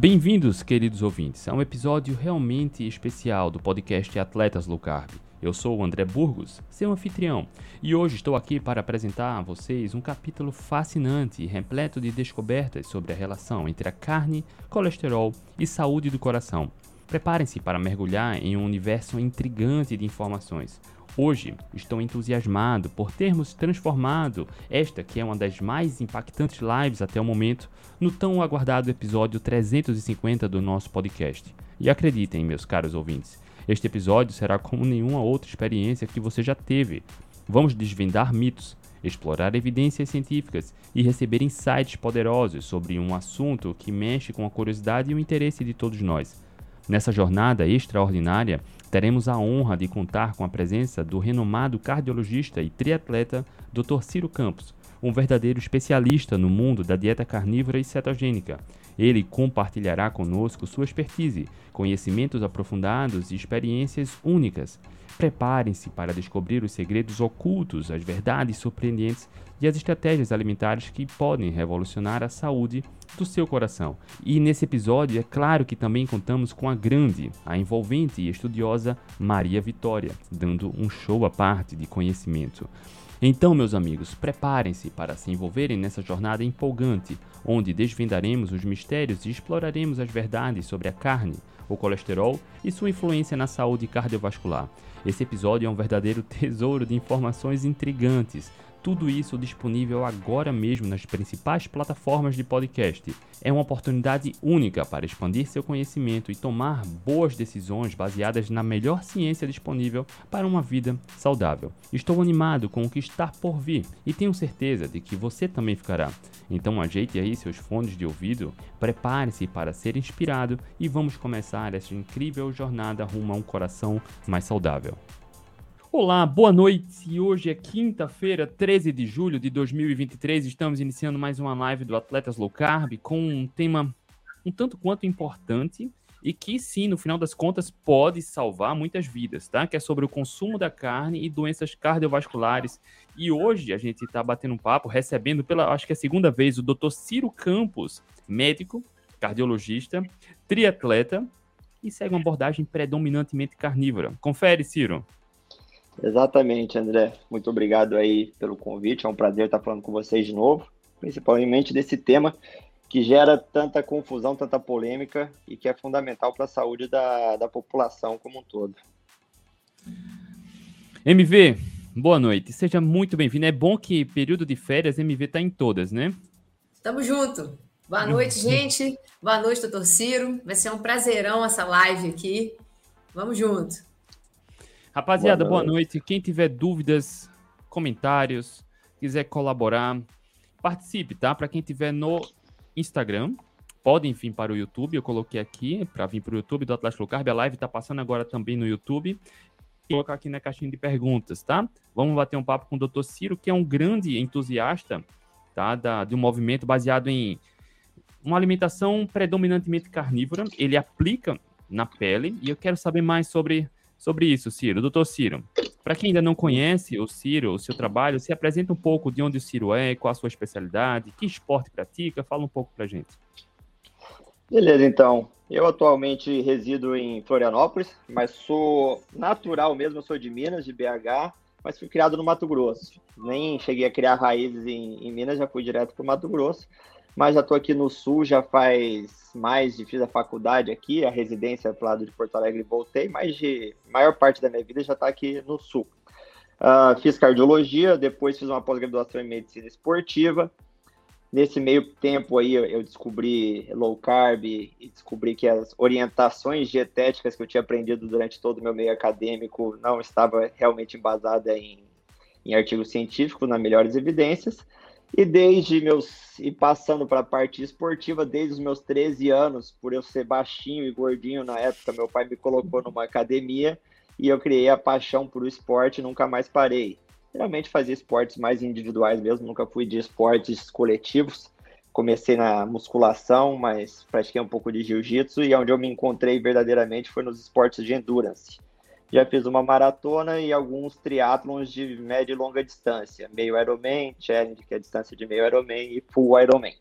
Bem-vindos, queridos ouvintes, a um episódio realmente especial do podcast Atletas Low Carb. Eu sou o André Burgos, seu anfitrião, e hoje estou aqui para apresentar a vocês um capítulo fascinante e repleto de descobertas sobre a relação entre a carne, colesterol e saúde do coração. Preparem-se para mergulhar em um universo intrigante de informações, Hoje estou entusiasmado por termos transformado esta, que é uma das mais impactantes lives até o momento, no tão aguardado episódio 350 do nosso podcast. E acreditem, meus caros ouvintes, este episódio será como nenhuma outra experiência que você já teve. Vamos desvendar mitos, explorar evidências científicas e receber insights poderosos sobre um assunto que mexe com a curiosidade e o interesse de todos nós. Nessa jornada extraordinária, teremos a honra de contar com a presença do renomado cardiologista e triatleta Dr. Ciro Campos, um verdadeiro especialista no mundo da dieta carnívora e cetogênica. Ele compartilhará conosco sua expertise, conhecimentos aprofundados e experiências únicas. Preparem-se para descobrir os segredos ocultos, as verdades surpreendentes e as estratégias alimentares que podem revolucionar a saúde do seu coração. E nesse episódio, é claro que também contamos com a grande, a envolvente e estudiosa Maria Vitória, dando um show à parte de conhecimento. Então, meus amigos, preparem-se para se envolverem nessa jornada empolgante, onde desvendaremos os mistérios e exploraremos as verdades sobre a carne, o colesterol e sua influência na saúde cardiovascular. Esse episódio é um verdadeiro tesouro de informações intrigantes, tudo isso disponível agora mesmo nas principais plataformas de podcast. É uma oportunidade única para expandir seu conhecimento e tomar boas decisões baseadas na melhor ciência disponível para uma vida saudável. Estou animado com o que está por vir e tenho certeza de que você também ficará. Então ajeite aí seus fones de ouvido, prepare-se para ser inspirado e vamos começar essa incrível jornada rumo a um coração mais saudável. Olá, boa noite. Hoje é quinta-feira, 13 de julho de 2023. Estamos iniciando mais uma live do Atletas Low Carb com um tema um tanto quanto importante e que, sim, no final das contas, pode salvar muitas vidas, tá? Que é sobre o consumo da carne e doenças cardiovasculares. E hoje a gente está batendo um papo, recebendo pela, acho que é a segunda vez, o Dr. Ciro Campos, médico, cardiologista, triatleta e segue uma abordagem predominantemente carnívora. Confere, Ciro. Exatamente, André. Muito obrigado aí pelo convite. É um prazer estar falando com vocês de novo, principalmente desse tema que gera tanta confusão, tanta polêmica e que é fundamental para a saúde da, da população como um todo. MV, boa noite. Seja muito bem-vindo. É bom que período de férias MV está em todas, né? Tamo junto. Boa noite, gente. Boa noite, doutor Ciro. Vai ser um prazerão essa live aqui. Vamos junto. Rapaziada, boa noite. boa noite. Quem tiver dúvidas, comentários, quiser colaborar, participe, tá? Para quem tiver no Instagram, podem vir para o YouTube. Eu coloquei aqui para vir para o YouTube do Atlético Carb. A live está passando agora também no YouTube. Vou colocar aqui na caixinha de perguntas, tá? Vamos bater um papo com o Dr. Ciro, que é um grande entusiasta, tá? Da, de um movimento baseado em uma alimentação predominantemente carnívora. Ele aplica na pele e eu quero saber mais sobre sobre isso, Ciro. Doutor Ciro, para quem ainda não conhece o Ciro, o seu trabalho, se apresenta um pouco de onde o Ciro é, qual a sua especialidade, que esporte pratica, fala um pouco para gente. Beleza, então. Eu atualmente resido em Florianópolis, mas sou natural mesmo, sou de Minas, de BH, mas fui criado no Mato Grosso. Nem cheguei a criar raízes em, em Minas, já fui direto para o Mato Grosso mas já estou aqui no Sul, já faz mais de fiz a faculdade aqui, a residência para lado de Porto Alegre voltei, mas de maior parte da minha vida já está aqui no Sul. Uh, fiz cardiologia, depois fiz uma pós-graduação em medicina esportiva. Nesse meio tempo aí eu descobri low carb e descobri que as orientações dietéticas que eu tinha aprendido durante todo o meu meio acadêmico não estava realmente embasada em, em artigos científicos, nas melhores evidências. E desde meus. E passando para a parte esportiva, desde os meus 13 anos, por eu ser baixinho e gordinho na época, meu pai me colocou numa academia e eu criei a paixão por o esporte nunca mais parei. Geralmente fazia esportes mais individuais mesmo, nunca fui de esportes coletivos. Comecei na musculação, mas pratiquei um pouco de jiu-jitsu e onde eu me encontrei verdadeiramente foi nos esportes de endurance. Já fiz uma maratona e alguns triatlons de média e longa distância. Meio Ironman, Challenge, que é a distância de meio Ironman, e Full Ironman.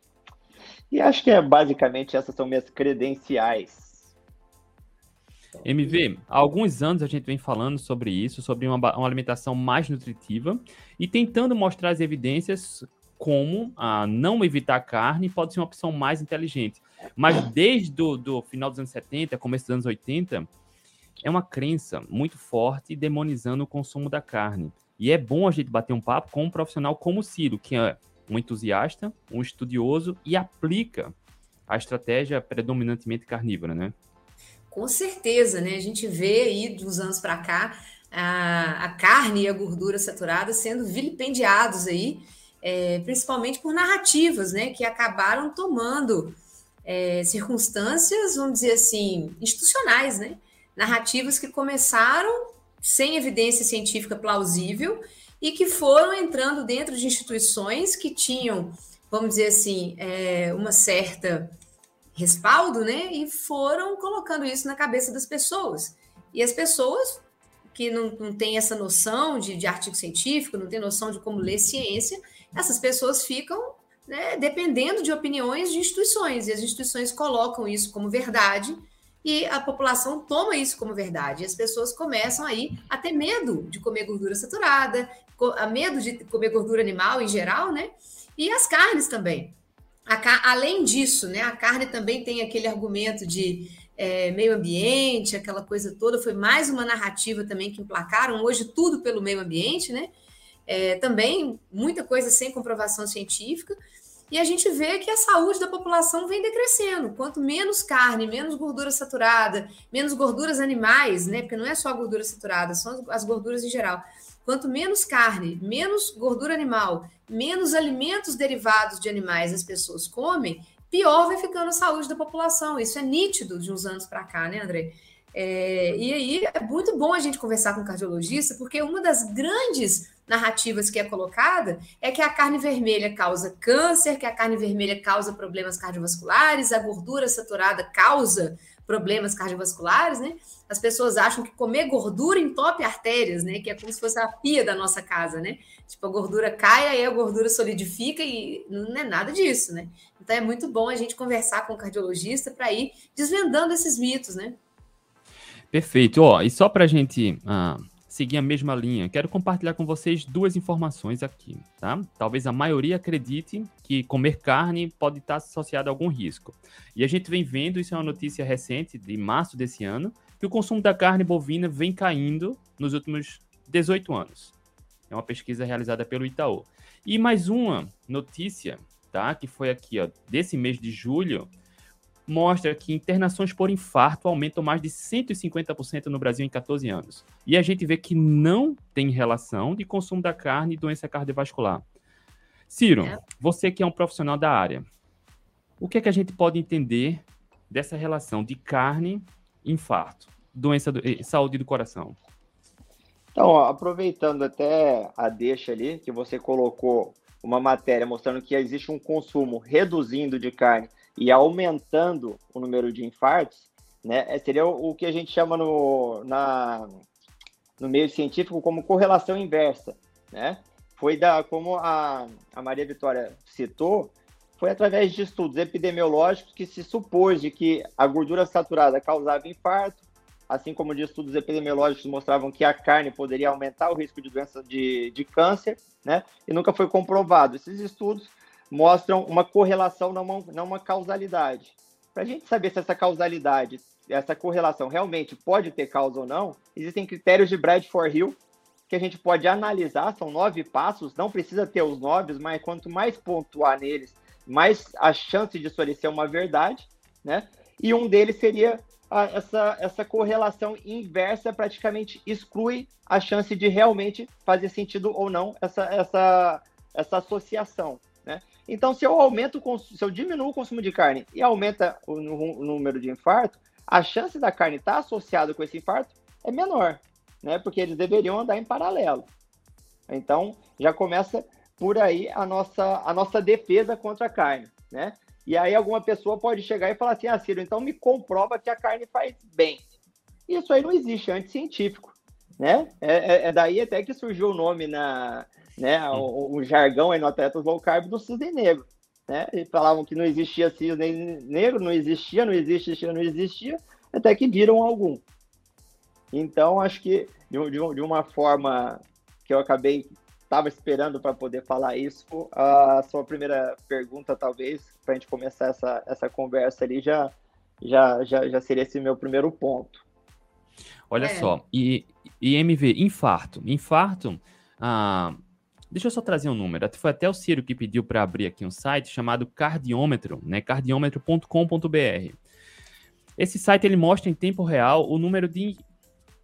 E acho que é basicamente essas são minhas credenciais. MV, há alguns anos a gente vem falando sobre isso, sobre uma, uma alimentação mais nutritiva e tentando mostrar as evidências como a não evitar carne pode ser uma opção mais inteligente. Mas desde o do final dos anos 70, começo dos anos 80, é uma crença muito forte demonizando o consumo da carne. E é bom a gente bater um papo com um profissional como o Ciro, que é um entusiasta, um estudioso e aplica a estratégia predominantemente carnívora, né? Com certeza, né? A gente vê aí dos anos para cá a, a, carne e a gordura saturada sendo vilipendiados aí, é, principalmente por narrativas, né? Que acabaram tomando é, circunstâncias, vamos dizer assim, institucionais, né? Narrativas que começaram sem evidência científica plausível e que foram entrando dentro de instituições que tinham, vamos dizer assim, é, uma certa respaldo, né? E foram colocando isso na cabeça das pessoas. E as pessoas que não, não têm essa noção de, de artigo científico, não têm noção de como ler ciência, essas pessoas ficam né, dependendo de opiniões de instituições, e as instituições colocam isso como verdade, e a população toma isso como verdade. E as pessoas começam aí a ter medo de comer gordura saturada, a medo de comer gordura animal em geral, né? E as carnes também. Além disso, né, a carne também tem aquele argumento de é, meio ambiente, aquela coisa toda. Foi mais uma narrativa também que emplacaram. Hoje, tudo pelo meio ambiente, né? É, também muita coisa sem comprovação científica. E a gente vê que a saúde da população vem decrescendo. Quanto menos carne, menos gordura saturada, menos gorduras animais, né? Porque não é só gordura saturada, são as gorduras em geral. Quanto menos carne, menos gordura animal, menos alimentos derivados de animais as pessoas comem, pior vai ficando a saúde da população. Isso é nítido de uns anos para cá, né, André? É, e aí é muito bom a gente conversar com o cardiologista, porque uma das grandes narrativas que é colocada é que a carne vermelha causa câncer, que a carne vermelha causa problemas cardiovasculares, a gordura saturada causa problemas cardiovasculares, né? As pessoas acham que comer gordura entope artérias, né? Que é como se fosse a pia da nossa casa, né? Tipo, a gordura cai, aí a gordura solidifica e não é nada disso, né? Então é muito bom a gente conversar com o cardiologista para ir desvendando esses mitos, né? Perfeito. Ó, e só para a gente ah, seguir a mesma linha, quero compartilhar com vocês duas informações aqui, tá? Talvez a maioria acredite que comer carne pode estar associado a algum risco. E a gente vem vendo, isso é uma notícia recente, de março desse ano, que o consumo da carne bovina vem caindo nos últimos 18 anos. É uma pesquisa realizada pelo Itaú. E mais uma notícia, tá? Que foi aqui, ó, desse mês de julho, mostra que internações por infarto aumentam mais de 150% no Brasil em 14 anos. E a gente vê que não tem relação de consumo da carne e doença cardiovascular. Ciro, é. você que é um profissional da área, o que é que a gente pode entender dessa relação de carne e infarto, doença do, saúde do coração? Então, ó, aproveitando até a deixa ali, que você colocou uma matéria mostrando que existe um consumo reduzindo de carne e aumentando o número de infartos, né, é, seria o que a gente chama no, na, no meio científico como correlação inversa, né? Foi da, como a, a Maria Vitória citou, foi através de estudos epidemiológicos que se supôs de que a gordura saturada causava infarto, assim como de estudos epidemiológicos mostravam que a carne poderia aumentar o risco de doença de, de câncer, né? E nunca foi comprovado. Esses estudos mostram uma correlação, não uma, não uma causalidade. Para a gente saber se essa causalidade, essa correlação realmente pode ter causa ou não, existem critérios de Bradford Hill que a gente pode analisar, são nove passos, não precisa ter os nove, mas quanto mais pontuar neles, mais a chance disso ali ser uma verdade, né? E um deles seria a, essa, essa correlação inversa, praticamente exclui a chance de realmente fazer sentido ou não essa, essa, essa associação. Então, se eu aumento, se eu diminuo o consumo de carne e aumenta o, o número de infarto, a chance da carne estar tá associada com esse infarto é menor, né? Porque eles deveriam andar em paralelo. Então, já começa por aí a nossa, a nossa defesa contra a carne, né? E aí alguma pessoa pode chegar e falar assim, ah, Ciro, então me comprova que a carne faz bem. Isso aí não existe, é anticientífico, né? É, é, é daí até que surgiu o nome na, né? O, o jargão aí no Atletas Low Carb do cisne negro. né? E falavam que não existia cisne negro, não existia, não existia, não existia, até que viram algum. Então, acho que de, de, de uma forma que eu acabei, estava esperando para poder falar isso, a sua primeira pergunta, talvez, para a gente começar essa, essa conversa ali, já, já, já, já seria esse meu primeiro ponto. Olha é. só, e, e MV, infarto. Infarto, ah, deixa eu só trazer um número. Foi até o Ciro que pediu para abrir aqui um site chamado Cardiômetro, né? cardiômetro.com.br. Esse site ele mostra em tempo real o número de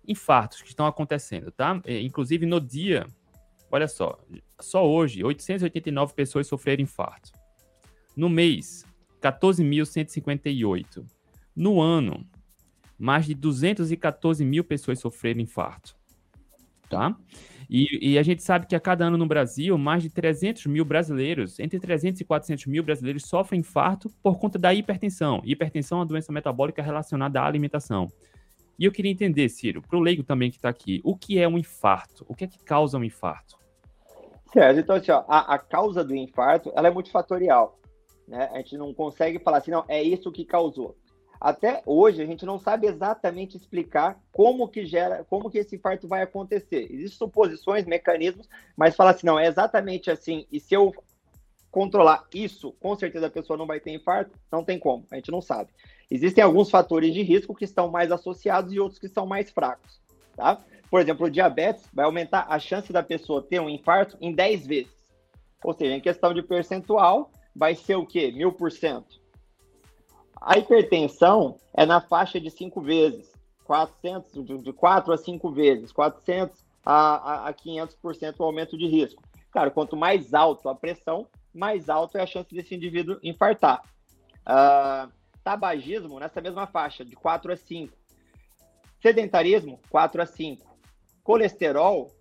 infartos que estão acontecendo, tá? É, inclusive no dia, olha só, só hoje, 889 pessoas sofreram infarto. No mês, 14.158. No ano, mais de 214 mil pessoas sofreram infarto, tá? E, e, a gente sabe que a cada ano no Brasil, mais de 300 mil brasileiros, entre 300 e 400 mil brasileiros sofrem infarto por conta da hipertensão. Hipertensão é uma doença metabólica relacionada à alimentação. E eu queria entender, Ciro, para o leigo também que está aqui, o que é um infarto? O que é que causa um infarto? Certo, então assim, ó, a, a, causa do infarto ela é multifatorial. Né? A gente não consegue falar assim, não, é isso que causou. Até hoje a gente não sabe exatamente explicar como que gera, como que esse infarto vai acontecer. Existem suposições, mecanismos, mas falar assim, não, é exatamente assim, e se eu controlar isso, com certeza a pessoa não vai ter infarto, não tem como, a gente não sabe. Existem alguns fatores de risco que estão mais associados e outros que são mais fracos, tá? Por exemplo, o diabetes vai aumentar a chance da pessoa ter um infarto em 10 vezes. Ou seja, em questão de percentual, vai ser o quê? Mil por cento. A hipertensão é na faixa de 5 vezes, 400, de 4 a 5 vezes, 400 a, a, a 500% o aumento de risco. Claro, quanto mais alto a pressão, mais alto é a chance desse indivíduo infartar. Uh, Tabagismo nessa mesma faixa, de 4 a 5. Sedentarismo, 4 a 5. Colesterol,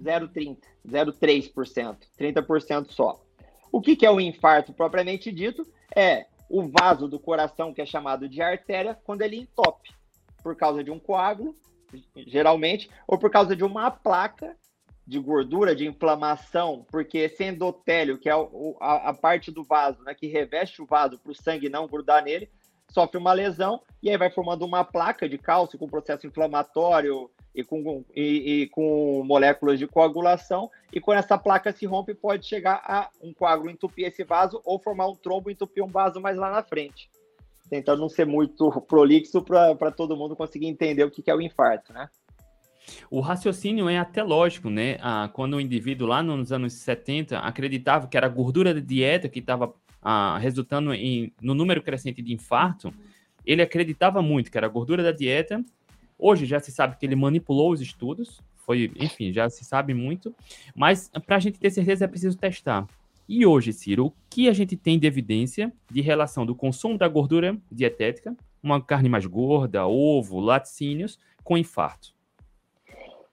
0,30, 0,3%, 30% só. O que, que é o infarto propriamente dito? É o vaso do coração, que é chamado de artéria, quando ele entope, por causa de um coágulo, geralmente, ou por causa de uma placa de gordura, de inflamação, porque esse endotélio, que é a, a parte do vaso, né, que reveste o vaso para o sangue não grudar nele, sofre uma lesão e aí vai formando uma placa de cálcio com processo inflamatório e com, e, e, com moléculas de coagulação. E quando essa placa se rompe, pode chegar a um coágulo entupir esse vaso ou formar um trombo e entupir um vaso mais lá na frente. Tentando não ser muito prolixo para todo mundo conseguir entender o que, que é o infarto, né? O raciocínio é até lógico, né? Ah, quando o indivíduo lá nos anos 70 acreditava que era a gordura da dieta que estava ah, resultando em, no número crescente de infarto, ele acreditava muito que era a gordura da dieta. Hoje já se sabe que ele manipulou os estudos, foi, enfim, já se sabe muito, mas para a gente ter certeza é preciso testar. E hoje, Ciro, o que a gente tem de evidência de relação do consumo da gordura dietética, uma carne mais gorda, ovo, laticínios, com infarto?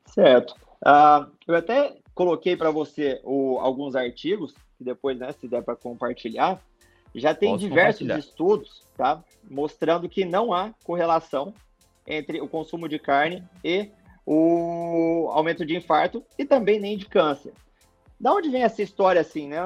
Certo. Uh, eu até coloquei para você o, alguns artigos, que depois, né, se der para compartilhar, já tem Posso diversos estudos, tá, mostrando que não há correlação entre o consumo de carne e o aumento de infarto e também nem de câncer. Da onde vem essa história assim, né,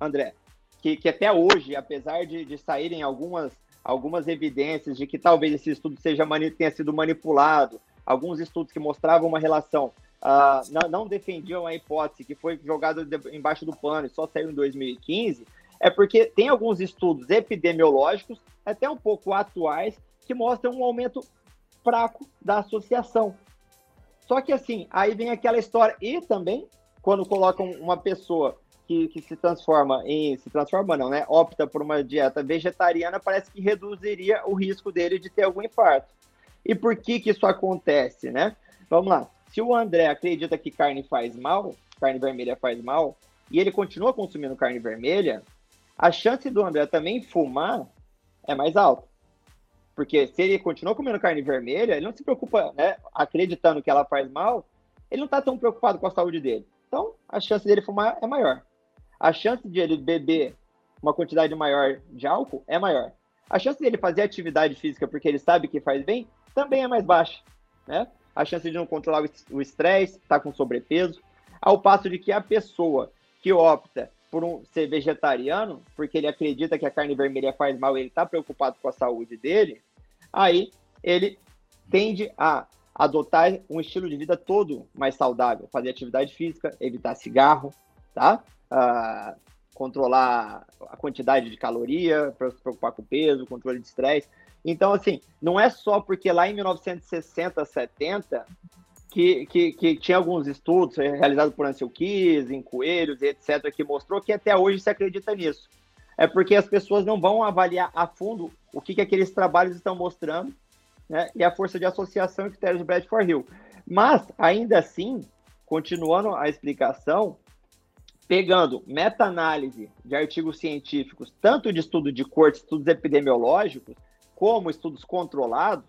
André? Que, que até hoje, apesar de, de saírem algumas, algumas evidências de que talvez esse estudo seja tenha sido manipulado, alguns estudos que mostravam uma relação, uh, não, não, defendiam a hipótese que foi jogada embaixo do pano e só saiu em 2015, é porque tem alguns estudos epidemiológicos, até um pouco atuais, que mostram um aumento fraco da associação. Só que assim, aí vem aquela história, e também, quando colocam uma pessoa que, que, se transforma em. Se transforma, não, né? Opta por uma dieta vegetariana, parece que reduziria o risco dele de ter algum infarto. E por que, que isso acontece, né? Vamos lá. Se o André acredita que carne faz mal, carne vermelha faz mal, e ele continua consumindo carne vermelha, a chance do André também fumar é mais alta. Porque se ele continua comendo carne vermelha, ele não se preocupa, né, acreditando que ela faz mal, ele não está tão preocupado com a saúde dele. Então, a chance dele fumar é maior. A chance de ele beber uma quantidade maior de álcool é maior. A chance dele fazer atividade física porque ele sabe que faz bem também é mais baixa, né? A chance de não controlar o estresse, tá com sobrepeso, ao passo de que a pessoa que opta por um, ser vegetariano, porque ele acredita que a carne vermelha faz mal ele está preocupado com a saúde dele, aí ele tende a adotar um estilo de vida todo mais saudável, fazer atividade física, evitar cigarro, tá? Uh, controlar a quantidade de caloria, para se preocupar com o peso, controle de estresse. Então, assim, não é só porque lá em 1960, 70, que, que, que tinha alguns estudos realizados por Ansel Keys, em coelhos, etc., que mostrou que até hoje se acredita nisso. É porque as pessoas não vão avaliar a fundo o que, que aqueles trabalhos estão mostrando né, e a força de associação e critérios de Bradford Hill. Mas, ainda assim, continuando a explicação, pegando meta-análise de artigos científicos, tanto de estudo de corte, estudos epidemiológicos, como estudos controlados,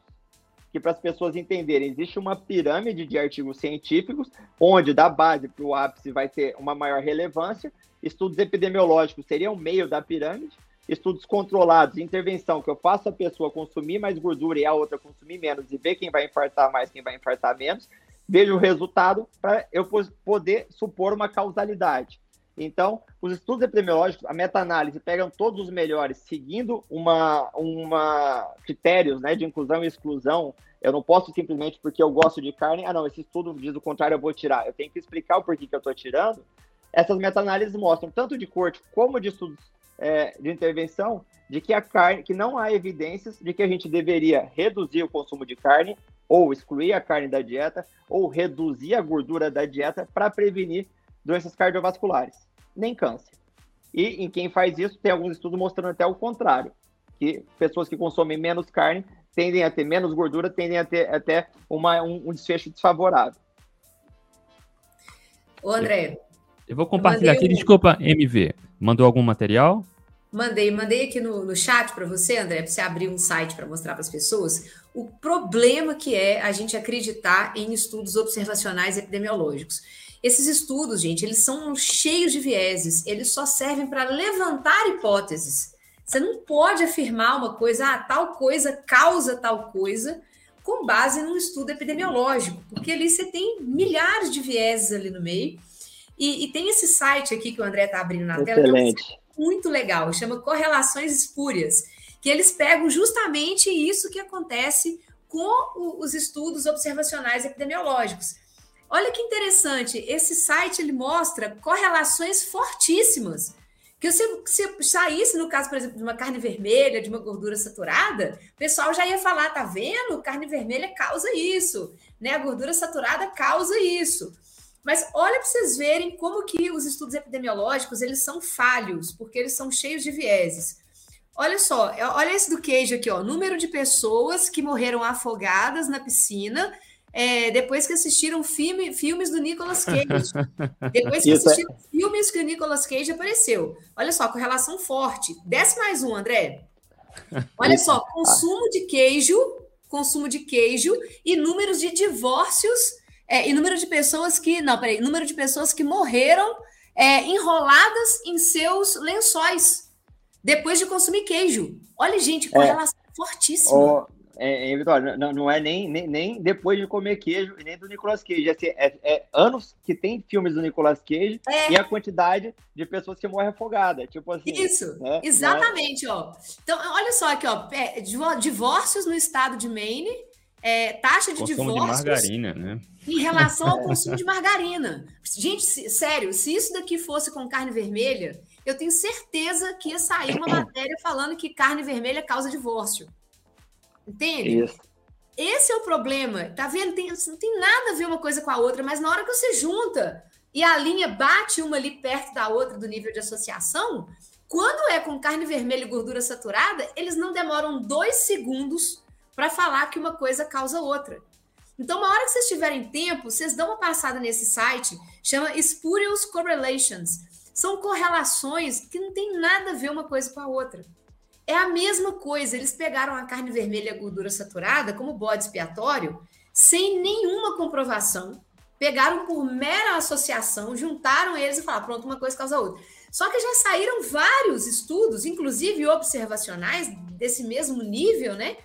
que para as pessoas entenderem, existe uma pirâmide de artigos científicos, onde da base para o ápice vai ter uma maior relevância, estudos epidemiológicos seriam o meio da pirâmide, estudos controlados, intervenção, que eu faço a pessoa consumir mais gordura e a outra consumir menos, e ver quem vai infartar mais, quem vai infartar menos, vejo o resultado para eu poder supor uma causalidade. Então, os estudos epidemiológicos, a meta-análise, pegam todos os melhores, seguindo uma, uma critérios né, de inclusão e exclusão. Eu não posso simplesmente porque eu gosto de carne, ah, não, esse estudo diz o contrário, eu vou tirar. Eu tenho que explicar o porquê que eu estou tirando. Essas meta-análises mostram, tanto de corte como de estudos é, de intervenção, de que a carne, que não há evidências de que a gente deveria reduzir o consumo de carne, ou excluir a carne da dieta, ou reduzir a gordura da dieta para prevenir doenças cardiovasculares nem câncer. E em quem faz isso, tem alguns estudos mostrando até o contrário, que pessoas que consomem menos carne tendem a ter menos gordura, tendem a ter até uma, um, um desfecho desfavorável. Ô, André. Eu vou compartilhar aqui, um... desculpa, MV. Mandou algum material? Mandei, mandei aqui no, no chat para você, André, para você abrir um site para mostrar para as pessoas o problema que é a gente acreditar em estudos observacionais epidemiológicos. Esses estudos, gente, eles são cheios de vieses, eles só servem para levantar hipóteses. Você não pode afirmar uma coisa, ah, tal coisa causa tal coisa, com base num estudo epidemiológico, porque ali você tem milhares de vieses ali no meio. E, e tem esse site aqui que o André está abrindo na Excelente. tela, que é muito legal, chama Correlações Espúrias, que eles pegam justamente isso que acontece com os estudos observacionais epidemiológicos. Olha que interessante, esse site ele mostra correlações fortíssimas. Que se, se saísse, no caso, por exemplo, de uma carne vermelha, de uma gordura saturada, o pessoal já ia falar, tá vendo? Carne vermelha causa isso, né? A gordura saturada causa isso. Mas olha para vocês verem como que os estudos epidemiológicos eles são falhos, porque eles são cheios de vieses. Olha só, é, olha esse do queijo aqui, ó. Número de pessoas que morreram afogadas na piscina é, depois que assistiram filme, filmes do Nicolas Cage. Depois que é assistiram é... filmes que o Nicolas Cage apareceu. Olha só, correlação forte. Desce mais um, André. Olha só, consumo de queijo, consumo de queijo e números de divórcios é, e número de pessoas que. Não, peraí, número de pessoas que morreram é, enroladas em seus lençóis depois de consumir queijo. Olha, gente, é. correlação fortíssima. Oh é, é, Vitória, não, não é nem, nem, nem, depois de comer queijo e nem do Nicolas Cage. Assim, é, é, anos que tem filmes do Nicolas Cage é. e a quantidade de pessoas que morrem afogadas. Tipo assim. Isso, né? exatamente, ó. Então, olha só aqui, ó. É, divórcios no estado de Maine, é, taxa de consumo divórcios. de margarina, né? Em relação ao consumo de margarina. Gente, se, sério, se isso daqui fosse com carne vermelha, eu tenho certeza que ia sair uma matéria falando que carne vermelha causa divórcio. Entende? Isso. Esse é o problema. Tá vendo? Tem, não tem nada a ver uma coisa com a outra, mas na hora que você junta e a linha bate uma ali perto da outra do nível de associação, quando é com carne vermelha e gordura saturada, eles não demoram dois segundos para falar que uma coisa causa outra. Então, uma hora que vocês tiverem tempo, vocês dão uma passada nesse site, chama Spurious Correlations. São correlações que não tem nada a ver uma coisa com a outra. É a mesma coisa, eles pegaram a carne vermelha e a gordura saturada como bode expiatório, sem nenhuma comprovação, pegaram por mera associação, juntaram eles e falaram, pronto, uma coisa causa outra. Só que já saíram vários estudos, inclusive observacionais, desse mesmo nível, né?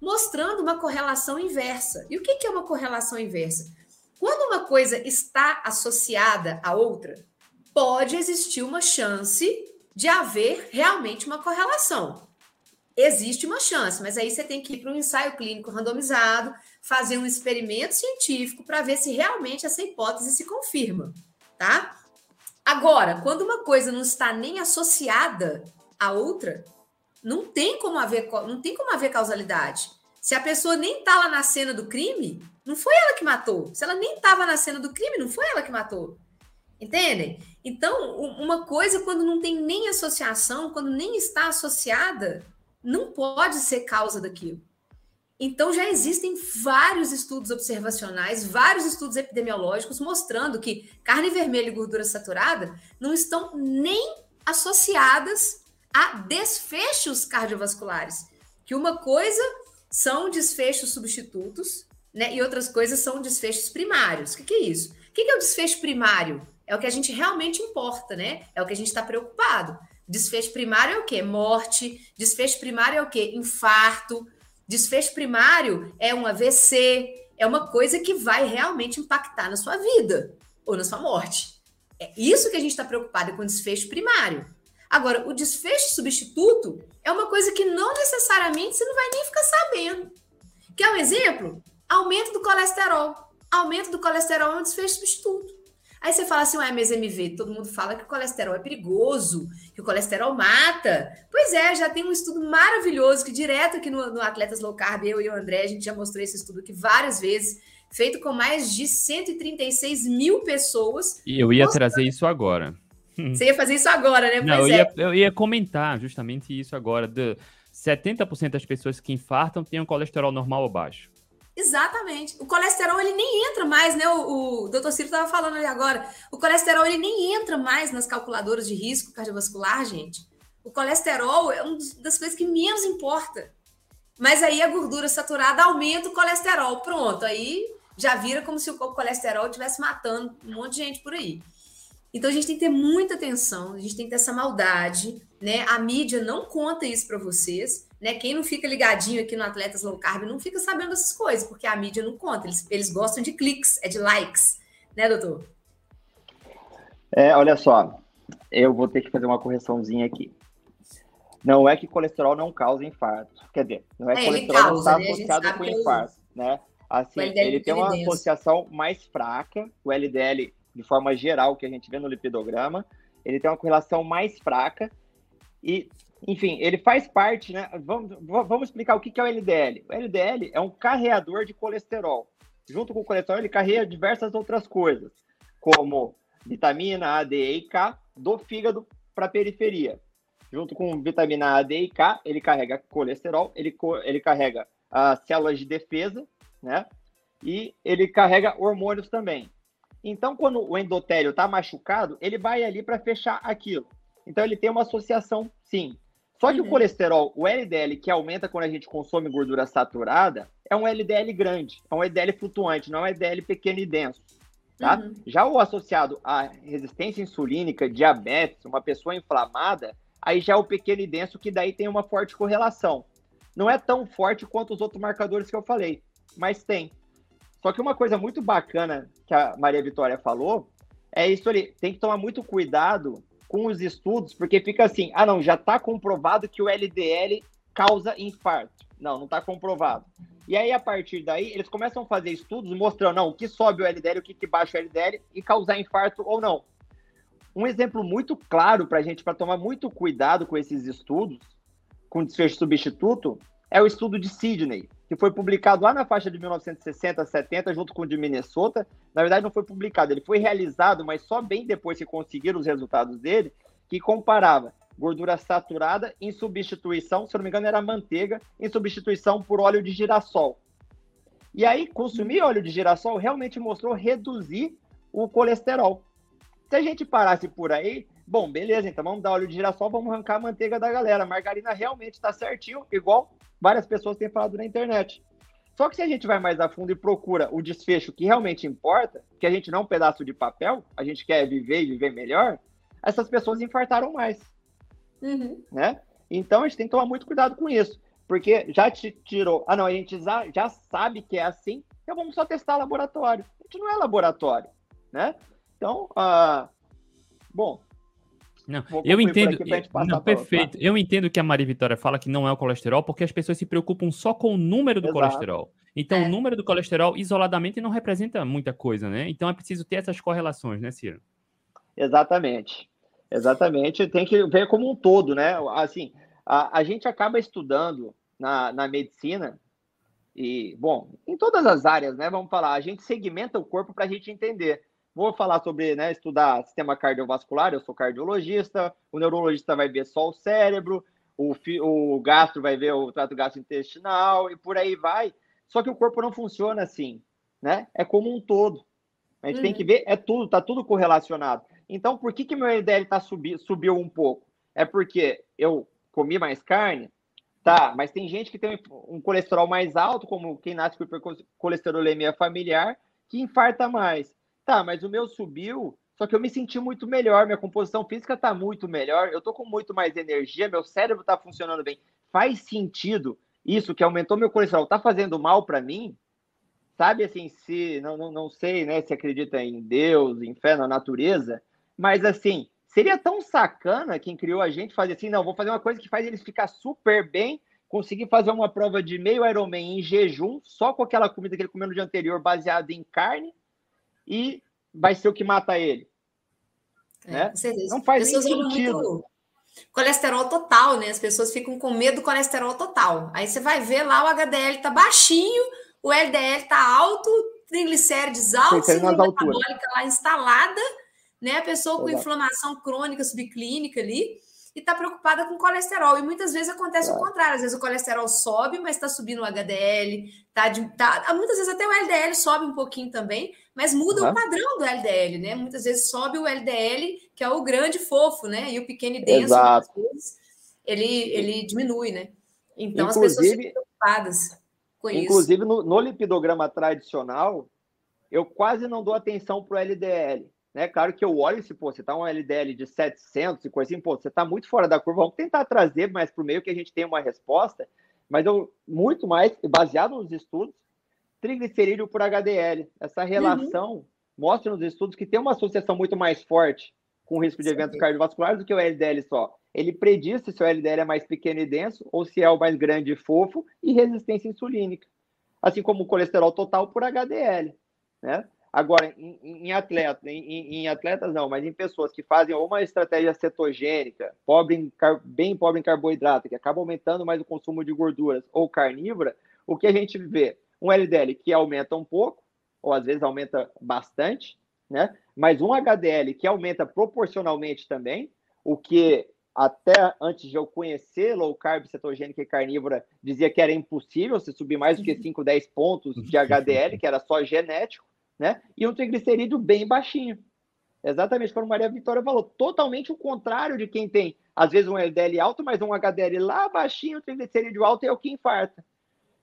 Mostrando uma correlação inversa. E o que é uma correlação inversa? Quando uma coisa está associada à outra, pode existir uma chance de haver realmente uma correlação. Existe uma chance, mas aí você tem que ir para um ensaio clínico randomizado, fazer um experimento científico para ver se realmente essa hipótese se confirma, tá? Agora, quando uma coisa não está nem associada à outra, não tem como haver, não tem como haver causalidade. Se a pessoa nem está lá na cena do crime, não foi ela que matou. Se ela nem estava na cena do crime, não foi ela que matou. Entendem? Então, uma coisa quando não tem nem associação, quando nem está associada, não pode ser causa daquilo. Então, já existem vários estudos observacionais, vários estudos epidemiológicos mostrando que carne vermelha e gordura saturada não estão nem associadas a desfechos cardiovasculares. Que uma coisa são desfechos substitutos, né? E outras coisas são desfechos primários. O que, que é isso? O que, que é o desfecho primário? É o que a gente realmente importa, né? É o que a gente está preocupado. Desfecho primário é o quê? Morte. Desfecho primário é o quê? Infarto. Desfecho primário é um AVC. É uma coisa que vai realmente impactar na sua vida ou na sua morte. É isso que a gente está preocupado com desfecho primário. Agora, o desfecho substituto é uma coisa que não necessariamente você não vai nem ficar sabendo. Quer um exemplo? Aumento do colesterol. Aumento do colesterol é um desfecho substituto. Aí você fala assim, ué, mas MV, todo mundo fala que o colesterol é perigoso, que o colesterol mata. Pois é, já tem um estudo maravilhoso que direto aqui no, no Atletas Low Carb, eu e o André, a gente já mostrou esse estudo aqui várias vezes, feito com mais de 136 mil pessoas. E eu ia trazer isso agora. Você ia fazer isso agora, né? Não, eu, é. ia, eu ia comentar justamente isso agora. De 70% das pessoas que infartam têm um colesterol normal ou baixo. Exatamente. O colesterol ele nem entra mais, né? O, o doutor Ciro estava falando ali agora. O colesterol ele nem entra mais nas calculadoras de risco cardiovascular, gente. O colesterol é uma das coisas que menos importa. Mas aí a gordura saturada aumenta o colesterol. Pronto, aí já vira como se o colesterol estivesse matando um monte de gente por aí. Então a gente tem que ter muita atenção, a gente tem que ter essa maldade, né? A mídia não conta isso para vocês. Né? Quem não fica ligadinho aqui no Atletas Low Carb não fica sabendo dessas coisas, porque a mídia não conta. Eles, eles gostam de cliques, é de likes, né, doutor? É, olha só, eu vou ter que fazer uma correçãozinha aqui. Não é que colesterol não causa infarto. Quer dizer, não é que é, colesterol causa, não está né? associado com infarto, né? Assim, ele tem uma associação mais fraca, o LDL, de forma geral, que a gente vê no lipidograma, ele tem uma correlação mais fraca, e enfim, ele faz parte, né? Vamos, vamos explicar o que é o LDL. O LDL é um carreador de colesterol. Junto com o colesterol, ele carrega diversas outras coisas, como vitamina A, D, E K do fígado para a periferia. Junto com vitamina A, D e K, ele carrega colesterol, ele, ele carrega as células de defesa, né? E ele carrega hormônios também. Então, quando o endotélio está machucado, ele vai ali para fechar aquilo. Então, ele tem uma associação, sim, só que uhum. o colesterol, o LDL, que aumenta quando a gente consome gordura saturada, é um LDL grande, é um LDL flutuante, não é um LDL pequeno e denso. Tá? Uhum. Já o associado à resistência insulínica, diabetes, uma pessoa inflamada, aí já é o pequeno e denso, que daí tem uma forte correlação. Não é tão forte quanto os outros marcadores que eu falei, mas tem. Só que uma coisa muito bacana que a Maria Vitória falou é isso ali: tem que tomar muito cuidado com os estudos, porque fica assim, ah não, já está comprovado que o LDL causa infarto. Não, não está comprovado. E aí, a partir daí, eles começam a fazer estudos mostrando não, o que sobe o LDL, o que, que baixa o LDL e causar infarto ou não. Um exemplo muito claro para a gente, para tomar muito cuidado com esses estudos, com desfecho substituto, é o estudo de Sydney, que foi publicado lá na faixa de 1960, 70, junto com o de Minnesota. Na verdade, não foi publicado, ele foi realizado, mas só bem depois que conseguiram os resultados dele, que comparava gordura saturada em substituição, se não me engano, era manteiga, em substituição por óleo de girassol. E aí, consumir óleo de girassol realmente mostrou reduzir o colesterol. Se a gente parasse por aí, bom, beleza, então vamos dar óleo de girassol, vamos arrancar a manteiga da galera. Margarina realmente está certinho, igual várias pessoas têm falado na internet. Só que se a gente vai mais a fundo e procura o desfecho que realmente importa, que a gente não é um pedaço de papel, a gente quer viver e viver melhor, essas pessoas infartaram mais. Uhum. Né? Então a gente tem que tomar muito cuidado com isso. Porque já te tirou. Ah, não, a gente já, já sabe que é assim, então vamos só testar laboratório. A gente não é laboratório, né? Então, uh, Bom, não, eu entendo. Não, perfeito. Eu entendo que a Maria Vitória fala que não é o colesterol, porque as pessoas se preocupam só com o número do Exato. colesterol. Então, é. o número do colesterol isoladamente não representa muita coisa, né? Então é preciso ter essas correlações, né, Ciro? Exatamente. Exatamente. Tem que ver como um todo, né? Assim, a, a gente acaba estudando na, na medicina e, bom, em todas as áreas, né? Vamos falar, a gente segmenta o corpo para a gente entender. Vou falar sobre, né, estudar sistema cardiovascular, eu sou cardiologista, o neurologista vai ver só o cérebro, o, o gastro vai ver o trato gastrointestinal e por aí vai. Só que o corpo não funciona assim, né? É como um todo. A gente uhum. tem que ver, é tudo, tá tudo correlacionado. Então, por que que meu LDL tá subi, subiu um pouco? É porque eu comi mais carne, tá? Mas tem gente que tem um colesterol mais alto, como quem nasce com colesterolemia familiar, que infarta mais. Tá, mas o meu subiu, só que eu me senti muito melhor, minha composição física tá muito melhor, eu tô com muito mais energia, meu cérebro tá funcionando bem. Faz sentido isso que aumentou meu colesterol, tá fazendo mal para mim? Sabe assim, se não, não, não sei, né, se acredita em Deus, em fé na natureza, mas assim, seria tão sacana quem criou a gente fazer assim, não, vou fazer uma coisa que faz eles ficar super bem, conseguir fazer uma prova de meio Ironman em jejum, só com aquela comida que ele comeu no dia anterior, baseado em carne, e vai ser o que mata ele. É, né? Não faz nem sentido. Colesterol total, né? As pessoas ficam com medo do colesterol total. Aí você vai ver lá o HDL tá baixinho, o LDL tá alto, triglicérides altos, síndrome metabólica lá instalada, né? A pessoa com inflamação crônica subclínica ali e está preocupada com colesterol. E muitas vezes acontece é. o contrário. Às vezes o colesterol sobe, mas está subindo o HDL, tá, de, tá, muitas vezes até o LDL sobe um pouquinho também, mas muda uhum. o padrão do LDL, né? Muitas vezes sobe o LDL, que é o grande fofo, né? E o pequeno e denso, Exato. vezes, ele, ele diminui, né? Então inclusive, as pessoas ficam preocupadas com inclusive, isso. Inclusive, no, no lipidograma tradicional, eu quase não dou atenção para o LDL. Né? Claro que eu olho e se, pô, você tá um LDL de 700 e coisa assim, pô, você tá muito fora da curva, vamos tentar trazer mais para o meio que a gente tenha uma resposta, mas eu, muito mais, baseado nos estudos, triglicerídeo por HDL. Essa relação uhum. mostra nos estudos que tem uma associação muito mais forte com o risco de eventos cardiovasculares do que o LDL só. Ele prediz se o LDL é mais pequeno e denso ou se é o mais grande e fofo e resistência insulínica. Assim como o colesterol total por HDL, né? Agora, em, em atletas, em, em, atletas não, mas em pessoas que fazem uma estratégia cetogênica, pobre em, bem pobre em carboidrato, que acaba aumentando mais o consumo de gorduras, ou carnívora, o que a gente vê? Um LDL que aumenta um pouco, ou às vezes aumenta bastante, né? Mas um HDL que aumenta proporcionalmente também, o que até antes de eu conhecer low carb, cetogênica e carnívora, dizia que era impossível se subir mais do que 5, 10 pontos de HDL, que era só genético né? E um triglicerídeo bem baixinho. Exatamente como Maria Vitória falou, totalmente o contrário de quem tem, às vezes, um LDL alto, mas um HDL lá baixinho, o triglicerídeo alto é o que infarta.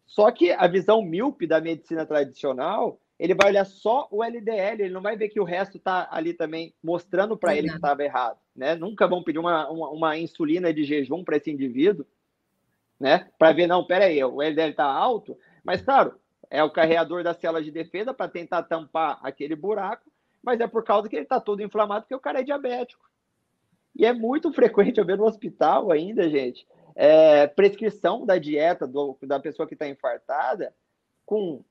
Só que a visão míope da medicina tradicional, ele vai olhar só o LDL, ele não vai ver que o resto está ali também mostrando para ele que estava errado, né? Nunca vão pedir uma, uma, uma insulina de jejum para esse indivíduo, né? Para ver, não, peraí, o LDL está alto, mas claro, é o carreador da célula de defesa para tentar tampar aquele buraco, mas é por causa que ele está todo inflamado porque o cara é diabético. E é muito frequente eu ver no hospital ainda, gente, é, prescrição da dieta do, da pessoa que está infartada com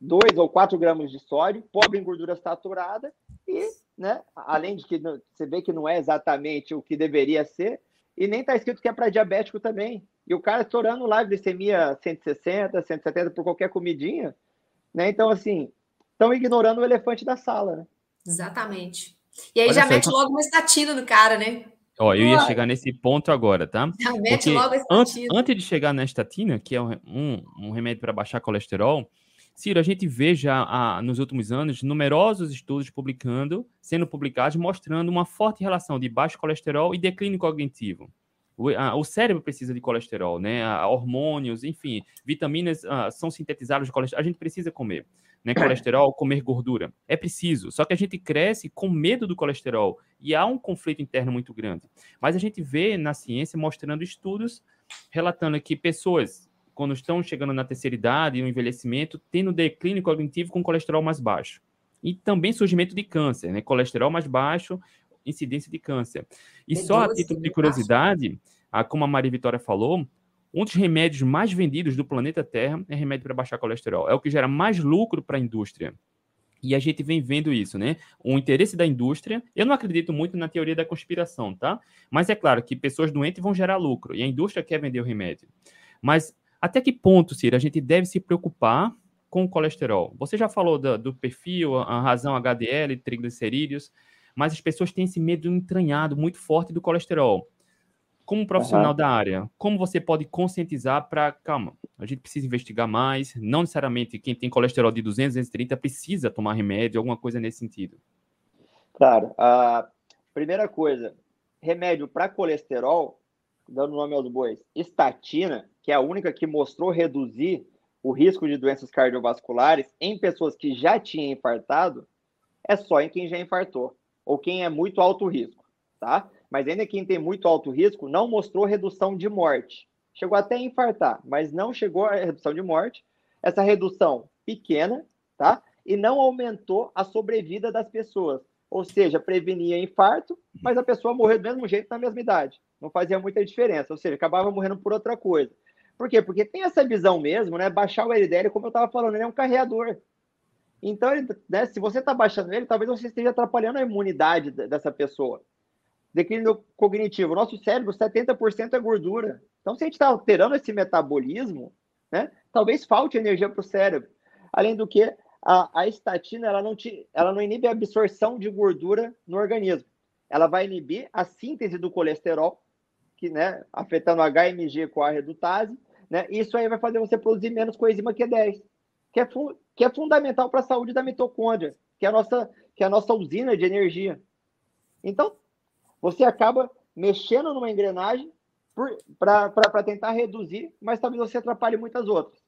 2 ou 4 gramas de sódio, pobre em gordura saturada e, né, além de que você vê que não é exatamente o que deveria ser, e nem está escrito que é para diabético também. E o cara estourando lá glicemia 160, 170 por qualquer comidinha, né? Então, assim, estão ignorando o elefante da sala, né? Exatamente. E aí Olha já mete então logo uma estatina no cara, né? Ó, eu ia chegar nesse ponto agora, tá? Já mete Porque logo. Antes, antes de chegar na estatina, que é um, um remédio para baixar colesterol, Ciro, a gente vê já ah, nos últimos anos numerosos estudos publicando, sendo publicados, mostrando uma forte relação de baixo colesterol e declínio cognitivo. O, a, o cérebro precisa de colesterol, né? A, hormônios, enfim, vitaminas ah, são sintetizadas de colesterol. A gente precisa comer, né? Colesterol, comer gordura. É preciso. Só que a gente cresce com medo do colesterol e há um conflito interno muito grande. Mas a gente vê na ciência mostrando estudos relatando que pessoas quando estão chegando na terceira idade e no envelhecimento, tendo declínio cognitivo com colesterol mais baixo. E também surgimento de câncer, né? Colesterol mais baixo incidência de câncer. E só a título de curiosidade, a, como a Maria Vitória falou, um dos remédios mais vendidos do planeta Terra é remédio para baixar colesterol. É o que gera mais lucro para a indústria. E a gente vem vendo isso, né? O interesse da indústria. Eu não acredito muito na teoria da conspiração, tá? Mas é claro que pessoas doentes vão gerar lucro e a indústria quer vender o remédio. Mas até que ponto, Ciro, a gente deve se preocupar com o colesterol? Você já falou do, do perfil, a razão HDL, triglicerídeos, mas as pessoas têm esse medo entranhado muito forte do colesterol como profissional uhum. da área, como você pode conscientizar para, calma, a gente precisa investigar mais, não necessariamente quem tem colesterol de 200, 230 precisa tomar remédio, alguma coisa nesse sentido. Claro, a primeira coisa, remédio para colesterol, dando nome aos bois, estatina, que é a única que mostrou reduzir o risco de doenças cardiovasculares em pessoas que já tinham infartado, é só em quem já infartou, ou quem é muito alto risco, tá? mas ainda quem tem muito alto risco não mostrou redução de morte. Chegou até a infartar, mas não chegou a redução de morte. Essa redução pequena, tá? E não aumentou a sobrevida das pessoas. Ou seja, prevenia infarto, mas a pessoa morreu do mesmo jeito na mesma idade. Não fazia muita diferença. Ou seja, acabava morrendo por outra coisa. Por quê? Porque tem essa visão mesmo, né? Baixar o LDL, como eu estava falando, ele é um carreador. Então, né, se você está baixando ele, talvez você esteja atrapalhando a imunidade dessa pessoa declínio cognitivo. Nosso cérebro, 70% é gordura. Então, se a gente está alterando esse metabolismo, né, talvez falte energia para o cérebro. Além do que, a, a estatina ela não, te, ela não inibe a absorção de gordura no organismo. Ela vai inibir a síntese do colesterol, que, né, afetando HMG com a redutase. Né, isso aí vai fazer você produzir menos coenzima Q10, que é, que é fundamental para a saúde da mitocôndria, que é a nossa, que é a nossa usina de energia. Então, você acaba mexendo numa engrenagem para tentar reduzir, mas talvez você atrapalhe muitas outras.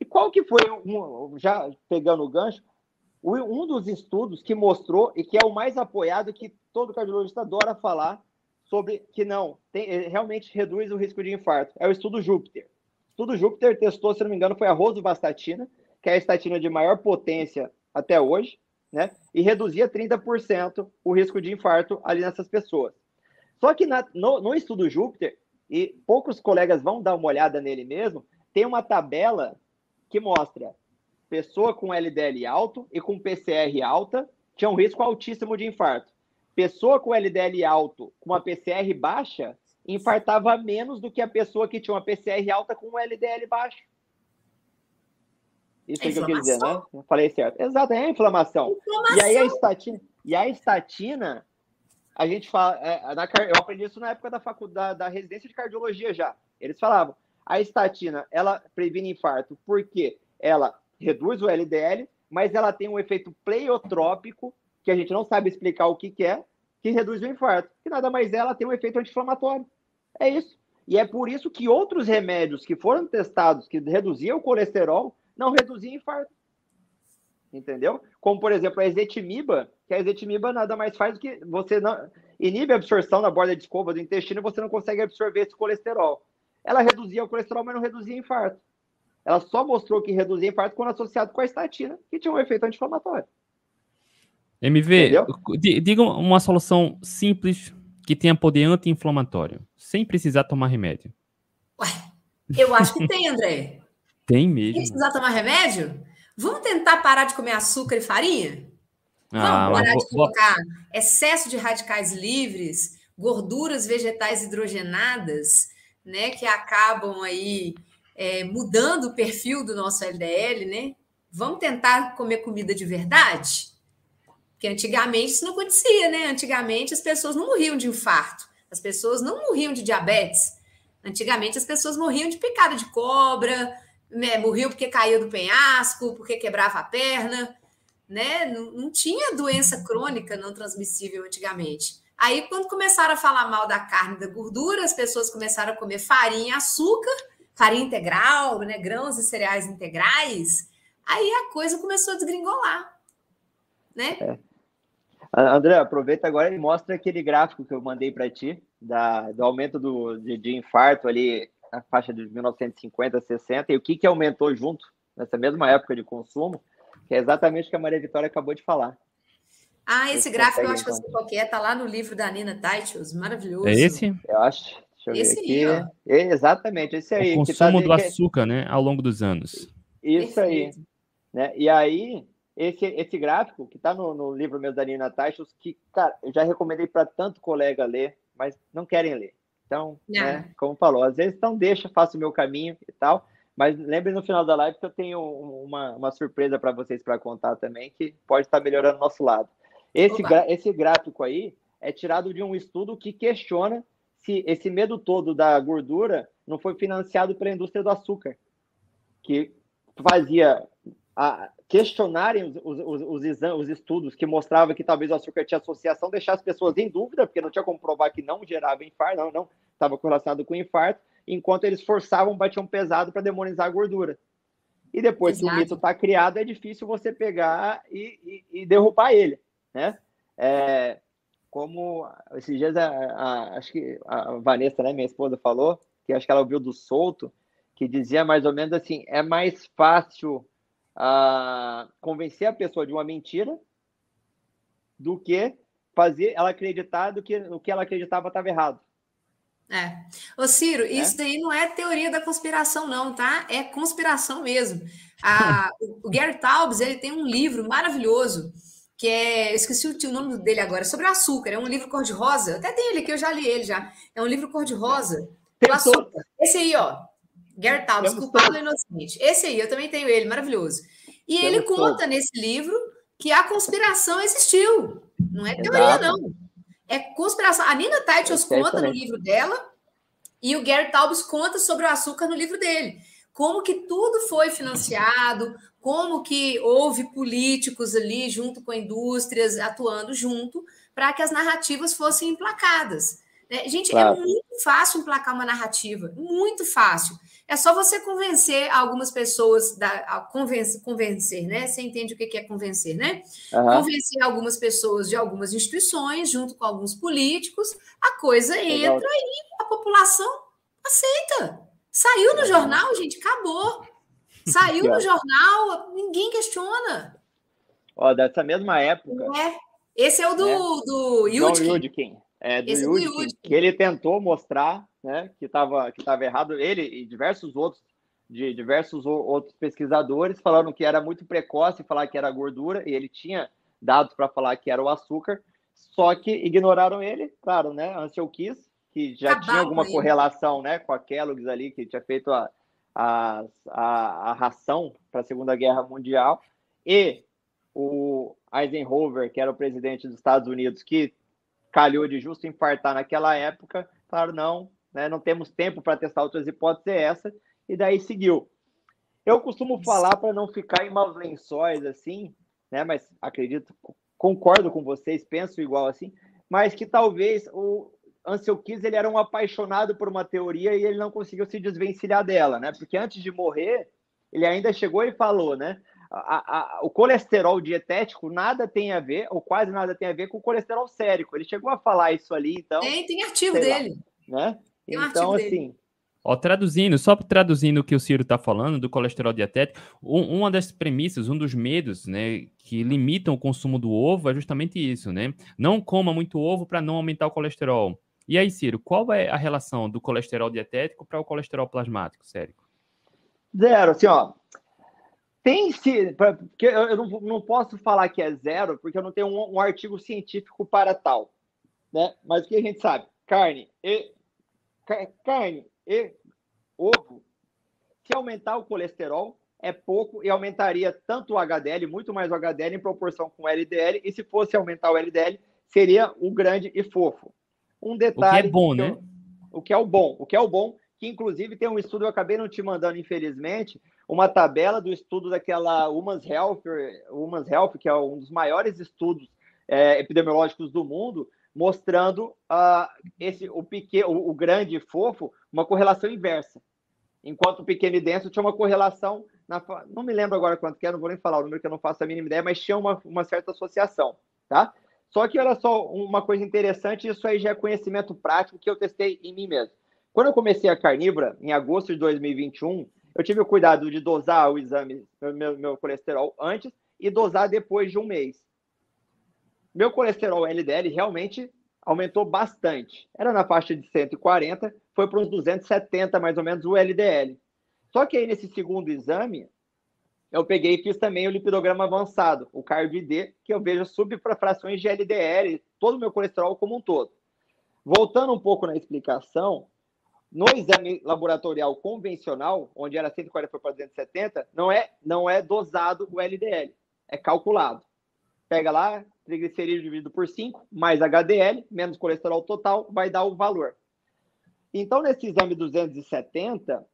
E qual que foi, um, já pegando o gancho, um dos estudos que mostrou e que é o mais apoiado, que todo cardiologista adora falar sobre que não, tem, realmente reduz o risco de infarto, é o estudo Júpiter. O estudo Júpiter testou, se não me engano, foi a rosuvastatina, que é a estatina de maior potência até hoje, né? E reduzia 30% o risco de infarto ali nessas pessoas. Só que na, no, no estudo Júpiter, e poucos colegas vão dar uma olhada nele mesmo, tem uma tabela que mostra pessoa com LDL alto e com PCR alta tinha um risco altíssimo de infarto. Pessoa com LDL alto com uma PCR baixa infartava menos do que a pessoa que tinha uma PCR alta com um LDL baixo. Isso é que eu quis dizer, né? Eu falei certo. Exato, é a inflamação. inflamação. E aí a estatina, e a estatina, a gente fala, é, na, eu aprendi isso na época da faculdade, da residência de cardiologia já. Eles falavam, a estatina, ela previne infarto porque ela reduz o LDL, mas ela tem um efeito pleiotrópico, que a gente não sabe explicar o que, que é, que reduz o infarto. Que nada mais é, ela tem um efeito anti-inflamatório. É isso. E é por isso que outros remédios que foram testados, que reduziam o colesterol, não reduzia infarto. Entendeu? Como, por exemplo, a ezetimiba, que a ezetimiba nada mais faz do que você não inibe a absorção na borda de escova do intestino e você não consegue absorver esse colesterol. Ela reduzia o colesterol, mas não reduzia infarto. Ela só mostrou que reduzia infarto quando associado com a estatina, que tinha um efeito anti-inflamatório. MV, Entendeu? diga uma solução simples que tenha poder anti-inflamatório, sem precisar tomar remédio. Ué, eu acho que tem, André. Tem mesmo. precisar tomar remédio? Vamos tentar parar de comer açúcar e farinha? Ah, Vamos parar de colocar excesso de radicais livres, gorduras vegetais hidrogenadas, né, que acabam aí é, mudando o perfil do nosso LDL, né? Vamos tentar comer comida de verdade? Porque antigamente isso não acontecia, né? Antigamente as pessoas não morriam de infarto, as pessoas não morriam de diabetes. Antigamente as pessoas morriam de picada de cobra, né, morreu porque caiu do penhasco, porque quebrava a perna, né? Não, não, tinha doença crônica não transmissível antigamente. Aí, quando começaram a falar mal da carne da gordura, as pessoas começaram a comer farinha, açúcar, farinha integral, né, grãos e cereais integrais. Aí a coisa começou a desgringolar, né? É. André, aproveita agora e mostra aquele gráfico que eu mandei para ti, da, do aumento do, de, de infarto ali na faixa de 1950, 60, e o que, que aumentou junto nessa mesma época de consumo, que é exatamente o que a Maria Vitória acabou de falar. Ah, esse gráfico eu acho que eu sei qual é, tá lá no livro da Nina Titles, maravilhoso. É esse? Eu acho. Deixa eu esse ver aqui. Aí, é, exatamente, esse aí. O consumo tá do açúcar, né, ao longo dos anos. Isso Perfeito. aí. Né? E aí, esse, esse gráfico que está no, no, livro meu da Nina Titles, que, cara, eu já recomendei para tanto colega ler, mas não querem ler. Então, né, como falou, às vezes então deixa, faço o meu caminho e tal. Mas lembre no final da live que eu tenho uma, uma surpresa para vocês para contar também, que pode estar tá melhorando o nosso lado. Esse, esse gráfico aí é tirado de um estudo que questiona se esse medo todo da gordura não foi financiado pela indústria do açúcar, que fazia a, questionarem os, os, os, os estudos que mostravam que talvez o açúcar tinha associação, deixar as pessoas em dúvida, porque não tinha como provar que não gerava infarto, não, não estava correlacionado com infarto, enquanto eles forçavam, batiam pesado para demonizar a gordura. E depois Exato. que o mito está criado, é difícil você pegar e, e, e derrubar ele, né? É, como esses dias, a, a, acho que a Vanessa, né, minha esposa, falou, que acho que ela ouviu do Solto, que dizia mais ou menos assim, é mais fácil uh, convencer a pessoa de uma mentira do que fazer ela acreditar do que o que ela acreditava estava errado. É. Ô, Ciro, é? isso daí não é teoria da conspiração, não, tá? É conspiração mesmo. A, o Gary Taubes, ele tem um livro maravilhoso, que é, eu esqueci o nome dele agora, sobre açúcar. É um livro cor-de-rosa. Até tem ele aqui, eu já li ele já. É um livro cor-de-rosa. açúcar. Esse aí, ó. Gary Taubes, Culpado e Inocente. Esse aí, eu também tenho ele, maravilhoso. E ele conta todos. nesse livro que a conspiração existiu. Não é teoria, Exato. não. É conspiração. A Nina Titles conta no livro dela e o Gary Taubes conta sobre o açúcar no livro dele. Como que tudo foi financiado, como que houve políticos ali junto com indústrias atuando junto para que as narrativas fossem emplacadas. Né? Gente, é claro. é muito fácil emplacar uma narrativa, muito fácil. É só você convencer algumas pessoas, da, convencer, convencer, né? Você entende o que é convencer, né? Uhum. Convencer algumas pessoas de algumas instituições, junto com alguns políticos, a coisa Legal. entra e a população aceita. Saiu no jornal, gente, acabou. Saiu no jornal, ninguém questiona. Ó, dessa mesma época. É. Esse é o do, né? do Yudkin. Yudkin. É, do Esse Yudkin, do Yudkin. Que ele tentou mostrar né, que estava que tava errado. Ele e diversos outros, de diversos outros pesquisadores falaram que era muito precoce falar que era gordura, e ele tinha dados para falar que era o açúcar, só que ignoraram ele, claro, né? Ansel Kiss, que já tinha alguma correlação né, com a Kellogg's ali, que tinha feito a, a, a, a ração para a Segunda Guerra Mundial, e o Eisenhower, que era o presidente dos Estados Unidos, que calhou de justo infartar naquela época, claro, não, né? não temos tempo para testar outras hipóteses, é essa, e daí seguiu. Eu costumo falar para não ficar em maus lençóis assim, né? mas acredito, concordo com vocês, penso igual assim, mas que talvez o Ansel Keys ele era um apaixonado por uma teoria e ele não conseguiu se desvencilhar dela, né? Porque antes de morrer, ele ainda chegou e falou, né? A, a, o colesterol dietético nada tem a ver, ou quase nada tem a ver com o colesterol sérico. Ele chegou a falar isso ali, então. Tem, tem artigo dele. Lá, né? Então, assim. Ó, traduzindo, só traduzindo o que o Ciro está falando do colesterol dietético, um, uma das premissas, um dos medos, né, que limitam o consumo do ovo é justamente isso, né? Não coma muito ovo para não aumentar o colesterol. E aí, Ciro, qual é a relação do colesterol dietético para o colesterol plasmático, sério? Zero, assim, ó. Tem se. Porque eu não, não posso falar que é zero, porque eu não tenho um, um artigo científico para tal. Né? Mas o que a gente sabe? Carne e carne e ovo, se aumentar o colesterol, é pouco e aumentaria tanto o HDL, muito mais o HDL em proporção com o LDL, e se fosse aumentar o LDL, seria o grande e fofo. Um detalhe. O que é bom, né? o que é o bom, o que é o bom, que inclusive tem um estudo, eu acabei não te mandando, infelizmente, uma tabela do estudo daquela Women's Health, Women's Health que é um dos maiores estudos é, epidemiológicos do mundo, mostrando uh, esse o pequeno, o, grande e fofo, uma correlação inversa. Enquanto o pequeno e denso tinha uma correlação, na, não me lembro agora quanto que é, não vou nem falar o número que eu não faço a mínima ideia, mas tinha uma, uma certa associação, tá? Só que olha só, uma coisa interessante, isso aí já é conhecimento prático que eu testei em mim mesmo. Quando eu comecei a carnívora, em agosto de 2021, eu tive o cuidado de dosar o exame, meu, meu colesterol antes e dosar depois de um mês. Meu colesterol LDL realmente aumentou bastante. Era na faixa de 140, foi para uns 270 mais ou menos o LDL. Só que aí nesse segundo exame, eu peguei e fiz também o lipidograma avançado, o CARB-D, que eu vejo subfrações de LDL, todo o meu colesterol como um todo. Voltando um pouco na explicação, no exame laboratorial convencional, onde era 140 foi para 270, não é, não é dosado o LDL, é calculado. Pega lá, triglicerídeo dividido por 5, mais HDL, menos colesterol total, vai dar o valor. Então, nesse exame 270,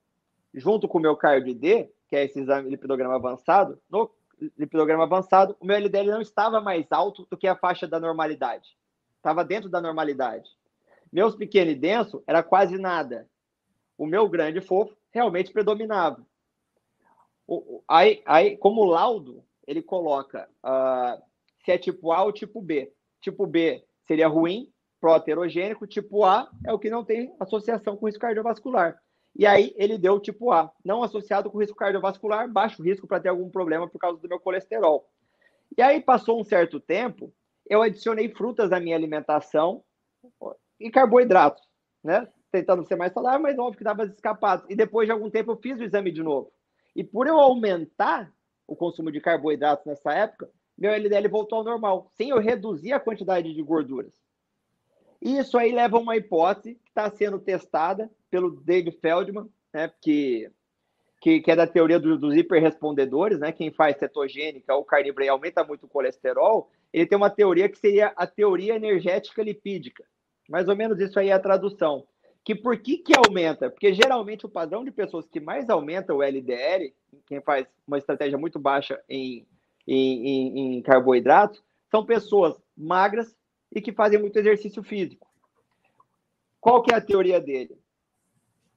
junto com o meu CARB-D, que é esse exame lipidograma avançado, no lipidograma avançado, o meu LDL não estava mais alto do que a faixa da normalidade. Estava dentro da normalidade. Meus pequeno e denso era quase nada. O meu grande e fofo realmente predominava. O, aí, aí, como laudo, ele coloca uh, se é tipo A ou tipo B. Tipo B seria ruim, pró-heterogênico. Tipo A é o que não tem associação com risco cardiovascular. E aí ele deu tipo A, não associado com risco cardiovascular, baixo risco para ter algum problema por causa do meu colesterol. E aí passou um certo tempo, eu adicionei frutas na minha alimentação e carboidratos, né? Tentando ser mais saudável, mas óbvio que dava escapado. E depois de algum tempo eu fiz o exame de novo. E por eu aumentar o consumo de carboidratos nessa época, meu LDL voltou ao normal, sem eu reduzir a quantidade de gorduras. Isso aí leva a uma hipótese que está sendo testada pelo Dave Feldman, né, que, que, que é da teoria do, dos hiperrespondedores, né, quem faz cetogênica ou carnívora e aumenta muito o colesterol, ele tem uma teoria que seria a teoria energética lipídica. Mais ou menos isso aí é a tradução. Que por que, que aumenta? Porque geralmente o padrão de pessoas que mais aumenta o LDL, quem faz uma estratégia muito baixa em, em, em, em carboidratos, são pessoas magras e que fazem muito exercício físico. Qual que é a teoria dele?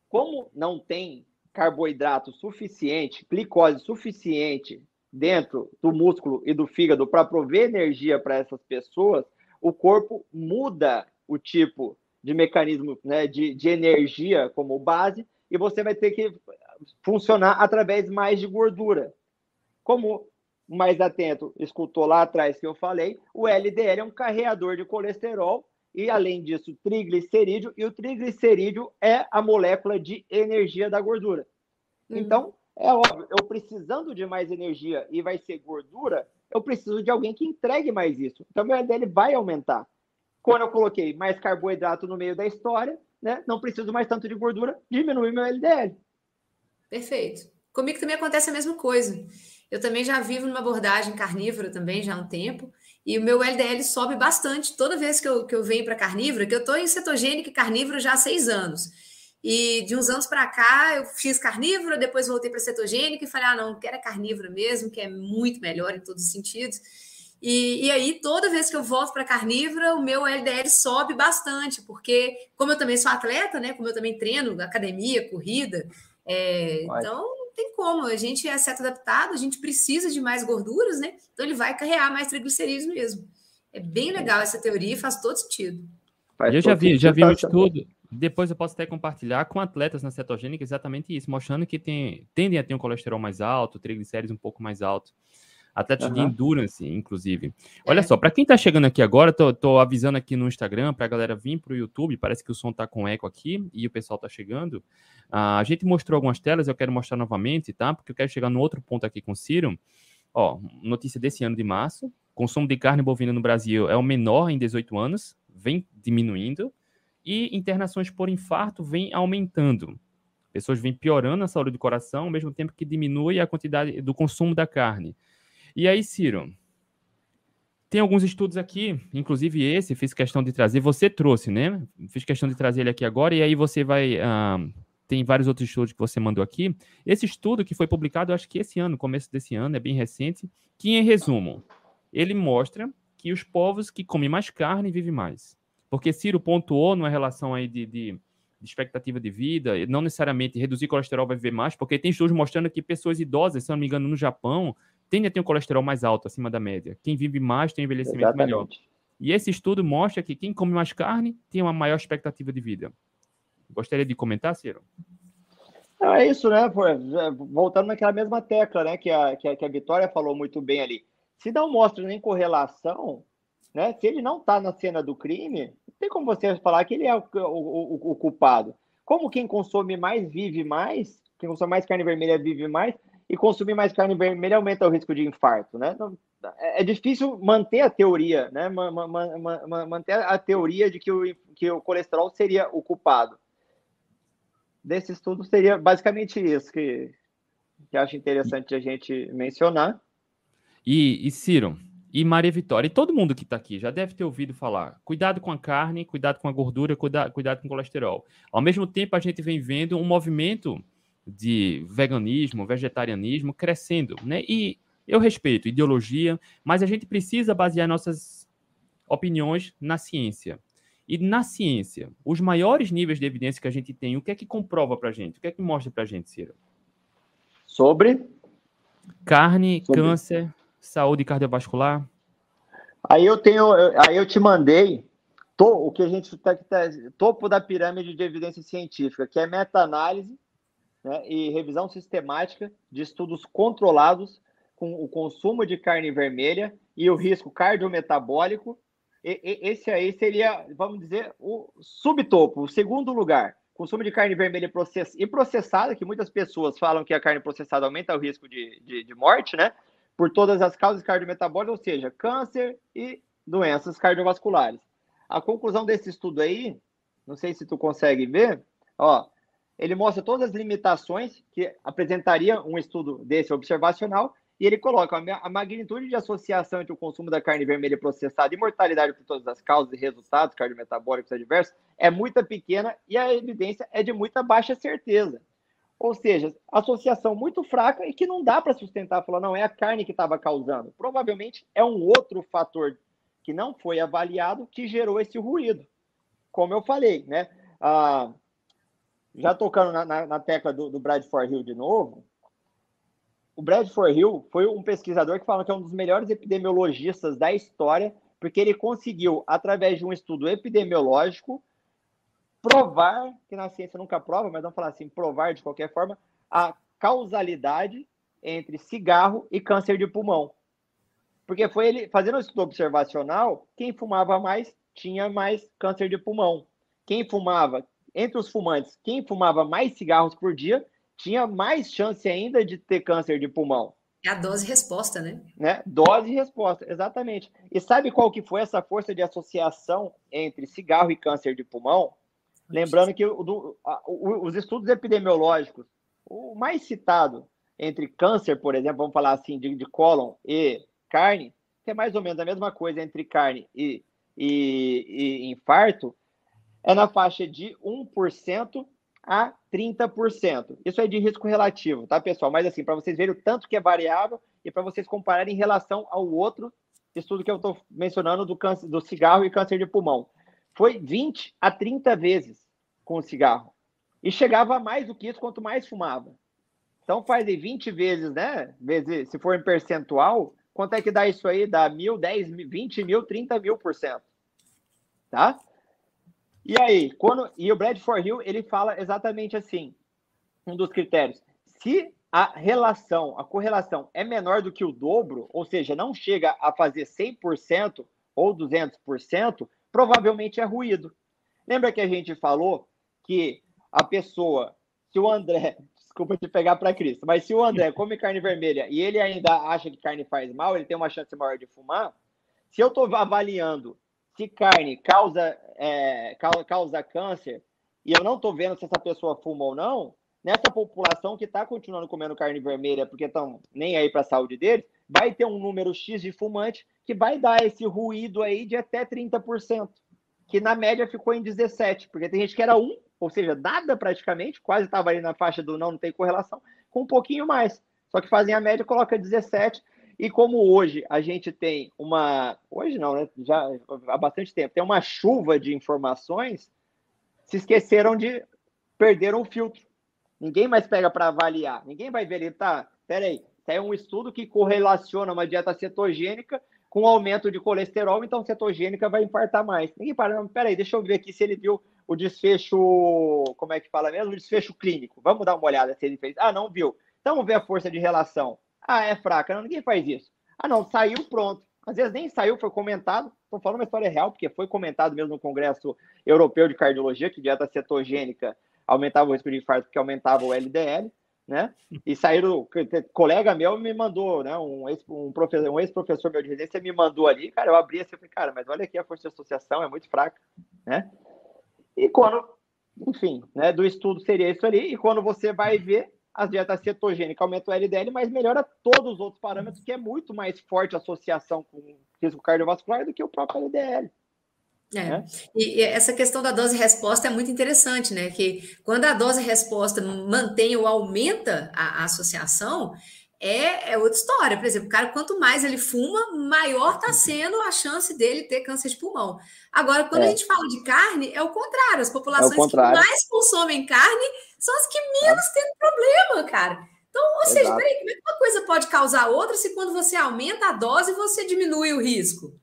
Como não tem carboidrato suficiente, glicose suficiente dentro do músculo e do fígado para prover energia para essas pessoas, o corpo muda o tipo de mecanismo né, de, de energia como base e você vai ter que funcionar através mais de gordura. Como mais atento escutou lá atrás que eu falei, o LDL é um carreador de colesterol e, além disso, triglicerídeo, e o triglicerídeo é a molécula de energia da gordura. Uhum. Então, é óbvio, eu precisando de mais energia e vai ser gordura, eu preciso de alguém que entregue mais isso. Então, meu LDL vai aumentar. Quando eu coloquei mais carboidrato no meio da história, né, não preciso mais tanto de gordura, diminui meu LDL. Perfeito. Comigo também acontece a mesma coisa. Eu também já vivo numa abordagem carnívora também já há um tempo. E o meu LDL sobe bastante toda vez que eu, que eu venho para carnívora, que eu estou em cetogênica e carnívora já há seis anos. E de uns anos para cá, eu fiz carnívora, depois voltei para cetogênica e falei: ah, não, quero é carnívora mesmo, que é muito melhor em todos os sentidos. E, e aí, toda vez que eu volto para carnívora, o meu LDL sobe bastante, porque, como eu também sou atleta, né, como eu também treino academia, corrida, é, então tem como, a gente é certo adaptado, a gente precisa de mais gorduras, né? Então ele vai carregar mais triglicerídeos mesmo. É bem legal essa teoria e faz todo sentido. Faz eu já vi, já vi um estudo, depois eu posso até compartilhar com atletas na cetogênica exatamente isso, mostrando que tem, tendem a ter um colesterol mais alto, triglicéridos um pouco mais alto. Atletas uhum. de endurance, inclusive. Olha é. só, para quem está chegando aqui agora, tô, tô avisando aqui no Instagram para a galera vir para o YouTube. Parece que o som está com eco aqui e o pessoal está chegando. Uh, a gente mostrou algumas telas, eu quero mostrar novamente, tá? Porque eu quero chegar no outro ponto aqui com o Ciro. Ó, notícia desse ano de março: consumo de carne bovina no Brasil é o menor em 18 anos, vem diminuindo, e internações por infarto vem aumentando. Pessoas vêm piorando a saúde do coração, ao mesmo tempo que diminui a quantidade do consumo da carne. E aí, Ciro, tem alguns estudos aqui, inclusive esse, fiz questão de trazer, você trouxe, né? Fiz questão de trazer ele aqui agora, e aí você vai. Uh, tem vários outros estudos que você mandou aqui. Esse estudo que foi publicado, acho que esse ano, começo desse ano, é bem recente, que, em resumo, ele mostra que os povos que comem mais carne vivem mais. Porque Ciro pontuou numa relação aí de, de, de expectativa de vida, não necessariamente reduzir colesterol vai viver mais, porque tem estudos mostrando que pessoas idosas, se não me engano, no Japão, tende a ter um colesterol mais alto, acima da média. Quem vive mais tem envelhecimento Exatamente. melhor. E esse estudo mostra que quem come mais carne tem uma maior expectativa de vida. Gostaria de comentar, Ciro? Não, é isso, né? Voltando naquela mesma tecla, né? Que a, que a, que a Vitória falou muito bem ali. Se não mostra nem correlação, né? Se ele não está na cena do crime, não tem como você falar que ele é o, o, o, o, culpado. Como quem consome mais vive mais, quem consome mais carne vermelha vive mais, e consumir mais carne vermelha aumenta o risco de infarto, né? É, é difícil manter a teoria, né? Manter a teoria de que o, que o colesterol seria o culpado. Desse estudo seria basicamente isso que, que acho interessante a gente mencionar. E, e Ciro, e Maria Vitória, e todo mundo que está aqui já deve ter ouvido falar: cuidado com a carne, cuidado com a gordura, cuidado, cuidado com o colesterol. Ao mesmo tempo, a gente vem vendo um movimento de veganismo, vegetarianismo crescendo, né? E eu respeito ideologia, mas a gente precisa basear nossas opiniões na ciência. E na ciência, os maiores níveis de evidência que a gente tem, o que é que comprova para a gente? O que é que mostra para a gente, Ciro? Sobre? Carne, Sobre... câncer, saúde cardiovascular. Aí eu tenho, aí eu te mandei to, o que a gente está tá, topo da pirâmide de evidência científica, que é meta-análise né, e revisão sistemática de estudos controlados com o consumo de carne vermelha e o risco cardiometabólico. E, e, esse aí seria, vamos dizer, o subtopo, o segundo lugar. Consumo de carne vermelha process... e processada, que muitas pessoas falam que a carne processada aumenta o risco de, de, de morte, né? Por todas as causas cardiometabólicas, ou seja, câncer e doenças cardiovasculares. A conclusão desse estudo aí, não sei se tu consegue ver, ó, ele mostra todas as limitações que apresentaria um estudo desse observacional e ele coloca a magnitude de associação entre o consumo da carne vermelha processada e mortalidade por todas as causas e resultados cardiometabólicos adversos é muito pequena e a evidência é de muita baixa certeza. Ou seja, associação muito fraca e que não dá para sustentar, falar, não, é a carne que estava causando. Provavelmente é um outro fator que não foi avaliado que gerou esse ruído. Como eu falei, né? Ah, já tocando na, na, na tecla do, do Bradford Hill de novo, o Bradford Hill foi um pesquisador que fala que é um dos melhores epidemiologistas da história, porque ele conseguiu, através de um estudo epidemiológico, provar, que na ciência nunca prova, mas vamos falar assim, provar de qualquer forma, a causalidade entre cigarro e câncer de pulmão. Porque foi ele, fazendo um estudo observacional, quem fumava mais tinha mais câncer de pulmão. Quem fumava entre os fumantes, quem fumava mais cigarros por dia tinha mais chance ainda de ter câncer de pulmão. É a dose resposta, né? né? Dose e resposta, exatamente. E sabe qual que foi essa força de associação entre cigarro e câncer de pulmão? Lembrando que o, do, a, o, os estudos epidemiológicos, o mais citado entre câncer, por exemplo, vamos falar assim, de, de cólon e carne, que é mais ou menos a mesma coisa entre carne e, e, e infarto, é na faixa de 1% a 30%. Isso é de risco relativo, tá, pessoal? Mas assim, para vocês verem o tanto que é variável e para vocês compararem em relação ao outro estudo que eu estou mencionando do, câncer, do cigarro e câncer de pulmão. Foi 20 a 30 vezes com o cigarro. E chegava a mais do que isso quanto mais fumava. Então faz aí 20 vezes, né? Vezes, se for em percentual, quanto é que dá isso aí? Dá mil, 10, 20 mil, 30 mil por cento. Tá? E aí, quando e o Bradford Hill ele fala exatamente assim, um dos critérios. Se a relação, a correlação é menor do que o dobro, ou seja, não chega a fazer 100% ou 200%, provavelmente é ruído. Lembra que a gente falou que a pessoa, se o André, desculpa te pegar para Cristo, mas se o André come carne vermelha e ele ainda acha que carne faz mal, ele tem uma chance maior de fumar. Se eu estou avaliando se carne causa, é, causa câncer e eu não estou vendo se essa pessoa fuma ou não, nessa população que está continuando comendo carne vermelha porque estão nem aí para a saúde deles, vai ter um número X de fumante que vai dar esse ruído aí de até 30%, que na média ficou em 17%, porque tem gente que era 1, ou seja, nada praticamente, quase estava ali na faixa do não, não tem correlação, com um pouquinho mais. Só que fazem a média, coloca 17, e como hoje a gente tem uma. Hoje não, né? Já há bastante tempo, tem uma chuva de informações, se esqueceram de perder um filtro. Ninguém mais pega para avaliar. Ninguém vai ver ali, tá? Peraí, tem um estudo que correlaciona uma dieta cetogênica com aumento de colesterol, então cetogênica vai infartar mais. Ninguém para, não, peraí, deixa eu ver aqui se ele viu o desfecho, como é que fala mesmo? O desfecho clínico. Vamos dar uma olhada se ele fez. Ah, não viu. Então vamos ver a força de relação. Ah, é fraca. Não, ninguém faz isso. Ah, não, saiu pronto. às vezes nem saiu, foi comentado. Estou falando uma história real, porque foi comentado mesmo no Congresso Europeu de Cardiologia, que dieta cetogênica aumentava o risco de infarto porque aumentava o LDL, né? E saíram, colega meu me mandou, né? Um ex-professor um ex -professor meu de residência me mandou ali, cara, eu abri assim, falei, cara, mas olha aqui a força de associação, é muito fraca, né? E quando, enfim, né, do estudo seria isso ali, e quando você vai ver, as dietas cetogênicas aumentam o LDL, mas melhora todos os outros parâmetros, que é muito mais forte a associação com risco cardiovascular do que o próprio LDL. É. Né? E, essa questão da dose-resposta é muito interessante, né? Que quando a dose-resposta mantém ou aumenta a, a associação, é, é, outra história. Por exemplo, o cara, quanto mais ele fuma, maior está sendo a chance dele ter câncer de pulmão. Agora, quando é. a gente fala de carne, é o contrário. As populações é que mais consomem carne são as que menos é. têm problema, cara. Então, ou seja, peraí, como é que uma coisa pode causar outra se quando você aumenta a dose você diminui o risco?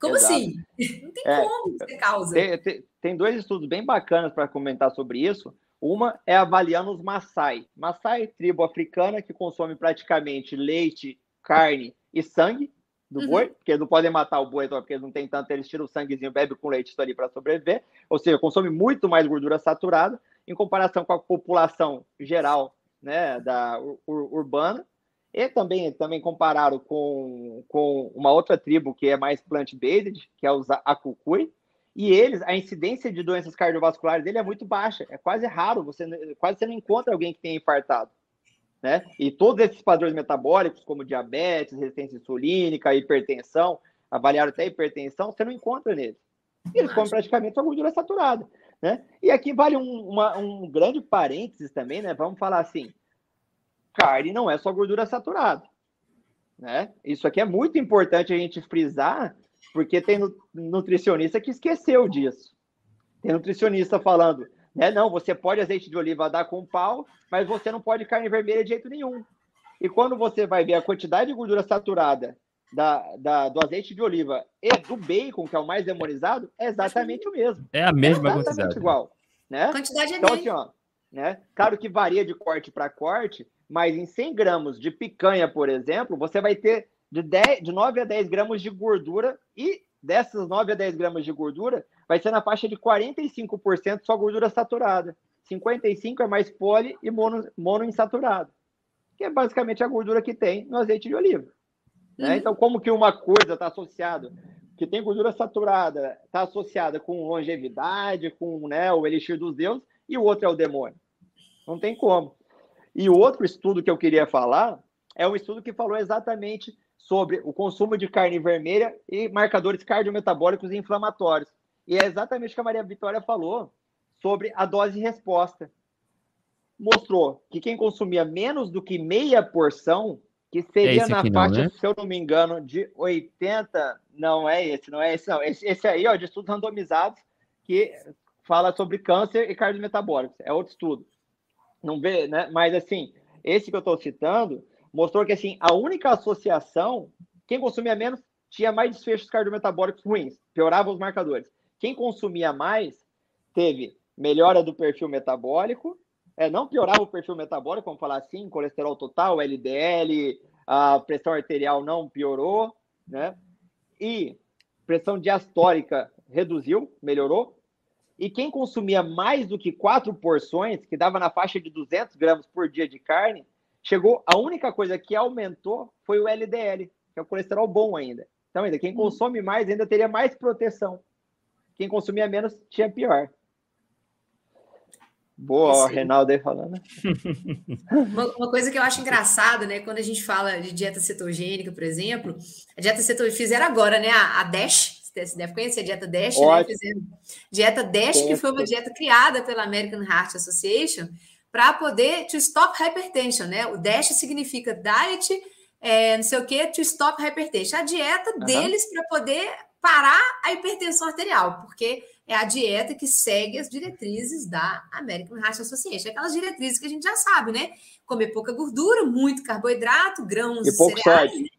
Como Exato. assim? Não tem é, como você causa. Tem, tem, tem dois estudos bem bacanas para comentar sobre isso. Uma é avaliando os Maasai. Maasai, tribo africana que consome praticamente leite, carne e sangue do uhum. boi, porque não podem matar o boi, porque eles não tem tanto, eles tiram o sanguezinho, bebe com leite ali para sobreviver. Ou seja, consome muito mais gordura saturada em comparação com a população geral né, da ur urbana. E também, também compararam com, com uma outra tribo que é mais plant-based, que é os Akukui, e eles, a incidência de doenças cardiovasculares dele é muito baixa, é quase raro, você quase você não encontra alguém que tenha infartado. Né? E todos esses padrões metabólicos, como diabetes, resistência insulínica, hipertensão, avaliaram até hipertensão, você não encontra neles. Eles comem praticamente a gordura saturada. Né? E aqui vale um, uma, um grande parênteses também, né? Vamos falar assim: carne não é só gordura saturada. Né? Isso aqui é muito importante a gente frisar, porque tem nutricionista que esqueceu disso. Tem nutricionista falando, né? Não, você pode azeite de oliva dar com pau, mas você não pode carne vermelha de jeito nenhum. E quando você vai ver a quantidade de gordura saturada da, da, do azeite de oliva e do bacon, que é o mais demonizado, é exatamente o mesmo. É a mesma é exatamente quantidade. igual. Né? A quantidade é então, assim, ó, né? Claro que varia de corte para corte, mas em 100 gramas de picanha, por exemplo, você vai ter de, 10, de 9 a 10 gramas de gordura e dessas 9 a 10 gramas de gordura vai ser na faixa de 45% só gordura saturada. 55% é mais poli e mono, monoinsaturado, que é basicamente a gordura que tem no azeite de oliva. Né? Uhum. Então, como que uma coisa está associada, que tem gordura saturada, está associada com longevidade, com né, o elixir dos deuses, e o outro é o demônio? Não tem como. E o outro estudo que eu queria falar é um estudo que falou exatamente sobre o consumo de carne vermelha e marcadores cardiometabólicos e inflamatórios. E é exatamente o que a Maria Vitória falou sobre a dose resposta. Mostrou que quem consumia menos do que meia porção, que seria é na faixa, né? se eu não me engano, de 80. Não é esse, não é esse, não. Esse, esse aí, ó, de estudos randomizados, que fala sobre câncer e cardiometabólicos. É outro estudo. Não vê, né? Mas assim, esse que eu estou citando mostrou que assim, a única associação, quem consumia menos tinha mais desfechos cardiometabólicos ruins, piorava os marcadores. Quem consumia mais teve melhora do perfil metabólico, é, não piorava o perfil metabólico, vamos falar assim, colesterol total, LDL, a pressão arterial não piorou, né? E pressão diastólica reduziu, melhorou. E quem consumia mais do que quatro porções, que dava na faixa de 200 gramas por dia de carne, chegou. A única coisa que aumentou foi o LDL, que é o colesterol bom ainda. Então, ainda quem hum. consome mais ainda teria mais proteção. Quem consumia menos tinha pior. Boa, o Reinaldo aí falando. Uma, uma, coisa que eu acho engraçada, né? Quando a gente fala de dieta cetogênica, por exemplo, a dieta cetogênica fizeram agora, né? A, a DASH, você deve conhecer a dieta DASH, né? Fizeram dieta DASH, que foi uma dieta criada pela American Heart Association para poder to stop hypertension, né? O DASH significa diet, é, não sei o que, to stop hypertension. A dieta uhum. deles para poder parar a hipertensão arterial, porque é a dieta que segue as diretrizes da American Heart Association. Aquelas diretrizes que a gente já sabe, né? Comer pouca gordura, muito carboidrato, grãos, e pouco cereais. Sódio.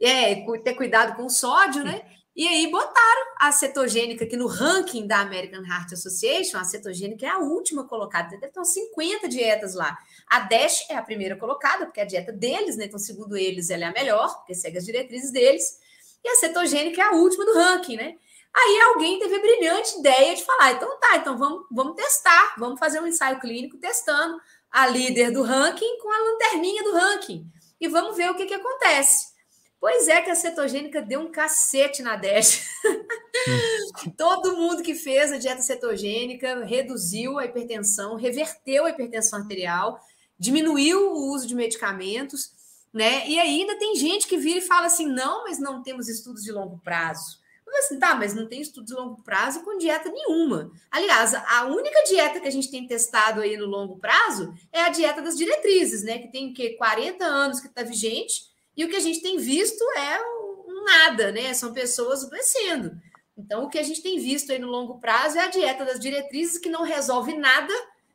É, ter cuidado com o sódio, né? E aí botaram a cetogênica aqui no ranking da American Heart Association. A cetogênica é a última colocada. Deve ter 50 dietas lá. A DASH é a primeira colocada, porque é a dieta deles, né? Então, segundo eles, ela é a melhor, porque segue as diretrizes deles. E a cetogênica é a última do ranking, né? Aí alguém teve a brilhante ideia de falar: então tá, então vamos, vamos testar, vamos fazer um ensaio clínico testando a líder do ranking com a lanterninha do ranking e vamos ver o que, que acontece. Pois é que a cetogênica deu um cacete na Dash. Todo mundo que fez a dieta cetogênica reduziu a hipertensão, reverteu a hipertensão arterial, diminuiu o uso de medicamentos, né? E ainda tem gente que vira e fala assim: não, mas não temos estudos de longo prazo. Eu assim, tá, mas não tem estudo de longo prazo com dieta nenhuma. Aliás, a única dieta que a gente tem testado aí no longo prazo é a dieta das diretrizes, né? Que tem que 40 anos que está vigente e o que a gente tem visto é um nada, né? São pessoas adoecendo. Então, o que a gente tem visto aí no longo prazo é a dieta das diretrizes que não resolve nada,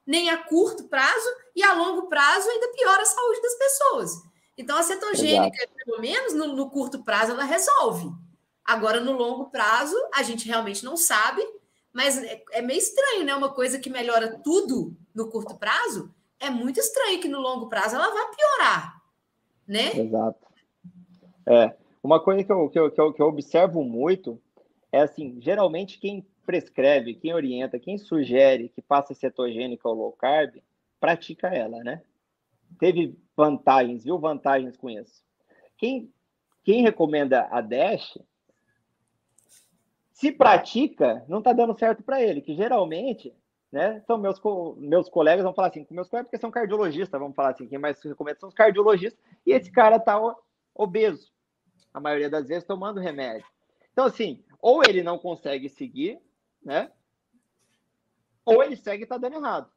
nem a curto prazo, e a longo prazo ainda piora a saúde das pessoas. Então, a cetogênica, Exato. pelo menos no, no curto prazo, ela resolve. Agora, no longo prazo, a gente realmente não sabe, mas é, é meio estranho, né? Uma coisa que melhora tudo no curto prazo, é muito estranho que no longo prazo ela vai piorar, né? Exato. É, uma coisa que eu, que eu, que eu, que eu observo muito é assim, geralmente quem prescreve, quem orienta, quem sugere que faça cetogênica ou low carb, pratica ela, né? Teve vantagens, viu vantagens com isso. Quem, quem recomenda a DASH, se pratica, não está dando certo para ele, que geralmente, né, são meus, meus colegas, vão falar assim, com meus colegas porque são cardiologistas, vamos falar assim, quem mais recomenda são os cardiologistas, e esse cara está obeso a maioria das vezes tomando remédio. Então, assim, ou ele não consegue seguir, né? Ou ele segue e está dando errado.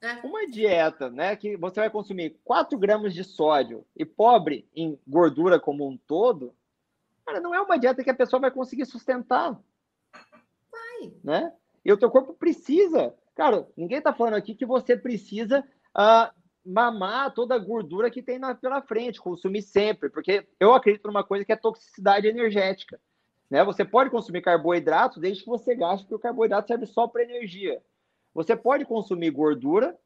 É. Uma dieta, né, que você vai consumir 4 gramas de sódio e pobre em gordura como um todo, cara, não é uma dieta que a pessoa vai conseguir sustentar. Vai. Né? E o teu corpo precisa. Cara, ninguém está falando aqui que você precisa uh, mamar toda a gordura que tem na, pela frente, consumir sempre, porque eu acredito numa coisa que é toxicidade energética. Né? Você pode consumir carboidrato desde que você gaste, porque o carboidrato serve só para energia. Você pode consumir gordura,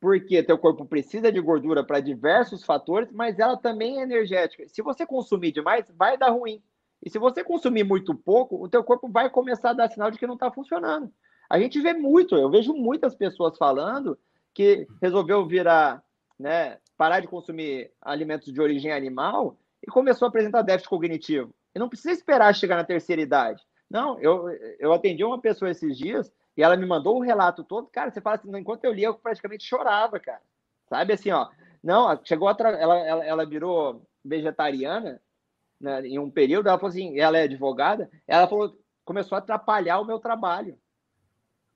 porque teu corpo precisa de gordura para diversos fatores, mas ela também é energética. Se você consumir demais, vai dar ruim. E se você consumir muito pouco, o teu corpo vai começar a dar sinal de que não está funcionando. A gente vê muito, eu vejo muitas pessoas falando que resolveu virar né, parar de consumir alimentos de origem animal e começou a apresentar déficit cognitivo. E não precisa esperar chegar na terceira idade. Não, eu, eu atendi uma pessoa esses dias e ela me mandou o relato todo. Cara, você fala assim, enquanto eu lia, eu praticamente chorava, cara. Sabe assim, ó. Não, chegou a ela, ela, ela virou vegetariana né, em um período, ela falou assim, ela é advogada, ela falou, começou a atrapalhar o meu trabalho.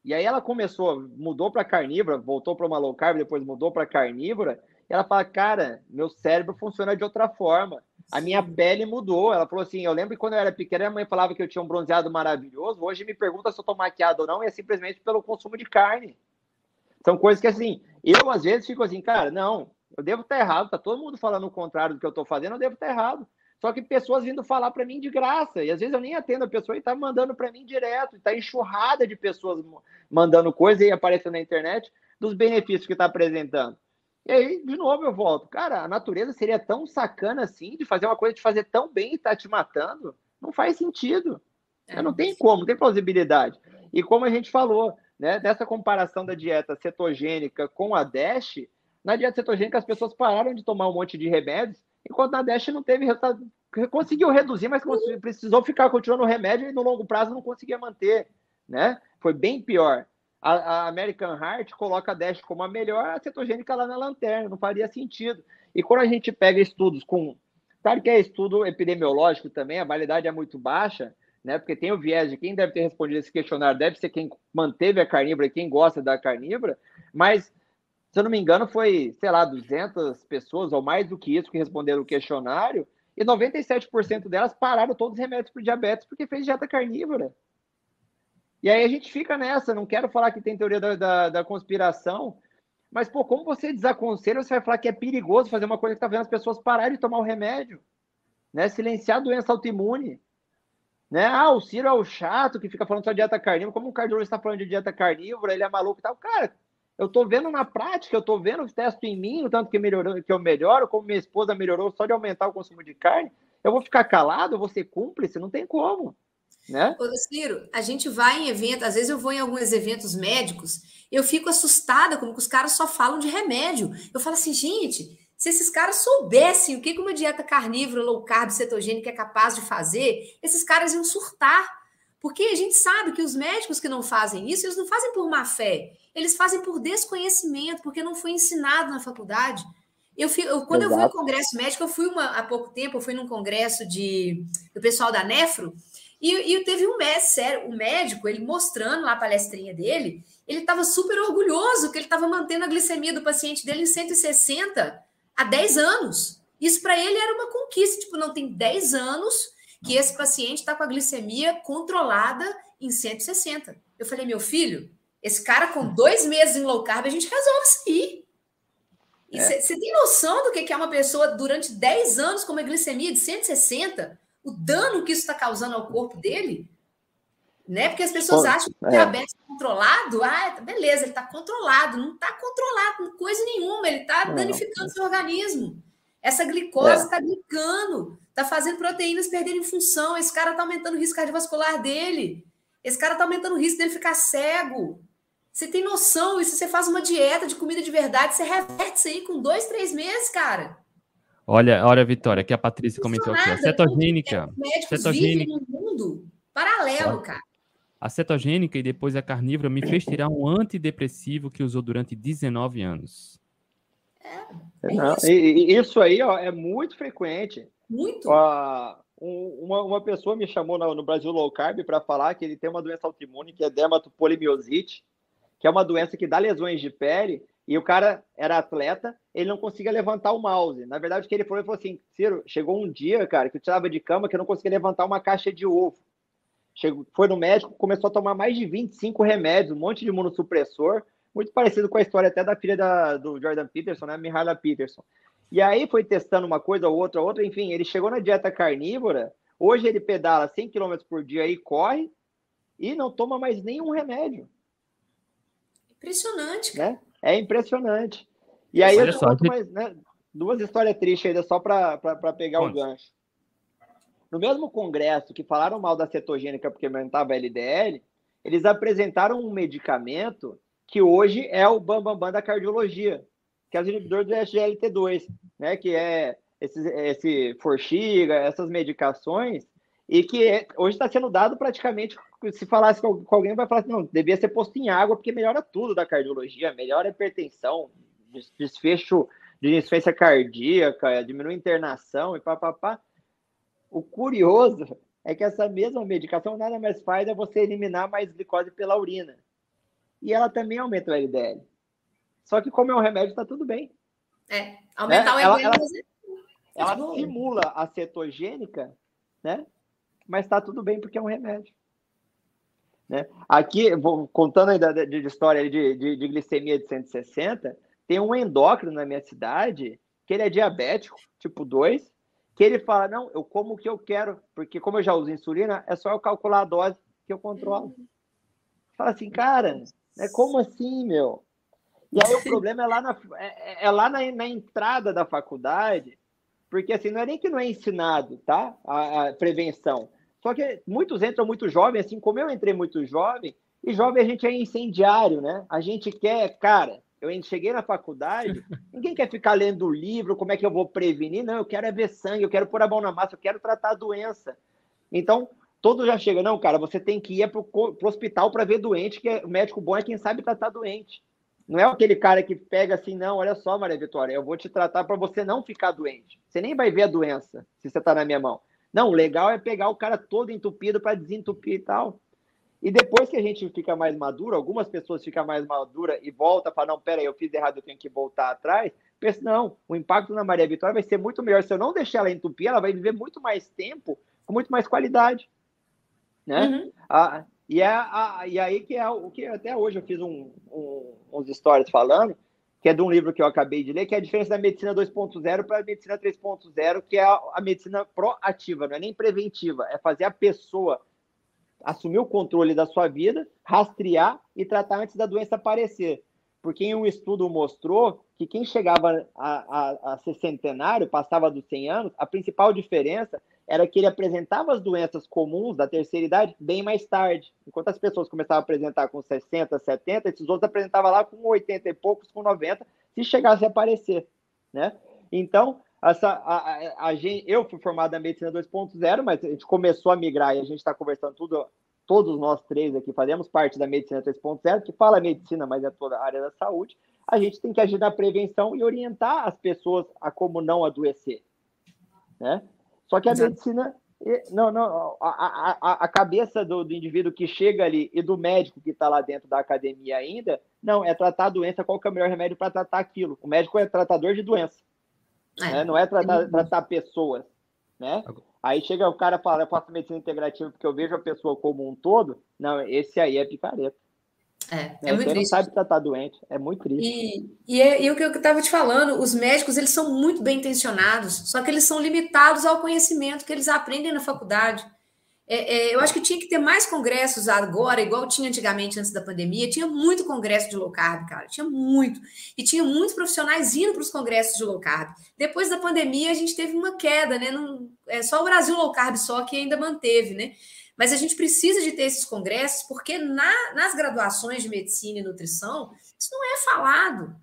E aí ela começou, mudou para carnívora, voltou para uma low carb, depois mudou para carnívora. E ela fala, cara, meu cérebro funciona de outra forma. A minha pele mudou. Ela falou assim: eu lembro que quando eu era pequena, a mãe falava que eu tinha um bronzeado maravilhoso. Hoje me pergunta se eu tô maquiado ou não, e é simplesmente pelo consumo de carne. São coisas que, assim, eu às vezes fico assim, cara, não, eu devo estar errado. Tá todo mundo falando o contrário do que eu tô fazendo, eu devo estar errado. Só que pessoas vindo falar para mim de graça. E às vezes eu nem atendo a pessoa e tá mandando para mim direto. Está enxurrada de pessoas mandando coisa e aparecendo na internet dos benefícios que está apresentando. E aí, de novo, eu volto. Cara, a natureza seria tão sacana assim de fazer uma coisa de fazer tão bem e tá te matando? Não faz sentido. É, não tem como, não tem plausibilidade. E como a gente falou, né, dessa comparação da dieta cetogênica com a DASH, na dieta cetogênica as pessoas pararam de tomar um monte de remédios enquanto na Dash não teve resultado. Conseguiu reduzir, mas precisou ficar continuando o remédio e no longo prazo não conseguia manter, né? Foi bem pior. A, a American Heart coloca a Dash como a melhor, cetogênica lá na lanterna, não faria sentido. E quando a gente pega estudos com. Claro que é estudo epidemiológico também, a validade é muito baixa, né? Porque tem o viés de quem deve ter respondido esse questionário, deve ser quem manteve a carnívora e quem gosta da carnívora, mas se eu não me engano, foi, sei lá, 200 pessoas ou mais do que isso que responderam o questionário, e 97% delas pararam todos os remédios para diabetes porque fez dieta carnívora. E aí a gente fica nessa, não quero falar que tem teoria da, da, da conspiração, mas, pô, como você desaconselha, você vai falar que é perigoso fazer uma coisa que está vendo as pessoas pararem de tomar o remédio, né? Silenciar a doença autoimune. Né? Ah, o Ciro é o chato que fica falando só de dieta carnívora, como um cardiologista está falando de dieta carnívora, ele é maluco e tal. Cara, eu estou vendo na prática, eu estou vendo o testo em mim, o tanto que melhorou, que eu melhoro, como minha esposa melhorou só de aumentar o consumo de carne, Eu vou ficar calado, eu vou ser cúmplice? Não tem como. Né? Ô, Ciro, a gente vai em eventos, às vezes eu vou em alguns eventos médicos, eu fico assustada como que os caras só falam de remédio. Eu falo assim, gente, se esses caras soubessem o que uma dieta carnívora, low carb, cetogênica é capaz de fazer, esses caras iam surtar. Porque a gente sabe que os médicos que não fazem isso, eles não fazem por má fé, eles fazem por desconhecimento, porque não foi ensinado na faculdade. Eu, fui, eu quando Exato. eu fui ao congresso médico, eu fui uma, há pouco tempo, eu fui num congresso de, do pessoal da Nefro, e, e teve um médico, o médico, ele mostrando lá a palestrinha dele, ele estava super orgulhoso que ele estava mantendo a glicemia do paciente dele em 160 há 10 anos. Isso para ele era uma conquista, tipo, não tem 10 anos que esse paciente está com a glicemia controlada em 160. Eu falei, meu filho, esse cara com dois meses em low carb, a gente resolve isso aí. Você é. tem noção do que é uma pessoa durante 10 anos com uma glicemia de 160? O dano que isso está causando ao corpo dele, né? Porque as pessoas acham que o diabetes é controlado, ah, beleza, ele está controlado, não está controlado com coisa nenhuma, ele está danificando seu organismo. Essa glicose está é. glicando, está fazendo proteínas perderem função, esse cara está aumentando o risco cardiovascular dele, esse cara está aumentando o risco dele ficar cego. Você tem noção? E se você faz uma dieta de comida de verdade, você reverte isso aí com dois, três meses, cara. Olha, olha, Vitória, que a Patrícia comentou aqui. A cetogênica. Médicos cetogênica. vivem num mundo paralelo, cara. A cetogênica e depois a carnívora me fez tirar um antidepressivo que usou durante 19 anos. É, é Não, isso. E, isso aí ó, é muito frequente. Muito. Uh, uma, uma pessoa me chamou no, no Brasil Low Carb para falar que ele tem uma doença autoimune que é dermatopolimiosite, que é uma doença que dá lesões de pele e o cara era atleta, ele não conseguia levantar o mouse. Na verdade, o que ele falou, ele falou assim: Ciro, chegou um dia, cara, que eu estava de cama que eu não conseguia levantar uma caixa de ovo. Chegou, foi no médico, começou a tomar mais de 25 remédios, um monte de imunossupressor, muito parecido com a história até da filha da, do Jordan Peterson, né? Mihaila Peterson. E aí foi testando uma coisa, outra, outra, enfim, ele chegou na dieta carnívora. Hoje ele pedala 100 km por dia e corre e não toma mais nenhum remédio. Impressionante, cara. Né? É impressionante. E aí Olha eu te conto mais, né, duas histórias tristes ainda só para pegar o gancho. No mesmo congresso que falaram mal da cetogênica porque aumentava a LDL, eles apresentaram um medicamento que hoje é o bambambam bam, bam da cardiologia, que é o inibidor do SGLT2, né, que é esse, esse Forxiga, essas medicações, e que é, hoje está sendo dado praticamente se falasse com alguém, vai falar assim, não, devia ser posto em água, porque melhora tudo da cardiologia, melhora a hipertensão, desfecho de insuficiência cardíaca, diminui a internação e papapá. O curioso é que essa mesma medicação nada mais faz é você eliminar mais glicose pela urina. E ela também aumenta o LDL. Só que como é um remédio, está tudo bem. É, aumentar né? o LDL. Ela, ela, ela simula a cetogênica, né? Mas está tudo bem porque é um remédio. Né? Aqui, vou, contando ainda de, de história de, de, de, glicemia de 160, tem um endócrino na minha cidade que ele é diabético, tipo 2, que ele fala, não, eu como o que eu quero, porque como eu já uso insulina, é só eu calcular a dose que eu controlo. Fala assim, cara, é como assim, meu? E aí o problema é lá na, é, é lá na, na, entrada da faculdade, porque assim, não é nem que não é ensinado, tá? A, a prevenção. Só que muitos entram muito jovens, assim como eu entrei muito jovem, e jovem a gente é incendiário, né? A gente quer, cara, eu cheguei na faculdade, ninguém quer ficar lendo o livro, como é que eu vou prevenir? Não, eu quero é ver sangue, eu quero pôr a mão na massa, eu quero tratar a doença. Então, todo já chega, não, cara, você tem que ir para o hospital para ver doente, que é, o médico bom é quem sabe tratar doente. Não é aquele cara que pega assim, não, olha só, Maria Vitória, eu vou te tratar para você não ficar doente. Você nem vai ver a doença se você está na minha mão. Não, o legal é pegar o cara todo entupido para desentupir e tal. E depois que a gente fica mais maduro, algumas pessoas ficam mais maduras e volta para não, pera aí, eu fiz errado, eu tenho que voltar atrás. Pensa, não, o impacto na Maria Vitória vai ser muito melhor. Se eu não deixar ela entupir, ela vai viver muito mais tempo, com muito mais qualidade. Né? Uhum. Ah, e, é, a, e aí que é o que até hoje eu fiz um, um, uns stories falando, que é de um livro que eu acabei de ler, que é a diferença da medicina 2.0 para a medicina 3.0, que é a, medicina proativa, não é nem preventiva, é fazer a pessoa assumir o controle da sua vida, rastrear e tratar antes da doença aparecer. porque um estudo mostrou que quem chegava a, a, a ser centenário, passava dos 100 anos, a principal diferença era que ele apresentava as doenças comuns da terceira idade bem mais tarde. Enquanto as pessoas começavam a apresentar com 60, 70, esses outros apresentavam lá com 80 e poucos, com 90, se chegasse a aparecer, né? Então, essa, a, a, a gente, eu fui formado na medicina 2.0, mas a gente começou a migrar e a gente está conversando tudo, todos nós três aqui fazemos parte da medicina 3.0, que fala medicina, mas é toda a área da saúde. A gente tem que agir na prevenção e orientar as pessoas a como não adoecer, né? Só que a Exato. medicina não, não, a, a, a cabeça do, do, indivíduo que chega ali e do médico que está lá dentro da academia ainda, não, é tratar a doença, qual que é o melhor remédio para tratar aquilo. O médico é tratador de doença. É. Né? Não é tratar, tratar pessoas. Né? Aí chega o cara e fala, eu faço medicina integrativa porque eu vejo a pessoa como um todo. Não, esse aí é picareta. É, é, é muito triste. não sabe tratar doente, é muito triste. E, e, é, e o que eu estava te falando, os médicos, eles são muito bem intencionados, só que eles são limitados ao conhecimento que eles aprendem na faculdade. É, é, eu acho que tinha que ter mais congressos agora, igual tinha antigamente antes da pandemia. Tinha muito congresso de low carb, cara. Tinha muito. E tinha muitos profissionais indo para os congressos de low carb. Depois da pandemia, a gente teve uma queda, né? Não, é só o Brasil low carb só que ainda manteve, né? Mas a gente precisa de ter esses congressos, porque na, nas graduações de medicina e nutrição, isso não é falado.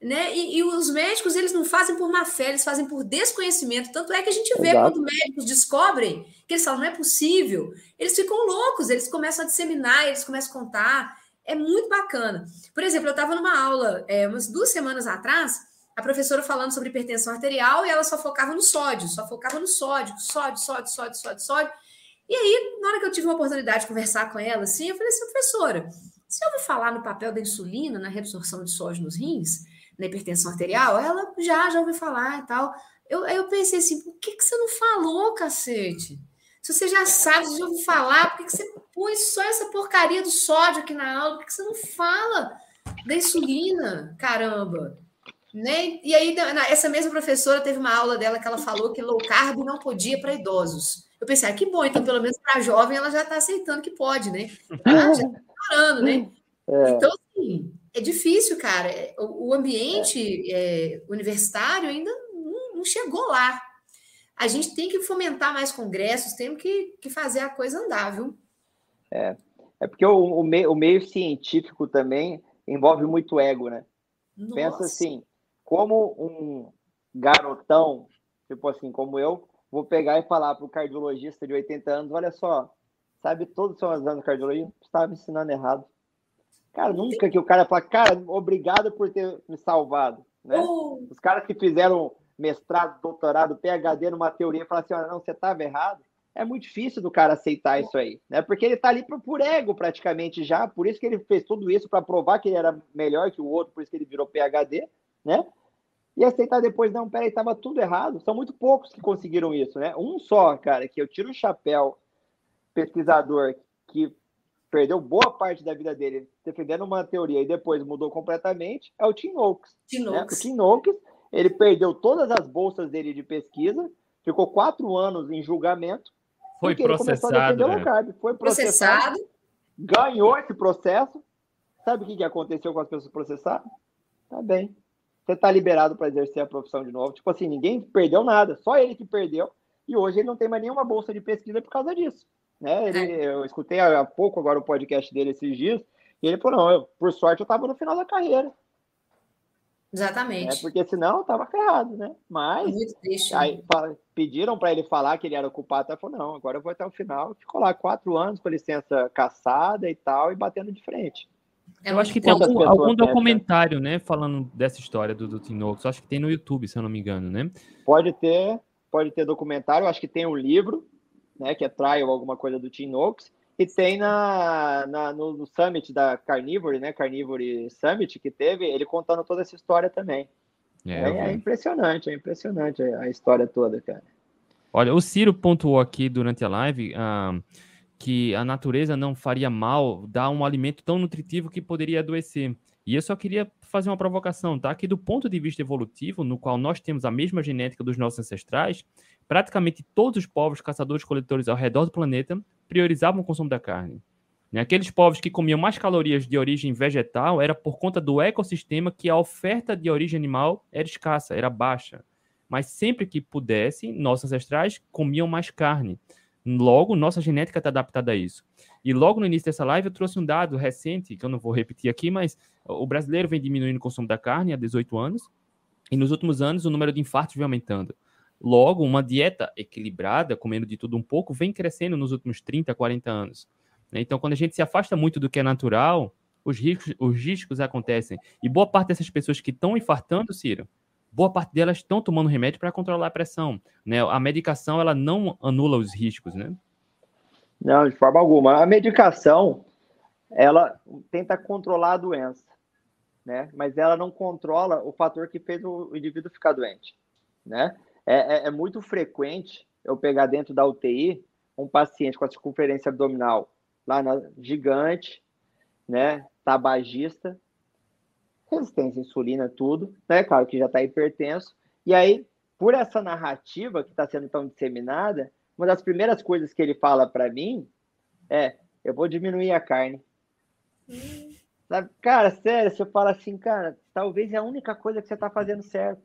Né? E, e, os médicos eles não fazem por má fé, eles fazem por desconhecimento. Tanto é que a gente vê Exato. quando médicos descobrem que eles falam, não é possível, eles ficam loucos, eles começam a disseminar, eles começam a contar. É muito bacana. Por exemplo, eu estava numa aula é, umas duas semanas atrás, a professora falando sobre hipertensão arterial e ela só focava no sódio, só focava no sódio, sódio, sódio, sódio, sódio, sódio. E aí, na hora que eu tive uma oportunidade de conversar com ela, assim, eu falei assim, professora, você ouviu falar no papel da insulina na reabsorção de sódio nos rins? na hipertensão arterial? Ela já, já ouviu falar e tal. Eu, aí eu pensei assim, por que, que você não falou, cacete? Se você já sabe, você já ouviu falar, por que, que você pôs só essa porcaria do sódio aqui na aula? Por que, que você não fala da insulina? Caramba! Né? E aí, essa mesma professora teve uma aula dela que ela falou que low carb não podia para idosos. Eu pensei, ah, que bom, então pelo menos para jovem ela já está aceitando que pode, né? Ah, já está parando, né? É. Então, assim, é difícil, cara. É, o, ambiente é. É, universitário ainda não, não, chegou lá. A gente tem que fomentar mais congressos, temos que, que fazer a coisa andar, viu? É, é porque o, o, meio, o meio científico também envolve muito ego, né? Nossa. Pensa assim, como um garotão, tipo assim, como eu, vou pegar e falar para o cardiologista de 80 anos, olha só, sabe todos os seus anos de cardiologia? Estava me ensinando errado. Cara, nunca que o cara fala, cara, obrigado por ter me salvado. Né? Oh. Os caras que fizeram mestrado, doutorado, PhD numa teoria, falam assim, olha, não, você estava errado. É muito difícil do cara aceitar isso aí, né? Porque ele tá ali por, por ego praticamente já, por isso que ele fez tudo isso para provar que ele era melhor que o outro, por isso que ele virou PhD, né? E aceitar depois, não, peraí, tava tudo errado. São muito poucos que conseguiram isso, né? Um só, cara, que eu tiro o chapéu pesquisador que perdeu boa parte da vida dele defendendo uma teoria e depois mudou completamente, é o Tim Oakes. Tim né? O Tim Oakes, ele perdeu todas as bolsas dele de pesquisa, ficou quatro anos em julgamento. Foi processado. Né? Foi processado, ganhou esse processo. Sabe o que aconteceu com as pessoas processadas? Tá bem. Você está liberado para exercer a profissão de novo. Tipo assim, ninguém perdeu nada, só ele que perdeu. E hoje ele não tem mais nenhuma bolsa de pesquisa por causa disso. Né? Ele, é. Eu escutei há pouco agora o podcast dele esses dias, e ele falou: não, eu, por sorte eu estava no final da carreira. Exatamente. É, porque senão eu tava ferrado, né? Mas aí, pediram para ele falar que ele era culpado, ele falou, não, agora eu vou até o final. Ficou lá quatro anos com licença caçada e tal, e batendo de frente. É eu acho que tem algum, algum documentário, né, falando dessa história do, do Tinox. Acho que tem no YouTube, se eu não me engano, né? Pode ter, pode ter documentário. Acho que tem um livro né, que é trial, alguma coisa do Noakes, e tem na, na no, no, Summit da Carnivore, né, Carnivore Summit, que teve, ele contando toda essa história também. É, é, é impressionante, é impressionante a história toda, cara. Olha, o Ciro pontuou aqui durante a live ah, que a natureza não faria mal dar um alimento tão nutritivo que poderia adoecer. E eu só queria fazer uma provocação, tá? Que do ponto de vista evolutivo, no qual nós temos a mesma genética dos nossos ancestrais, praticamente todos os povos caçadores-coletores ao redor do planeta priorizavam o consumo da carne. Aqueles povos que comiam mais calorias de origem vegetal era por conta do ecossistema que a oferta de origem animal era escassa, era baixa. Mas sempre que pudessem, nossos ancestrais comiam mais carne. Logo, nossa genética está adaptada a isso. E logo no início dessa live eu trouxe um dado recente, que eu não vou repetir aqui, mas o brasileiro vem diminuindo o consumo da carne há 18 anos, e nos últimos anos o número de infartos vem aumentando. Logo, uma dieta equilibrada, comendo de tudo um pouco, vem crescendo nos últimos 30, 40 anos. Né? Então, quando a gente se afasta muito do que é natural, os riscos, os riscos acontecem. E boa parte dessas pessoas que estão infartando, Ciro, boa parte delas estão tomando remédio para controlar a pressão. Né? A medicação ela não anula os riscos, né? Não, de forma alguma. A medicação ela tenta controlar a doença, né? Mas ela não controla o fator que fez o indivíduo ficar doente, né? É, é, é muito frequente eu pegar dentro da UTI um paciente com a circunferência abdominal lá na gigante, né? Tabagista, resistência à insulina, tudo, né? Claro que já está hipertenso. E aí, por essa narrativa que está sendo tão disseminada, uma das primeiras coisas que ele fala para mim é: eu vou diminuir a carne. Hum. Sabe? Cara, sério, você fala assim, cara, talvez é a única coisa que você está fazendo certo.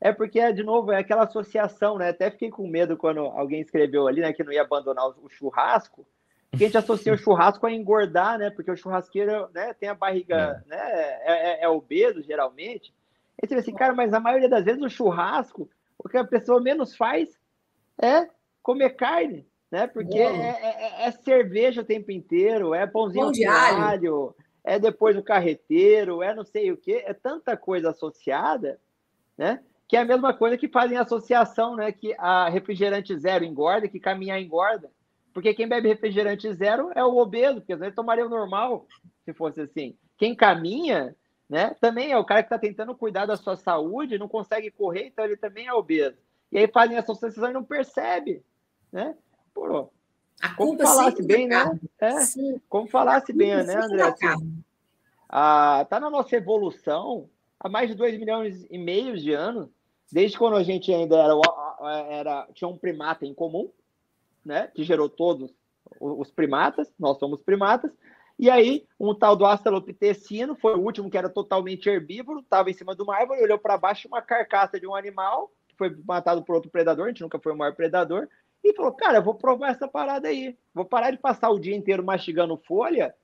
É porque, de novo, é aquela associação, né? Até fiquei com medo quando alguém escreveu ali, né, que não ia abandonar o churrasco, porque a gente associa o churrasco a engordar, né? Porque o churrasqueiro né, tem a barriga, é. né? É, é, é obeso, geralmente. E você assim, cara, mas a maioria das vezes o churrasco, o que a pessoa menos faz é comer carne, né? Porque é, é, é, cerveja o tempo inteiro, é pãozinho Pão de alho. alho, é depois o carreteiro, é não sei o que, é tanta coisa associada, né? Que é a mesma coisa que fazem associação, né? Que a refrigerante zero engorda, que caminhar engorda. Porque quem bebe refrigerante zero é o obeso, porque ele tomaria o normal, se fosse assim. Quem caminha, né, também é o cara que está tentando cuidar da sua saúde, não consegue correr, então ele também é obeso. E aí fazem essa associação e não percebe, né? Pô, como falasse bem, né? É, como falasse bem, né, André? Assim, a, tá na nossa evolução há mais de 2 milhões e meio de anos, desde quando a gente ainda era, era tinha um primata em comum, né, que gerou todos os primatas, nós somos primatas, e aí um tal do Astalopithecino, foi o último que era totalmente herbívoro, estava em cima de uma árvore, olhou para baixo uma carcaça de um animal, que foi matado por outro predador, a gente nunca foi o maior predador, e falou, cara, eu vou provar essa parada aí, vou parar de passar o dia inteiro mastigando folha,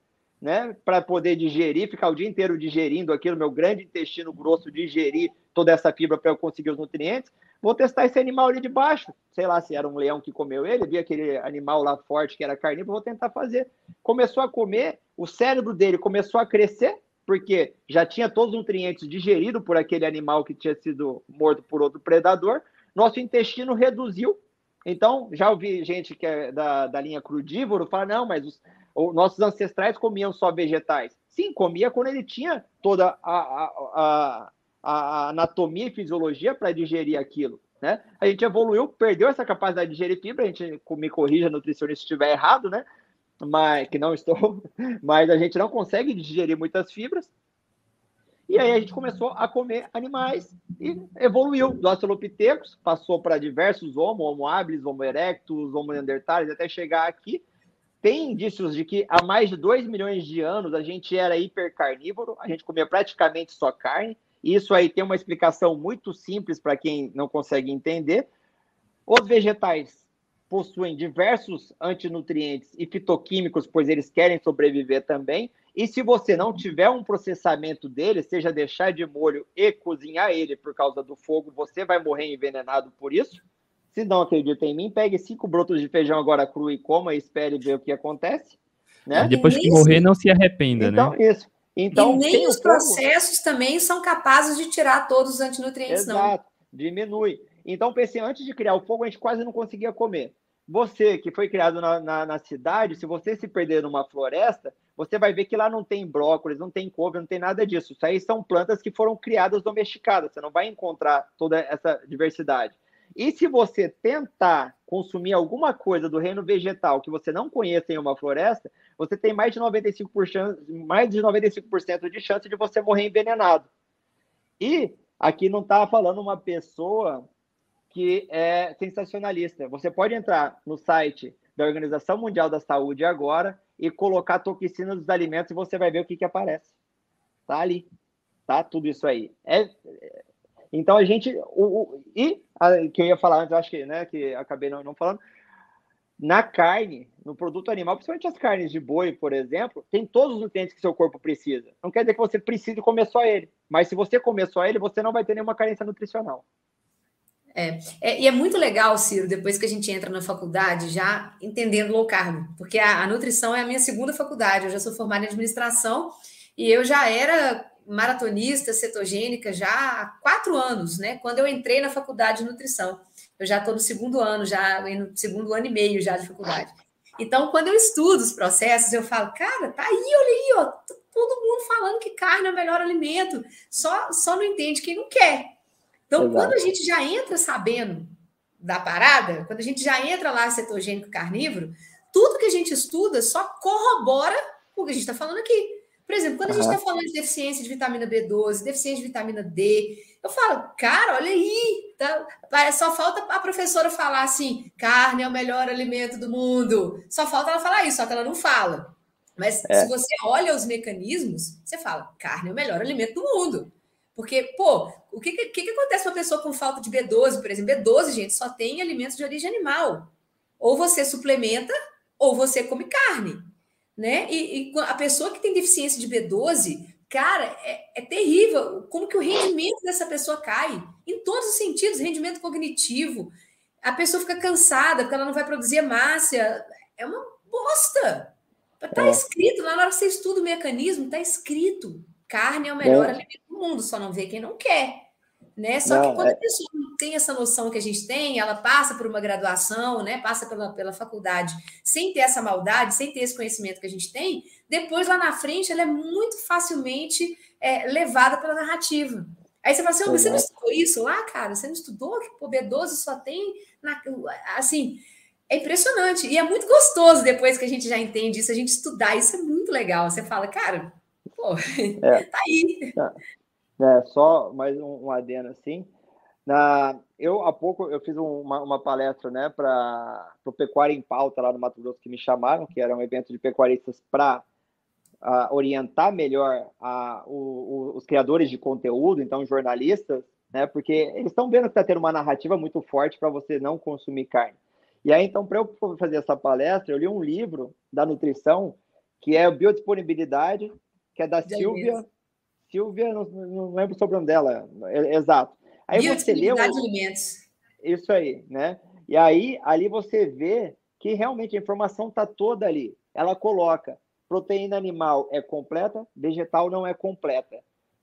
né, para poder digerir, ficar o dia inteiro digerindo aquilo, meu grande intestino grosso digerir toda essa fibra para eu conseguir os nutrientes, vou testar esse animal ali de baixo. Sei lá se era um leão que comeu ele, vi aquele animal lá forte que era carnívoro, vou tentar fazer. Começou a comer, o cérebro dele começou a crescer, porque já tinha todos os nutrientes digeridos por aquele animal que tinha sido morto por outro predador. Nosso intestino reduziu. Então, já ouvi gente que é da, da linha crudívoro falar: não, mas os, os nossos ancestrais comiam só vegetais. Sim, comia quando ele tinha toda a, a, a a anatomia e fisiologia para digerir aquilo. Né? A gente evoluiu, perdeu essa capacidade de digerir fibra, a gente me corrija, nutricionista, se estiver errado, né? Mas que não estou, mas a gente não consegue digerir muitas fibras. E aí a gente começou a comer animais e evoluiu do Australopithecus, passou para diversos Homo, Homo habilis, Homo erectus, Homo neanderthalis, até chegar aqui. Tem indícios de que há mais de 2 milhões de anos a gente era hipercarnívoro, a gente comia praticamente só carne. Isso aí tem uma explicação muito simples para quem não consegue entender. Os vegetais possuem diversos antinutrientes e fitoquímicos, pois eles querem sobreviver também. E se você não tiver um processamento dele, seja deixar de molho e cozinhar ele por causa do fogo, você vai morrer envenenado por isso. Se não acredita em mim, pegue cinco brotos de feijão agora cru e coma e espere ver o que acontece. Né? Depois que morrer, não se arrependa, então, né? Então, isso. Então, e nem os processos também são capazes de tirar todos os antinutrientes, Exato, não. Exato, diminui. Então, pensei, antes de criar o fogo, a gente quase não conseguia comer. Você que foi criado na, na, na, cidade, se você se perder numa floresta, você vai ver que lá não tem brócolis, não tem couve, não tem nada disso. Isso aí são plantas que foram criadas domesticadas. Você não vai encontrar toda essa diversidade. E se você tentar consumir alguma coisa do reino vegetal que você não conheça em uma floresta, você tem mais de 95%, mais de 95% de chance de você morrer envenenado. E aqui não está falando uma pessoa que é sensacionalista. Você pode entrar no site da Organização Mundial da Saúde agora e colocar toxina dos alimentos e você vai ver o que, que aparece. Tá ali. Tá tudo isso aí. É, então a gente. O, o, e a, que eu ia falar antes, acho que, né, que acabei não, não falando. Na carne, no produto animal, principalmente as carnes de boi, por exemplo, tem todos os nutrientes que seu corpo precisa. Não quer dizer que você precise comer só ele. Mas se você comer só ele, você não vai ter nenhuma carência nutricional. É, é, e é muito legal, Ciro, depois que a gente entra na faculdade, já entendendo low carb, porque a, a, nutrição é a minha segunda faculdade. Eu já sou formada em administração e eu já era maratonista cetogênica já há quatro anos, né? Quando eu entrei na faculdade de nutrição, eu já estou no segundo ano, já no segundo ano e meio já de faculdade. Então, quando eu estudo os processos, eu falo, cara, tá aí, olha aí, ó, todo mundo falando que carne é o melhor alimento, só, só não entende quem não quer. Então, Exato. quando a gente já entra sabendo da parada, quando a gente já entra lá cetogênico carnívoro, tudo que a gente estuda só corrobora o que a gente está falando aqui. Por exemplo, quando a gente está falando de deficiência de vitamina B12, deficiência de vitamina D, eu falo, cara, olha aí, tá, só falta a professora falar assim: carne é o melhor alimento do mundo. Só falta ela falar isso, só que ela não fala. Mas é. se você olha os mecanismos, você fala: carne é o melhor alimento do mundo. Porque, pô, o que, que, que acontece com uma pessoa com falta de B12, por exemplo? B12, gente, só tem alimentos de origem animal. Ou você suplementa, ou você come carne. Né? E, e a pessoa que tem deficiência de B12, cara, é, é, terrível. Como que o rendimento dessa pessoa cai? Em todos os sentidos, rendimento cognitivo. A pessoa fica cansada porque ela não vai produzir hemácia. É uma bosta. Tá é. escrito lá na hora que você estuda o mecanismo, tá escrito. Carne é o melhor é. alimento do mundo, só não vê quem não quer. Né? Só não, que quando é... a pessoa não tem essa noção que a gente tem, ela passa por uma graduação, né? passa pela, pela faculdade, sem ter essa maldade, sem ter esse conhecimento que a gente tem, depois lá na frente ela é muito facilmente é, levada pela narrativa. Aí você fala assim, oh, você não estudou isso lá, cara? Você não estudou que o B12 só tem na... assim, é impressionante. E é muito gostoso depois que a gente já entende isso, a gente estudar, isso é muito legal. Você fala, cara, pô, é. tá aí. É, só mais um, um adendo assim. Na, eu há pouco eu fiz uma, uma palestra né, para o Pecuária em Pauta lá no Mato Grosso que me chamaram, que era um evento de pecuaristas para uh, orientar melhor uh, o, o, os criadores de conteúdo, então jornalistas, né, porque eles estão vendo que está tendo uma narrativa muito forte para você não consumir carne. E aí, então, para eu fazer essa palestra, eu li um livro da nutrição que é Biodisponibilidade, que é da Silvia. Silvia, não, não lembro o sobrenome dela, é, exato. Aí você lê. alimentos. Isso aí, né? E aí, ali você vê que realmente a informação está toda ali. Ela coloca proteína animal é completa, vegetal não é completa.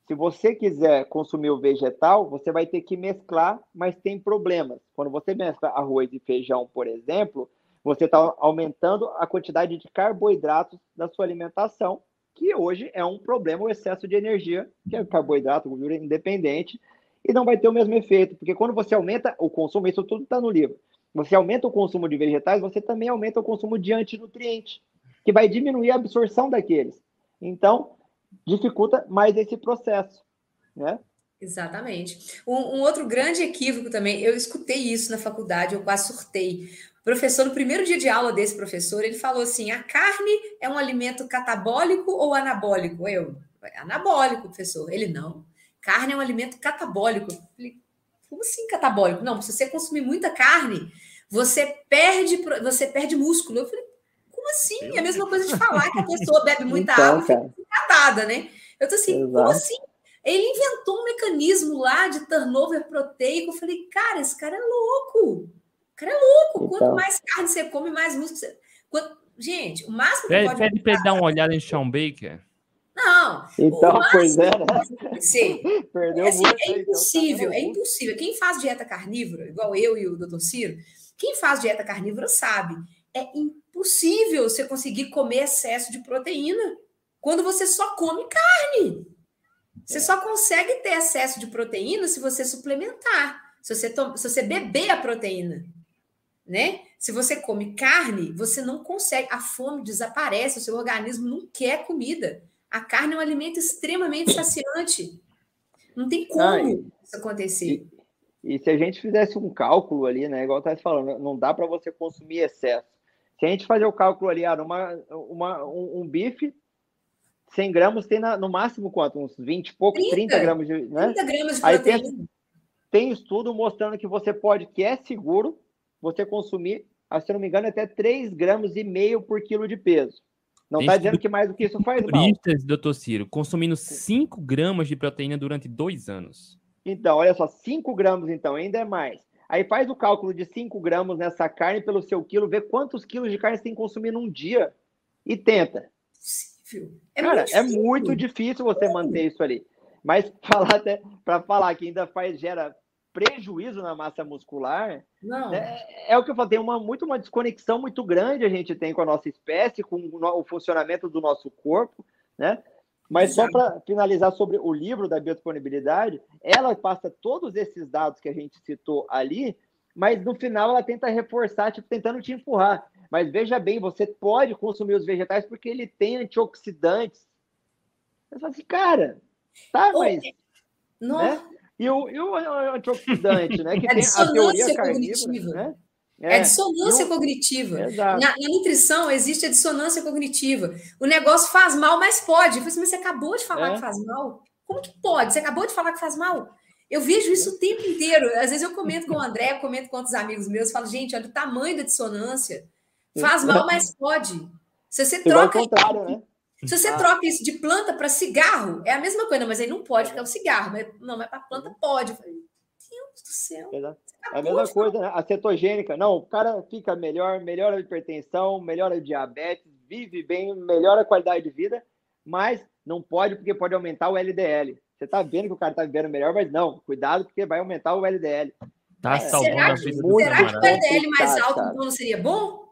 Se você quiser consumir o vegetal, você vai ter que mesclar, mas tem problemas. Quando você mescla arroz e feijão, por exemplo, você está aumentando a quantidade de carboidratos da sua alimentação que hoje é um problema o excesso de energia, que é carboidrato, gordura independente, e não vai ter o mesmo efeito, porque quando você aumenta o consumo, isso tudo está no livro, você aumenta o consumo de vegetais, você também aumenta o consumo de antinutrientes, que vai diminuir a absorção daqueles. Então, dificulta mais esse processo, né? Exatamente. Um, um, outro grande equívoco também, eu escutei isso na faculdade, eu quase surtei professor, no primeiro dia de aula desse professor, ele falou assim: a carne é um alimento catabólico ou anabólico? Eu, anabólico, professor. Ele, não. Carne é um alimento catabólico. Eu falei, como assim catabólico? Não, se você consumir muita carne, você perde, você perde músculo. Eu falei, como assim? É a mesma coisa de falar que a pessoa bebe muita então, água e fica encatada, né? Eu tô assim, Exato. como assim? Ele inventou um mecanismo lá de turnover proteico. Eu falei, cara, esse cara é louco cara é louco. Então... Quanto mais carne você come, mais músculo você. Quanto... Gente, o máximo que pede, pode. Pede para ele dar uma olhada em Sean Baker. Não. Então, pois é. Né? Sim. Perdeu assim, muito. É impossível, então, é impossível. Quem faz dieta carnívora, igual eu e o doutor Ciro, quem faz dieta carnívora sabe. É impossível você conseguir comer excesso de proteína quando você só come carne. Você é. só consegue ter excesso de proteína se você suplementar, se você, se você beber a proteína né? Se você come carne, você não consegue, a fome desaparece, o seu organismo não quer comida. A carne é um alimento extremamente saciante. Não tem como ah, e, isso acontecer. E, e, se a gente fizesse um cálculo ali, né? Igual estava falando, não dá para você consumir excesso. Se a gente fazer o cálculo ali, ah, uma, uma, um, um bife, 100 gramas tem na, no máximo quanto? Uns 20 e poucos, 30, 30 gramas de. Né? 30 gramas de proteína. Aí tem, tem estudo mostrando que você pode, que é seguro, você consumir, ah, se não me engano, até 3 gramas e meio por quilo de peso. Não está dizendo que mais do que isso faz mal. doutor Ciro, consumindo 5 gramas de proteína durante dois anos. Então, olha só, 5 gramas, então, ainda é mais. Aí faz o cálculo de 5 gramas nessa carne pelo seu quilo, vê quantos quilos de carne você tem que consumir num dia e tenta. É Cara, muito é muito difícil você manter isso ali. Mas falar até para falar que ainda faz gera prejuízo na massa muscular, não. É, é o que eu falei, tem uma, muito uma desconexão muito grande a gente tem com a nossa espécie, com o funcionamento do nosso corpo, né? Mas só para finalizar sobre o livro da biodisponibilidade, ela passa todos esses dados que a gente citou ali, mas no final ela tenta reforçar, tipo, tentando te empurrar. Mas veja bem, você pode consumir os vegetais porque ele tem antioxidantes. Você fala assim, cara, tá, mas. Né? E o, e o antioxidante, né? Que é tem a teoria carnívora, né? É, é dissonância cognitiva. Na, na, nutrição existe a dissonância cognitiva. O negócio faz mal, mas pode. Assim, mas você acabou de falar é. que faz mal? Como que pode? Você acabou de falar que faz mal? Eu vejo isso o tempo inteiro. Às vezes eu comento com o André, comento com outros amigos meus, falo, gente, olha o tamanho da dissonância. Faz mal, mas pode. Se você troca. Né? Se você ah. troca isso de planta para cigarro, é a mesma coisa, mas aí não pode, porque é o cigarro. Mas, não, mas para planta pode. Eu falei, Deus do céu. É a mesma coisa, né? A cetogênica. Não, o cara fica melhor, melhora a hipertensão, melhora o diabetes, vive bem, melhora a qualidade de vida, mas não pode porque pode aumentar o LDL. Você tá vendo que o cara tá vivendo melhor, mas não, cuidado porque vai aumentar o LDL. Tá é, será que, será que o LDL mais alto então não seria bom?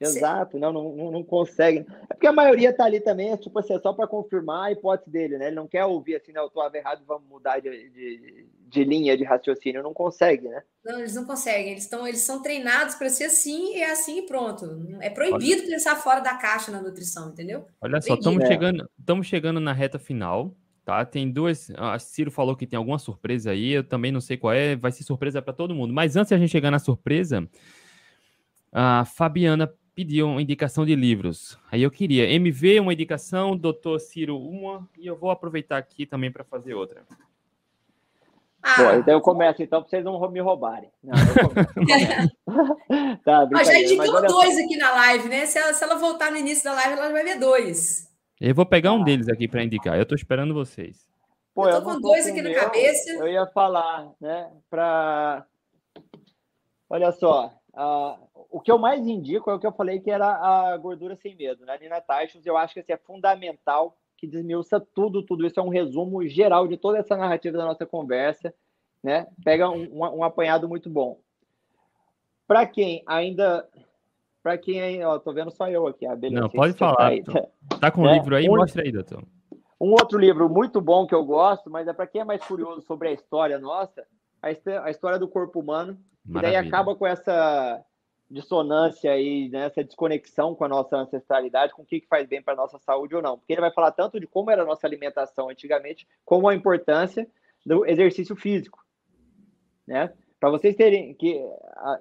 Exato, não, não, não consegue. É porque a maioria tá ali também, é tipo assim, é só para confirmar a hipótese dele, né? Ele não quer ouvir assim, né? Eu tô errado, vamos mudar de, de, de, linha de raciocínio. Não consegue, né? Não, eles não conseguem. Eles, estão, eles são treinados para ser assim e é assim e pronto. É proibido Olha. pensar fora da caixa na nutrição, entendeu? Olha só, estamos é. chegando, estamos chegando na reta final. Tá, tem duas. A Ciro falou que tem alguma surpresa aí, eu também não sei qual é, vai ser surpresa para todo mundo. Mas antes de a gente chegar na surpresa, a Fabiana pediu uma indicação de livros. Aí eu queria MV, uma indicação, Doutor Ciro, uma, e eu vou aproveitar aqui também para fazer outra. Ah, Pô, então eu começo, então, para vocês não me roubarem. Não, eu começo, eu tá, já indicamos dois aqui na live, né? Se ela, se ela voltar no início da live, ela vai ver dois. Eu vou pegar um ah. deles aqui para indicar. Eu estou esperando vocês. Pô, eu tô com dois aqui na cabeça. Eu ia falar, né? Para. Olha só, uh, o que eu mais indico é o que eu falei que era a gordura sem medo, né? Nina Tachos, eu acho que assim, é fundamental que desmiuça tudo, tudo isso é um resumo geral de toda essa narrativa da nossa conversa, né? Pega um, um, apanhado muito bom. Para quem ainda para quem aí, ó, tô vendo só eu aqui, a beleza. Não, pode falar. Tá, tá com o um livro aí? Um, Mostra aí, doutor. Um outro livro muito bom que eu gosto, mas é para quem é mais curioso sobre a história nossa, a história do corpo humano, Maravilha. e daí acaba com essa dissonância aí, né, essa desconexão com a nossa ancestralidade, com o que, que faz bem para a nossa saúde ou não. Porque ele vai falar tanto de como era a nossa alimentação antigamente, como a importância do exercício físico. Né? Para vocês terem que,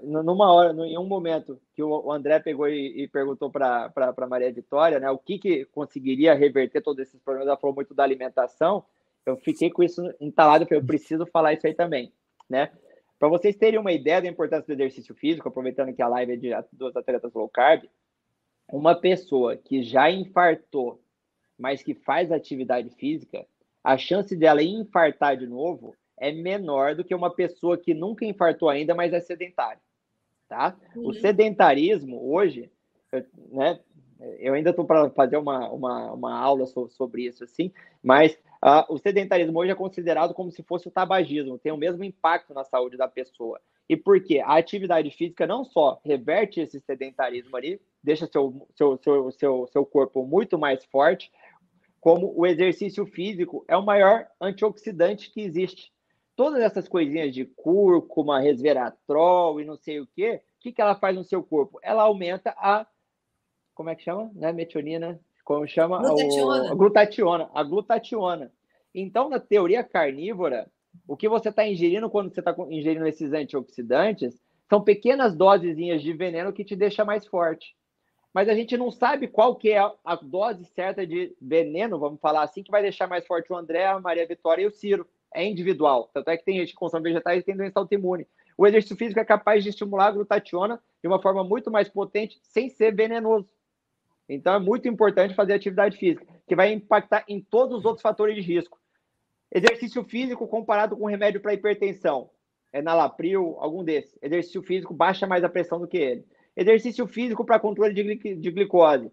numa hora, em um momento que o André pegou e, e perguntou para a Maria Vitória né, o que, que conseguiria reverter todos esses problemas, ela falou muito da alimentação, eu fiquei com isso entalado, eu preciso falar isso aí também. Né? Para vocês terem uma ideia da importância do exercício físico, aproveitando que a live é de duas atletas low carb, uma pessoa que já infartou, mas que faz atividade física, a chance dela infartar de novo é menor do que uma pessoa que nunca infartou ainda, mas é sedentária. Tá? Uhum. O sedentarismo hoje, né? Eu ainda estou para fazer uma, uma, uma aula so, sobre isso, assim, mas Uh, o sedentarismo hoje é considerado como se fosse o tabagismo, tem o mesmo impacto na saúde da pessoa. E por quê? A atividade física não só reverte esse sedentarismo ali, deixa seu, seu, seu, seu, seu corpo muito mais forte, como o exercício físico é o maior antioxidante que existe. Todas essas coisinhas de cúrcuma, resveratrol e não sei o quê, o que, que ela faz no seu corpo? Ela aumenta a. Como é que chama? Não é metionina? Como chama? Glutationa. O, a glutationa. A glutationa. Então, na teoria carnívora, o que você está ingerindo quando você está ingerindo esses antioxidantes são pequenas dosezinhas de veneno que te deixa mais forte. mas a gente não sabe qual que é a dose certa de veneno, vamos falar assim, que vai deixar mais forte o André, a Maria Vitória e o Ciro. É individual. Tanto é que tem gente que consome vegetais e tem doença autoimune. O exercício físico é capaz de estimular a glutationa de uma forma muito mais potente, sem ser venenoso. Então é muito importante fazer atividade física, que vai impactar em todos os outros fatores de risco. Exercício físico comparado com remédio para hipertensão. É nalapril, algum desses. Exercício físico baixa mais a pressão do que ele. Exercício físico para controle de, gli de, glicose.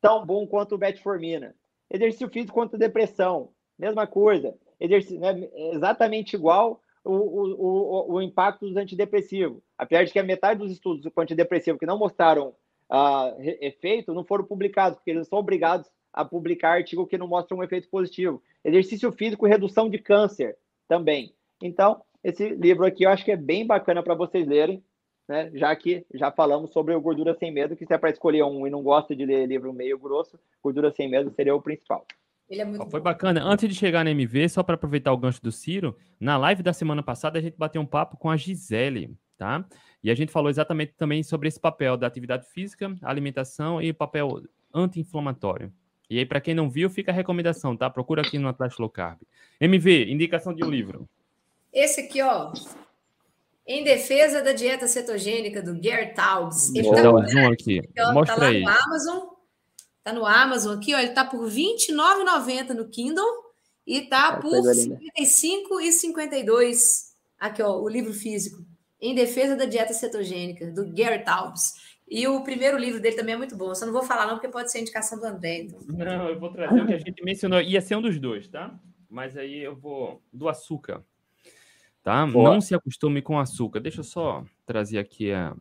Tão bom quanto o metformina. Exercício físico contra depressão. Mesma coisa. Exercício, né, exatamente igual o, o, o, o, impacto dos antidepressivos. Apesar de que a metade dos estudos com antidepressivo que não mostraram uh, efeito não foram publicados, porque eles são obrigados a publicar artigo que não mostra um efeito positivo. Exercício físico e redução de câncer também. Então, esse livro aqui eu acho que é bem bacana para vocês lerem, né? Já que já falamos sobre o Gordura Sem Medo, que se é para escolher um e não gosta de ler livro meio grosso, Gordura Sem Medo seria o principal. Ele é muito Foi bom. bacana. Antes de chegar na MV, só para aproveitar o gancho do Ciro, na live da semana passada a gente bateu um papo com a Gisele, tá? E a gente falou exatamente também sobre esse papel da atividade física, alimentação e papel anti-inflamatório. E aí, para quem não viu, fica a recomendação, tá? Procura aqui no Atlas Low Carb. MV, indicação de um livro. Esse aqui, ó. Em defesa da dieta cetogênica do Gary Taubes. Ele tá, um zoom aqui. Ó, Mostra tá lá aí. no Amazon. Tá no Amazon aqui, ó. Ele tá por R$29,90 no Kindle e tá é, por R$ 55,52 aqui, ó, o livro físico. Em Defesa da Dieta Cetogênica, do Gary Taubes. E o primeiro livro dele também é muito bom. Só não vou falar, não, porque pode ser indicação do André. Então. Não, eu vou trazer o que a gente mencionou. Ia ser um dos dois, tá? Mas aí eu vou. Do açúcar. Tá? Não se acostume com açúcar. Deixa eu só trazer aqui a,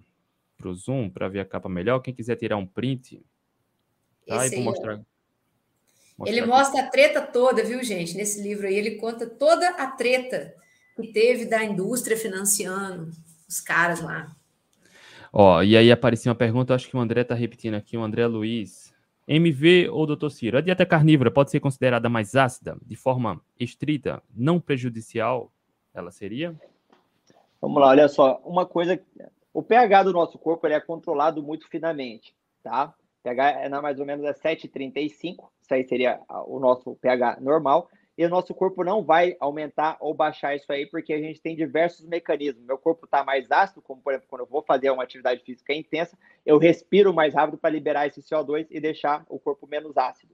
pro Zoom para ver a capa melhor. Quem quiser tirar um print. Tá? Esse e vou mostrar. mostrar ele aqui. mostra a treta toda, viu, gente? Nesse livro aí, ele conta toda a treta que teve da indústria financiando os caras lá. Ó, e aí apareceu uma pergunta, acho que o André está repetindo aqui, o André Luiz. MV ou Dr. Ciro, a dieta carnívora pode ser considerada mais ácida, de forma estrita, não prejudicial? Ela seria? Vamos lá, olha só, uma coisa, o pH do nosso corpo ele é controlado muito finamente, tá? O pH é mais ou menos é 7,35, isso aí seria o nosso pH normal e o nosso corpo não vai aumentar ou baixar isso aí, porque a gente tem diversos mecanismos. Meu corpo está mais ácido, como por exemplo, quando eu vou fazer uma atividade física intensa, eu respiro mais rápido para liberar esse CO2 e deixar o corpo menos ácido.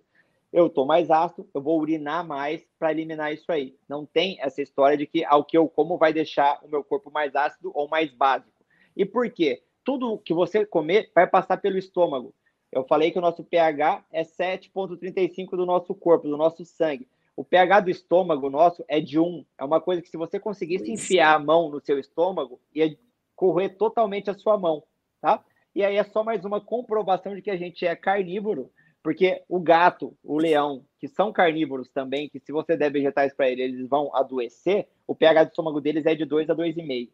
Eu estou mais ácido, eu vou urinar mais para eliminar isso aí. Não tem essa história de que ao que eu como vai deixar o meu corpo mais ácido ou mais básico. E por quê? Tudo que você comer vai passar pelo estômago. Eu falei que o nosso pH é 7,35 do nosso corpo, do nosso sangue. O pH do estômago nosso é de 1. É uma coisa que se você conseguisse enfiar a mão no seu estômago, ia correr totalmente a sua mão, tá? E aí é só mais uma comprovação de que a gente é carnívoro, porque o gato, o leão, que são carnívoros também, que se você der vegetais para eles, eles vão adoecer, o pH do estômago deles é de 2 a 2,5.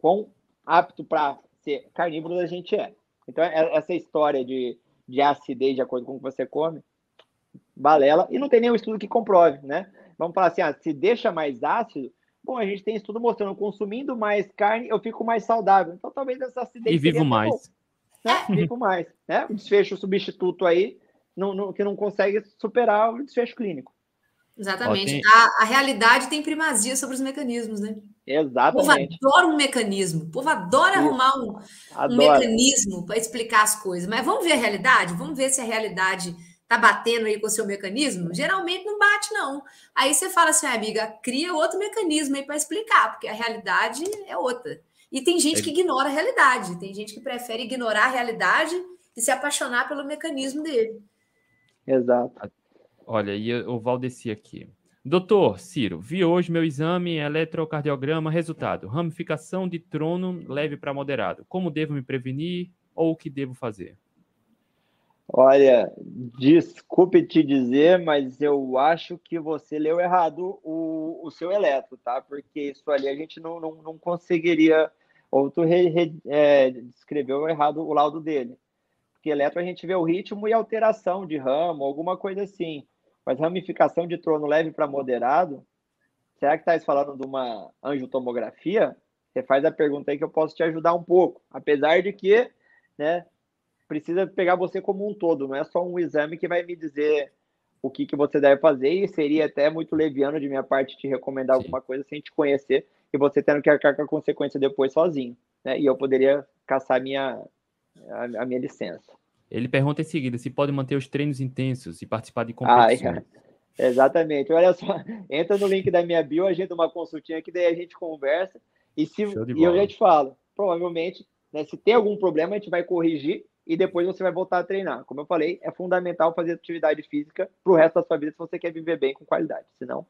Quão apto para ser carnívoro a gente é. Então, é, essa história de, de acidez de acordo com o que você come, balela, e não tem nenhum estudo que comprove, né? Vamos falar assim, ah, se deixa mais ácido, bom, a gente tem estudo mostrando, consumindo mais carne, eu fico mais saudável. Então, talvez essa acidez... E vivo mais. Bom, né? Vivo mais, né? O desfecho substituto aí, não, não, que não consegue superar o desfecho clínico. Exatamente. Ó, a, a, realidade tem primazia sobre os mecanismos, né? Exatamente. O povo adora um mecanismo. O povo adora Isso. arrumar um, um mecanismo para explicar as coisas. Mas vamos ver a realidade? Vamos ver se a realidade tá batendo aí com o seu mecanismo? Geralmente não bate, não. Aí você fala assim, ah, amiga, cria outro mecanismo aí para explicar, porque a realidade é outra. E tem gente que ignora a realidade, tem gente que prefere ignorar a realidade e se apaixonar pelo mecanismo dele. Exato. Olha, e o Valdeci aqui. Doutor Ciro, vi hoje meu exame eletrocardiograma, resultado: ramificação de trono leve para moderado. Como devo me prevenir ou o que devo fazer? Olha, desculpe te dizer, mas eu acho que você leu errado o, o seu eletro, tá? Porque isso ali a gente não, não, não conseguiria, ou tu re, re, é, escreveu errado o laudo dele. Porque eletro a gente vê o ritmo e alteração de ramo, alguma coisa assim. Mas ramificação de trono leve para moderado, será que está falando de uma angiotomografia? Você faz a pergunta aí que eu posso te ajudar um pouco. Apesar de que, né, precisa pegar você como um todo, não é só um exame que vai me dizer o que, que você deve fazer, e seria até muito leviano de minha parte te recomendar Sim. alguma coisa sem te conhecer e você tendo que arcar com a consequência depois sozinho, né? E eu poderia caçar a minha, a, a minha licença. Ele pergunta em seguida se pode manter os treinos intensos e participar de competições. Ah, exatamente. Olha só, entra no link da minha bio, agenda uma consultinha que daí a gente conversa. E, se, e eu já te falo, provavelmente, né, se tem algum problema, a gente vai corrigir e depois você vai voltar a treinar. Como eu falei, é fundamental fazer atividade física para o resto da sua vida se você quer viver bem com qualidade. Senão.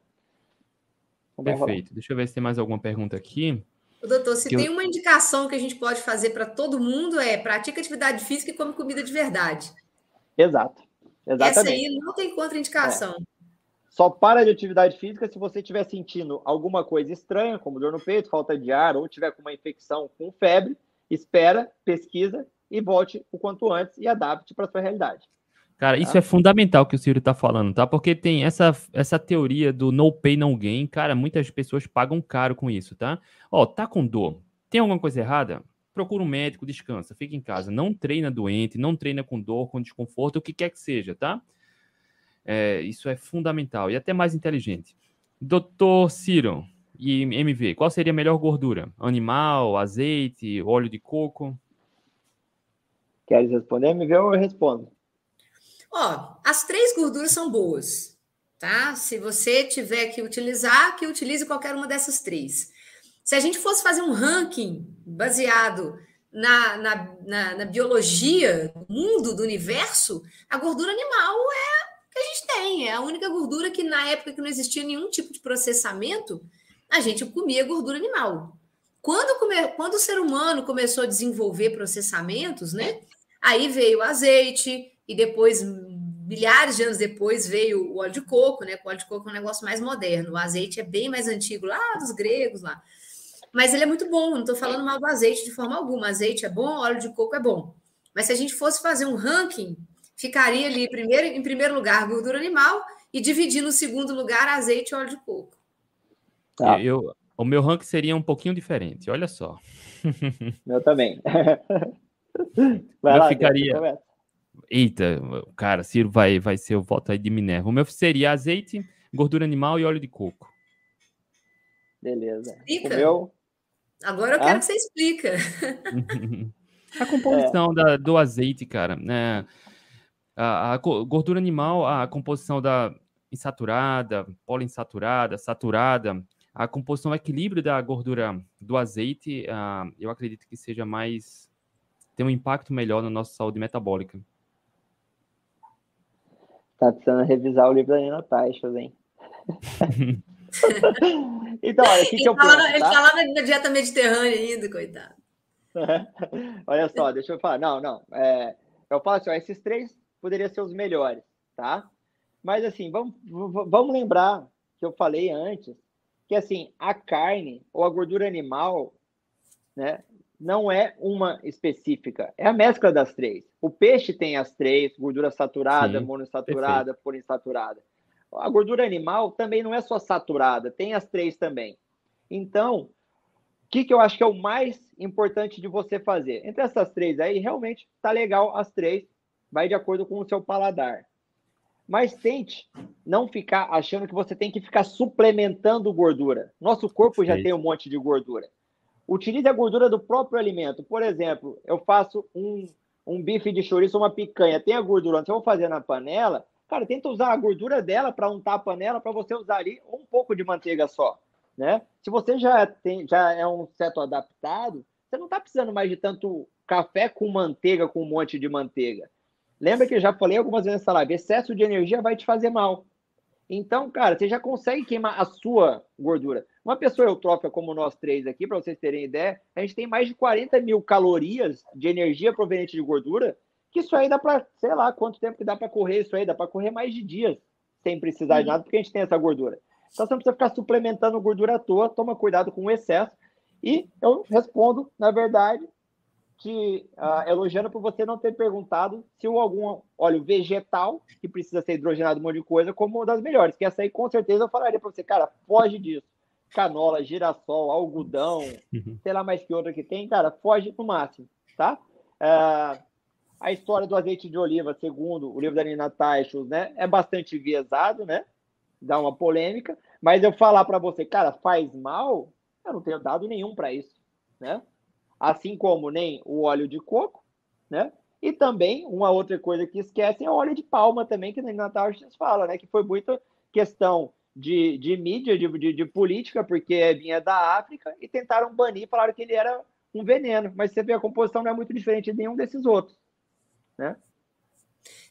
Perfeito. Deixa eu ver se tem mais alguma pergunta aqui. Doutor, se tem eu... uma indicação que a gente pode fazer para todo mundo é pratica atividade física e come comida de verdade. Exato. Exatamente. Essa aí não tem contraindicação. É. Só para de atividade física se você estiver sentindo alguma coisa estranha, como dor no peito, falta de ar, ou tiver com uma infecção com febre, espera, pesquisa e volte o quanto antes e adapte para a sua realidade. Cara, tá? isso é fundamental que o Ciro está falando, tá? Porque tem essa, essa teoria do no pay, no gain. Cara, muitas pessoas pagam caro com isso, tá? Ó, tá com dor, tem alguma coisa errada? Procura um médico, descansa, fica em casa. Não treina doente, não treina com dor, com desconforto, o que quer que seja, tá? É, isso é fundamental e até mais inteligente. Doutor Ciro e MV, qual seria a melhor gordura? Animal, azeite, óleo de coco? Queres responder, MV, ou eu respondo? Ó, as três gorduras são boas, tá? Se você tiver que utilizar, que utilize qualquer uma dessas três. Se a gente fosse fazer um ranking baseado na, na, na, na biologia, do mundo, do universo, a gordura animal é que a gente tem. É a única gordura que, na época que não existia nenhum tipo de processamento, a gente comia gordura animal. Quando, come... Quando o ser humano começou a desenvolver processamentos, né? Aí veio o azeite, e depois, milhares de anos depois, veio o óleo de coco, né? O óleo de coco é um negócio mais moderno. O azeite é bem mais antigo, lá dos gregos, lá. Mas ele é muito bom, não estou falando mal do azeite de forma alguma. Azeite é bom, óleo de coco é bom. Mas se a gente fosse fazer um ranking, ficaria ali primeiro, em primeiro lugar gordura animal e dividir no segundo lugar azeite e óleo de coco. Tá. Eu, o meu ranking seria um pouquinho diferente, olha só. Meu também. Vai eu lá, ficaria. Eita, cara, Ciro vai, vai ser o voto aí de Minerva. O meu seria azeite, gordura animal e óleo de coco. Beleza. Explica. O meu... Agora eu ah? quero que você explica. a composição é. da, do azeite, cara, né? A, a, gordura animal, a composição da insaturada, poliinsaturada, saturada, a composição, o equilíbrio da gordura do azeite, uh, eu acredito que seja mais tem um impacto melhor na nossa saúde metabólica. Tá precisando revisar o livro da Nina Taixas, hein? então, olha, o que, que eu penso, Ele tá? tá lá na dieta mediterrânea ainda, coitado. olha só, deixa eu falar. Não, não. É, eu falo assim, ó, esses três poderiam ser os melhores, tá? Mas assim, vamos, vamos lembrar que eu falei antes que assim, a carne ou a gordura animal, né, não é uma específica, é a mescla das três. O peixe tem as três, gordura saturada, Sim, monoinsaturada, poliinsaturada. A gordura animal também não é só saturada, tem as três também. Então, o que, que eu acho que é o mais importante de você fazer? Entre essas três aí, realmente tá legal as três, vai de acordo com o seu paladar. Mas tente não ficar achando que você tem que ficar suplementando gordura. Nosso corpo já tem um monte de gordura. Utilize a gordura do próprio alimento. Por exemplo, eu faço um, um bife de chouriço ou uma picanha, tem a gordura, se eu vou fazer na panela, cara, tenta usar a gordura dela para untar a panela para você usar ali um pouco de manteiga só, né? Se você já tem, já é um certo adaptado, você não está precisando mais de tanto café com manteiga, com um monte de manteiga. Lembra que eu já falei algumas vezes nessa live, excesso de energia vai te fazer mal. Então, cara, você já consegue queimar a sua gordura. Uma pessoa eutrófica como nós três aqui, para vocês terem ideia, a gente tem mais de 40 mil calorias de energia proveniente de gordura, que isso aí dá para, sei lá, quanto tempo que dá para correr isso aí, dá para correr mais de dias sem precisar de nada, porque a gente tem essa gordura. Então você não precisa ficar suplementando gordura à toa, toma cuidado com o excesso. E eu respondo, na verdade, te uh, elogiando por você não ter perguntado se o algum óleo vegetal, que precisa ser hidrogenado um monte de coisa, como uma das melhores. Que essa aí, com certeza, eu falaria para você, cara, foge disso. Canola, girassol, algodão, uhum. sei lá mais que outra que tem, cara, foge no máximo, tá? Uh, A história do azeite de oliva, segundo o livro da Nina Teichels, né, é bastante viesado, né? Dá uma polêmica, mas eu falar para você, cara, faz mal, eu não tenho dado nenhum para isso, né? Assim como nem o óleo de coco, né? E também uma outra coisa que esquecem é o óleo de palma também, que na Nina Teichels fala, né? Que foi muita questão de, de mídia, de, de, de, política, porque vinha da África, e tentaram banir, falaram que ele era um veneno. Mas você vê, a composição não é muito diferente de nenhum desses outros. Né?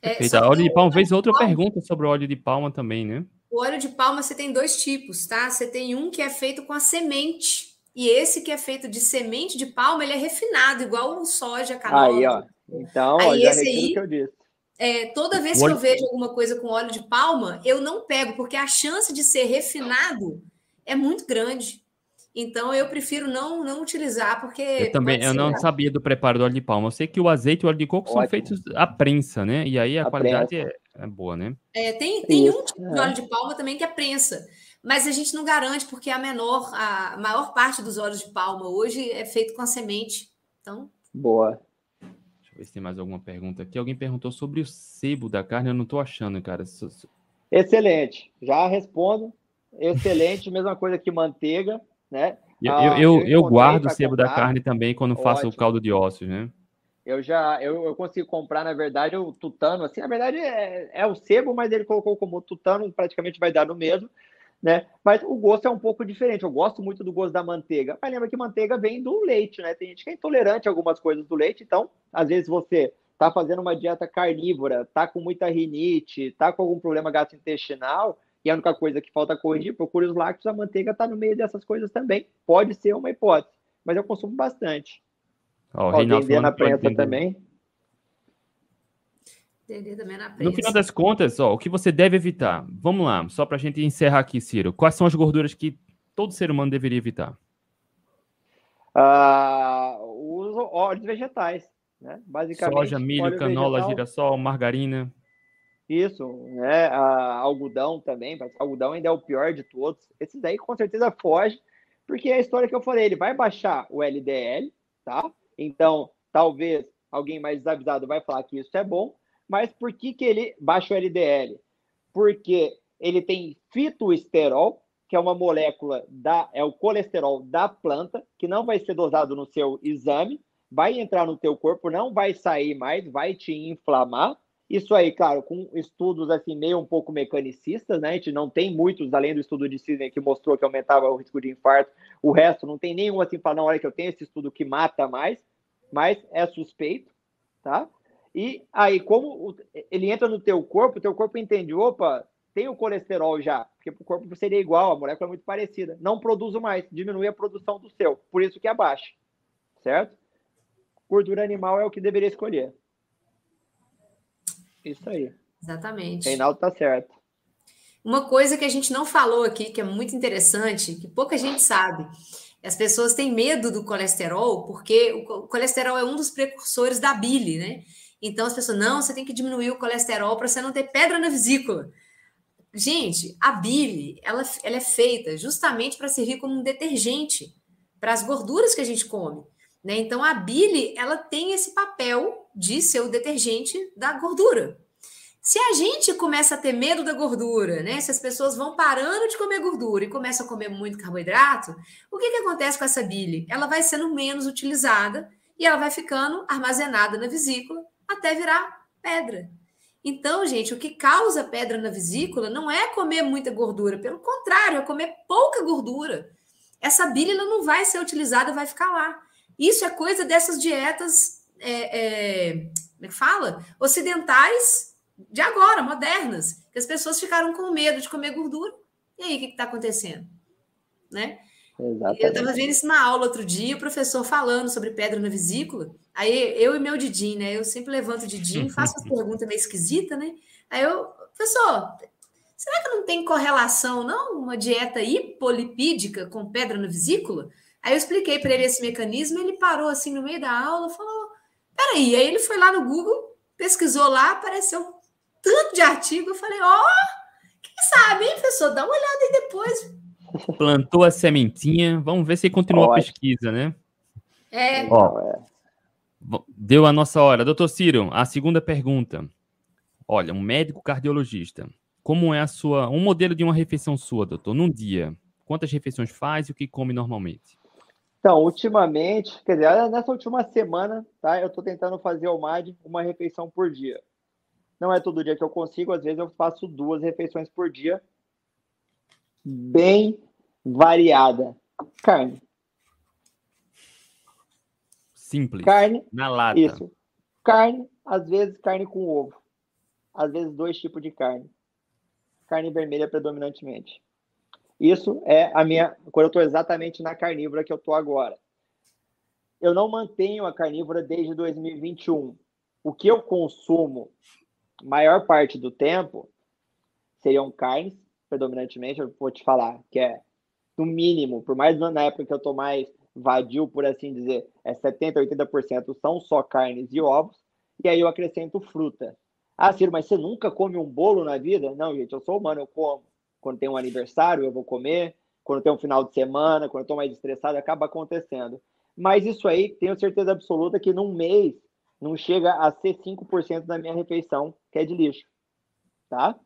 É, óleo de palma, vez outra palma. pergunta sobre o óleo de palma também, né? O óleo de palma você tem dois tipos, tá? Você tem um que é feito com a semente, e esse que é feito de semente de palma, ele é refinado, igual o soja, canola. Aí, ó. Então, aí, ó, já esse aí, que eu disse. É, toda vez que eu vejo alguma coisa com óleo de palma, eu não pego, porque a chance de ser refinado é muito grande. Então eu prefiro não, não utilizar, porque. Eu também eu não sabia do preparo do óleo de palma. Eu sei que o azeite e o óleo de coco Ótimo. são feitos à prensa, né? E aí a, a qualidade é, é, boa, né? É, tem tem um tipo de é. óleo de palma também que é prensa. Mas a gente não garante, porque a menor, a maior parte dos óleos de palma hoje é feito com a semente. Então. Boa ver se tem mais alguma pergunta aqui. Alguém perguntou sobre o sebo da carne, eu não estou achando, cara. Excelente. Já respondo. Excelente, mesma coisa que manteiga, né? Eu, ah, eu, eu, eu guardo o sebo da carne também quando Ótimo. faço o caldo de ossos, né? Eu já eu, eu consigo comprar, na verdade, o tutano, assim, na verdade é, é o sebo, mas ele colocou como tutano, praticamente vai dar no mesmo né? Mas o gosto é um pouco diferente. Eu gosto muito do gosto da manteiga. Mas lembra que manteiga vem do leite, né? Tem gente que é intolerante a algumas coisas do leite, então, às vezes você tá fazendo uma dieta carnívora, tá com muita rinite, tá com algum problema gastrointestinal, e a única coisa que falta corrigir, procure os lácteos, a manteiga tá no meio dessas coisas também. Pode ser uma hipótese, mas eu consumo bastante. Ó, oh, vender na prensa também. No final das contas, ó, o que você deve evitar? Vamos lá, só para a gente encerrar aqui, Ciro. Quais são as gorduras que todo ser humano deveria evitar? Uh, os óleos vegetais, né? Basicamente. Soja, milho, canola, vegetal. girassol, margarina. Isso, né? Uh, algodão também, mas algodão ainda é o pior de todos. Esse daí com certeza foge, porque é a história que eu falei, ele vai baixar o LDL, tá? Então, talvez alguém mais desavisado vai falar que isso é bom, mas por que, que ele baixa o LDL? Porque ele tem fitoesterol, que é uma molécula da é o colesterol da planta, que não vai ser dosado no seu exame, vai entrar no teu corpo, não vai sair mais, vai te inflamar. Isso aí, claro, com estudos assim meio um pouco mecanicistas, né? A gente não tem muitos, além do estudo de Sidney que mostrou que aumentava o risco de infarto. O resto não tem nenhum assim para não, olha que eu tenho esse estudo que mata mais, mas é suspeito, tá? E aí, como ele entra no teu corpo, o teu corpo entende, opa, tem o colesterol já, porque o corpo seria igual, a molécula é muito parecida. Não produzo mais, diminui a produção do seu, por isso que abaixa, certo? Gordura animal é o que deveria escolher. Isso aí. Exatamente. Reinaldo tá certo. Uma coisa que a gente não falou aqui, que é muito interessante, que pouca gente sabe. As pessoas têm medo do colesterol, porque o colesterol é um dos precursores da bile, né? Então as pessoas, não, você tem que diminuir o colesterol para você não ter pedra na vesícula. Gente, a bile, ela, ela é feita justamente para servir como um detergente para as gorduras que a gente come. Né? Então, a bile, ela tem esse papel de ser o detergente da gordura. Se a gente começa a ter medo da gordura, né? Se as pessoas vão parando de comer gordura e começam a comer muito carboidrato, o que, que acontece com essa bile? Ela vai sendo menos utilizada e ela vai ficando armazenada na vesícula até virar pedra. Então, gente, o que causa pedra na vesícula não é comer muita gordura, pelo contrário, é comer pouca gordura. Essa bile não vai ser utilizada, vai ficar lá. Isso é coisa dessas dietas, é, é, como é que fala? Ocidentais de agora, modernas, que as pessoas ficaram com medo de comer gordura. E aí, o que está acontecendo? Né? Exatamente. Eu estava vendo isso na aula outro dia, o professor falando sobre pedra na vesícula. Aí eu e meu Didim, né? Eu sempre levanto o Didim, faço as perguntas meio esquisitas, né? Aí eu, professor, será que não tem correlação, não? Uma dieta hipolipídica com pedra na vesícula? Aí eu expliquei para ele esse mecanismo, ele parou assim no meio da aula, falou: peraí. Aí ele foi lá no Google, pesquisou lá, apareceu tanto de artigo. Eu falei: ó, oh, quem sabe, hein, professor? Dá uma olhada aí depois. Plantou a sementinha, vamos ver se continua a pesquisa, né? É. Ó, Deu a nossa hora. Doutor Ciro, a segunda pergunta. Olha, um médico cardiologista. Como é a sua. Um modelo de uma refeição sua, doutor, num dia? Quantas refeições faz e o que come normalmente? Então, ultimamente, quer dizer, nessa última semana, tá? Eu estou tentando fazer o MAD uma refeição por dia. Não é todo dia que eu consigo, às vezes eu faço duas refeições por dia, bem variada. Carne. Simples. Carne. Na lata. Isso. Carne, às vezes carne com ovo. Às vezes dois tipos de carne. Carne vermelha predominantemente. Isso é a minha. Quando eu estou exatamente na carnívora que eu estou agora. Eu não mantenho a carnívora desde 2021. O que eu consumo, maior parte do tempo, seriam carnes, predominantemente. Eu vou te falar que é, no mínimo, por mais na época que eu estou mais vadio, por assim dizer, é 70%, 80% são só carnes e ovos. E aí eu acrescento fruta. Ah, Ciro, mas você nunca come um bolo na vida? Não, gente, eu sou humano, eu como. Quando tem um aniversário, eu vou comer. Quando tem um final de semana, quando eu estou mais estressado, acaba acontecendo. Mas isso aí, tenho certeza absoluta que num mês não chega a ser 5% da minha refeição, que é de lixo. Tá?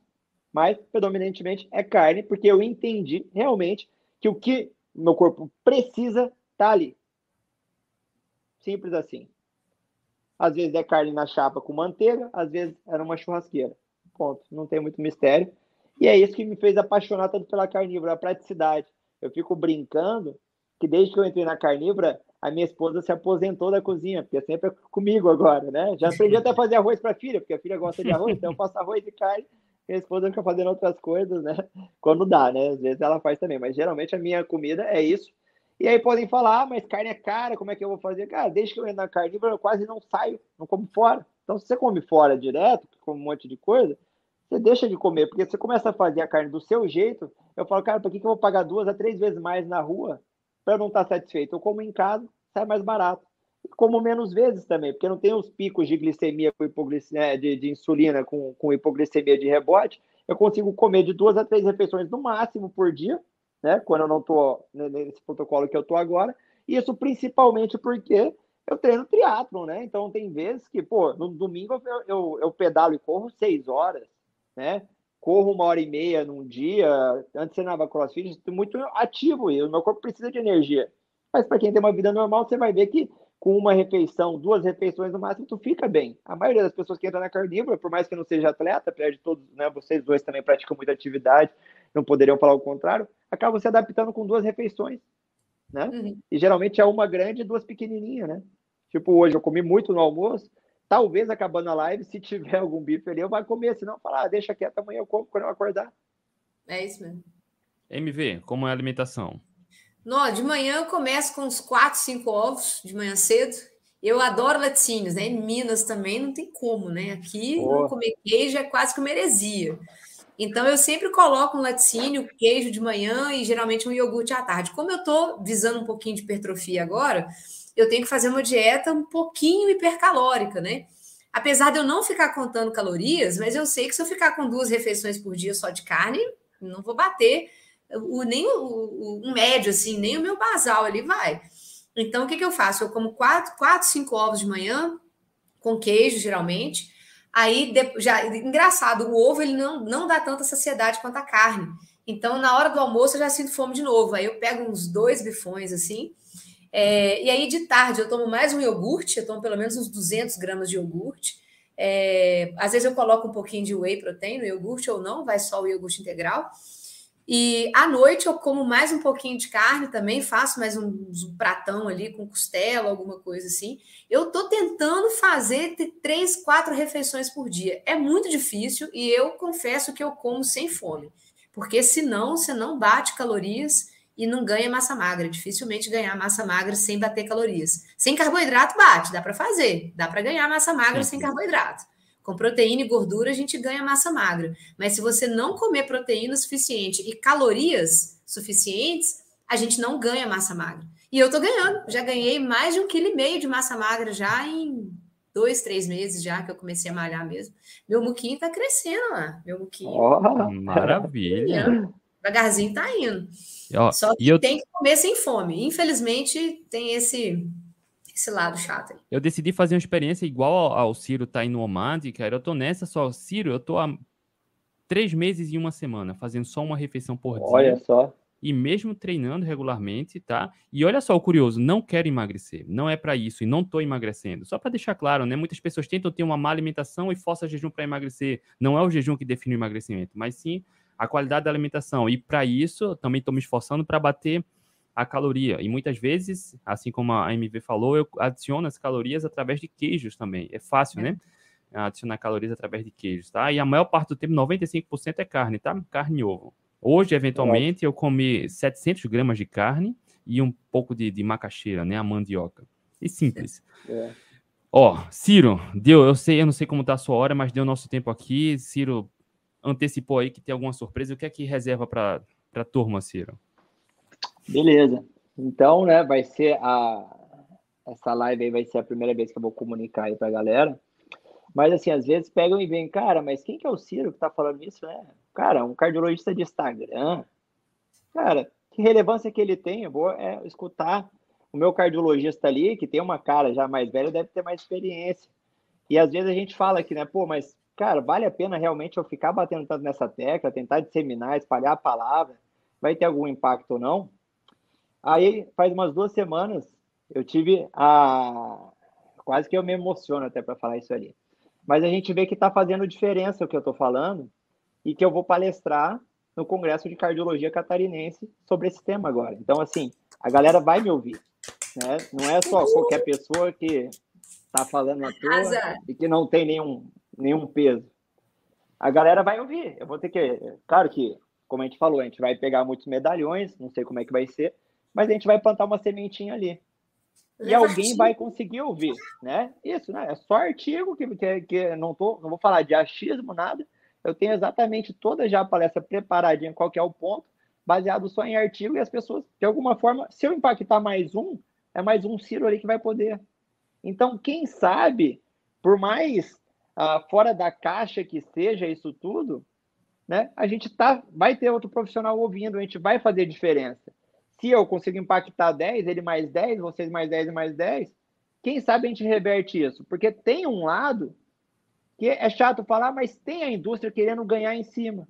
Mas, predominantemente, é carne, porque eu entendi realmente que o que meu corpo precisa tá ali. Simples assim. Às vezes é carne na chapa com manteiga, às vezes era uma churrasqueira. Ponto. Não tem muito mistério. E é isso que me fez apaixonar tanto pela carnívora, a praticidade. Eu fico brincando que desde que eu entrei na carnívora, a minha esposa se aposentou da cozinha, porque sempre é comigo agora, né? Já aprendi até a fazer arroz para a filha, porque a filha gosta de arroz, então eu faço arroz e carne, e a esposa fica fazendo outras coisas, né? Quando dá, né? Às vezes ela faz também, mas geralmente a minha comida é isso. E aí podem falar, ah, mas carne é cara, como é que eu vou fazer? Cara, desde que eu entro na carnívora, eu quase não saio, não como fora. Então, se você come fora direto, come um monte de coisa, você deixa de comer, porque você começa a fazer a carne do seu jeito. Eu falo, cara, por que, que eu vou pagar duas a três vezes mais na rua para não estar tá satisfeito? Eu como em casa, sai mais barato. Como menos vezes também, porque não tem os picos de glicemia com hipoglicemia, é, de, de insulina com, com hipoglicemia de rebote. Eu consigo comer de duas a três refeições no máximo por dia, né? Quando eu não estou nesse protocolo que eu estou agora. E isso principalmente porque eu treino triatlon, né? Então tem vezes que, pô, no domingo eu, eu, eu pedalo e corro seis horas, né? Corro uma hora e meia num dia, antes ser crossfit, muito ativo e o meu corpo precisa de energia. Mas para quem tem uma vida normal, você vai ver que com uma refeição, duas refeições no máximo, tu fica bem. A maioria das pessoas que entram na carnívora, por mais que não seja atleta, apesar de todos, né, vocês dois também praticam muita atividade, não poderiam falar o contrário, acabam se adaptando com duas refeições, né? Uhum. E geralmente é uma grande e duas pequenininhas, né? Tipo, hoje eu comi muito no almoço, Talvez acabando a live, se tiver algum bife ali, eu vou comer, senão falar, ah, deixa quieto, amanhã eu como quando eu acordar. É isso mesmo. MV, como é a alimentação? De manhã eu começo com uns 4, 5 ovos de manhã cedo. Eu adoro laticínios, né? Em Minas também não tem como, né? Aqui não comer queijo é quase que uma heresia. Então eu sempre coloco um laticínio, queijo de manhã e geralmente um iogurte à tarde. Como eu estou visando um pouquinho de hipertrofia agora, eu tenho que fazer uma dieta um pouquinho hipercalórica, né? Apesar de eu não ficar contando calorias, mas eu sei que se eu ficar com duas refeições por dia só de carne, não vou bater o, nem o, o, um médio, assim, nem o meu basal ali vai. Então, o que, que eu faço? Eu como quatro, quatro, cinco ovos de manhã, com queijo, geralmente. Aí, já engraçado, o ovo ele não, não dá tanta saciedade quanto a carne. Então, na hora do almoço, eu já sinto fome de novo. Aí, eu pego uns dois bifões assim é, e aí, de tarde, eu tomo mais um iogurte, eu tomo pelo menos uns 200 gramas de iogurte. É, às vezes eu coloco um pouquinho de whey protein no iogurte ou não, vai só o iogurte integral. E à noite eu como mais um pouquinho de carne também, faço mais um, um pratão ali com costela, alguma coisa assim. Eu tô tentando fazer três, quatro refeições por dia. É muito difícil e eu confesso que eu como sem fome, porque senão você não bate calorias e não ganha massa magra. Dificilmente ganhar massa magra sem bater calorias. Sem carboidrato bate, dá para fazer, dá para ganhar massa magra sem carboidrato. Com proteína e gordura a gente ganha massa magra. Mas se você não comer proteína suficiente e calorias suficientes, a gente não ganha massa magra. E eu tô ganhando, já ganhei mais de um quilo e meio de massa magra já em dois, três meses já que eu comecei a malhar mesmo. Meu muquinho tá crescendo lá, meu muquinho. Oh, maravilha! Devagarzinho tá indo. Ó, Só que eu... tem que comer sem fome. Infelizmente, tem esse, esse lado chato. Aí. Eu decidi fazer uma experiência igual ao Ciro tá aí no Omad, cara. Eu tô nessa só. Ciro, eu tô há três meses e uma semana fazendo só uma refeição por dia. Olha só. E mesmo treinando regularmente, tá? E olha só o curioso, não quero emagrecer, não é para isso e não tô emagrecendo. Só para deixar claro, né? Muitas pessoas tentam ter uma má alimentação e forçam jejum para emagrecer. Não é o jejum que define o emagrecimento, mas sim a qualidade da alimentação. E para isso, também estou me esforçando para bater a caloria. E muitas vezes, assim como a MV falou, eu adiciono as calorias através de queijos também. É fácil, né? Adicionar calorias através de queijos, tá? E a maior parte do tempo, 95% é carne, tá? Carne e ovo. Hoje, eventualmente, eu comi 700 gramas de carne e um pouco de, de macaxeira, né? A mandioca. E simples. É. Ó, Ciro, deu, eu sei, eu não sei como tá a sua hora, mas deu nosso tempo aqui. Ciro antecipou aí que tem alguma surpresa. O que é que reserva para a turma, Ciro? Beleza. Então, né, vai ser a essa live aí vai ser a primeira vez que eu vou comunicar aí pra galera. Mas assim, às vezes pegam e vêm, cara, mas quem que é o Ciro que tá falando isso, né? Cara, um cardiologista de Instagram. Cara, que relevância que ele tem? Eu vou é, escutar o meu cardiologista ali, que tem uma cara já mais velha, deve ter mais experiência. E às vezes a gente fala aqui, né, pô, mas, cara, vale a pena realmente eu ficar batendo tanto nessa tecla, tentar disseminar, espalhar a palavra? Vai ter algum impacto ou não? Aí, faz umas duas semanas, eu tive a. Quase que eu me emociono até para falar isso ali. Mas a gente vê que está fazendo diferença o que eu estou falando e que eu vou palestrar no Congresso de Cardiologia Catarinense sobre esse tema agora. Então, assim, a galera vai me ouvir. Né? Não é só qualquer pessoa que está falando à toa e que não tem nenhum, nenhum peso. A galera vai ouvir. Eu vou ter que. Claro que, como a gente falou, a gente vai pegar muitos medalhões, não sei como é que vai ser, mas a gente vai plantar uma sementinha ali. E alguém vai conseguir ouvir, né? Isso, né? É só artigo que, que, que não, tô, não vou falar de achismo, nada. Eu tenho exatamente toda já a palestra preparadinha, qual que é o ponto, baseado só em artigo, e as pessoas, de alguma forma, se eu impactar mais um, é mais um Ciro ali que vai poder. Então, quem sabe, por mais uh, fora da caixa que seja isso tudo, né? A gente tá, vai ter outro profissional ouvindo, a gente vai fazer diferença se eu consigo impactar 10, ele mais 10, vocês mais 10 e mais 10, quem sabe a gente reverte isso? Porque tem um lado que é chato falar, mas tem a indústria querendo ganhar em cima.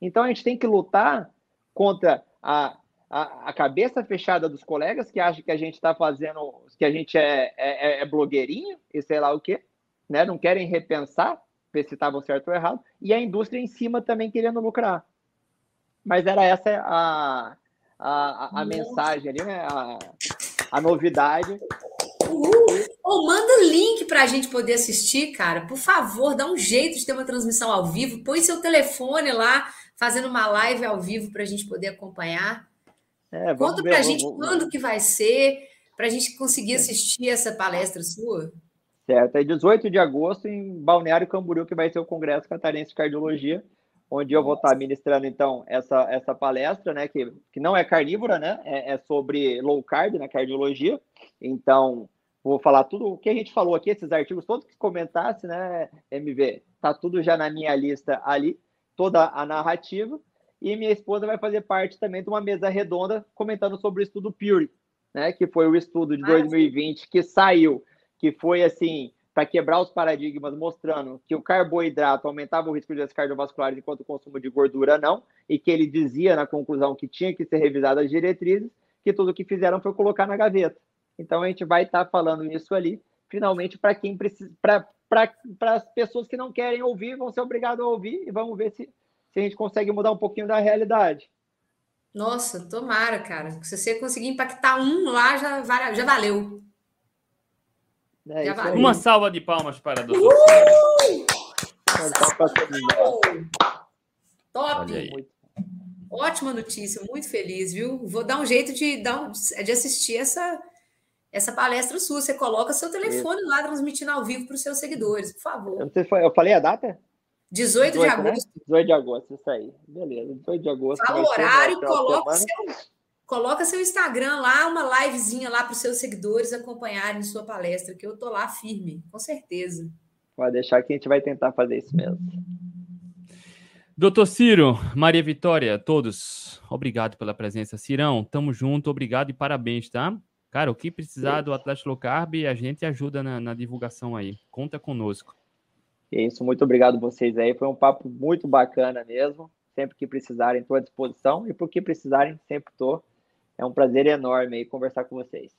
Então a gente tem que lutar contra a, a, a cabeça fechada dos colegas que acham que a gente está fazendo, que a gente é, é, é, é blogueirinho e sei lá o quê, né? não querem repensar, ver se estavam certo ou errado, e a indústria em cima também querendo lucrar. Mas era essa a, a, a, mensagem ali, né? A, a novidade. Uhul. Oh, manda o link para a gente poder assistir, cara. Por favor, dá um jeito de ter uma transmissão ao vivo. Põe seu telefone lá, fazendo uma live ao vivo para a gente poder acompanhar. É, Conta para a gente vamos, quando que vai ser, para a gente conseguir assistir essa palestra sua. Certo, é 18 de agosto em Balneário Camboriú, que vai ser o Congresso Catarinense de Cardiologia onde eu vou estar ministrando então essa, essa palestra, né, que, que não é carnívora, né, é, é sobre low carb na cardiologia. Então, vou falar tudo o que a gente falou aqui, esses artigos todos que comentasse, né, MV, tá tudo já na minha lista ali, toda a narrativa. E minha esposa vai fazer parte também de uma mesa redonda comentando sobre o estudo Pure, né, que foi o estudo de 2020 que saiu, que foi assim, para quebrar os paradigmas, mostrando que o carboidrato aumentava o risco de doenças cardiovasculares enquanto o consumo de gordura não, e que ele dizia na conclusão que tinha que ser revisada as diretrizes, que tudo o que fizeram foi colocar na gaveta. Então a gente vai estar tá falando isso ali, finalmente, para quem precisa, para as pessoas que não querem ouvir, vão ser obrigados a ouvir e vamos ver se, se a gente consegue mudar um pouquinho da realidade. Nossa, tomara, cara. Se você conseguir impactar um lá, já, já valeu. É, Uma salva de palmas para a doutora. Uh! Top! Ótima notícia, muito feliz, viu? Vou dar um jeito de, dar um, de assistir essa, essa palestra sua. Você coloca seu telefone isso. lá transmitindo ao vivo para os seus seguidores, por favor. Eu, eu falei a data? 18, 18 de né? agosto. Né? 18 de agosto, isso aí. Beleza, 18 de agosto. Fala o horário, coloca o seu, Coloca seu Instagram lá, uma livezinha lá para os seus seguidores acompanharem sua palestra, que eu tô lá firme, com certeza. Pode deixar que a gente vai tentar fazer isso mesmo. Doutor Ciro, Maria Vitória, todos, obrigado pela presença. Cirão, tamo junto, obrigado e parabéns, tá? Cara, o que precisar do Atlético Low Carb, a gente ajuda na, na divulgação aí. Conta conosco. É isso, muito obrigado vocês aí. Foi um papo muito bacana mesmo. Sempre que precisarem, estou à disposição. E por que precisarem, sempre estou. É um prazer enorme aí conversar com vocês.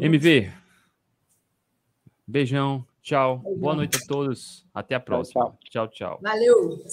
MV, beijão, tchau. Beijão. Boa noite a todos. Até a próxima. tchau, tchau. tchau. Valeu.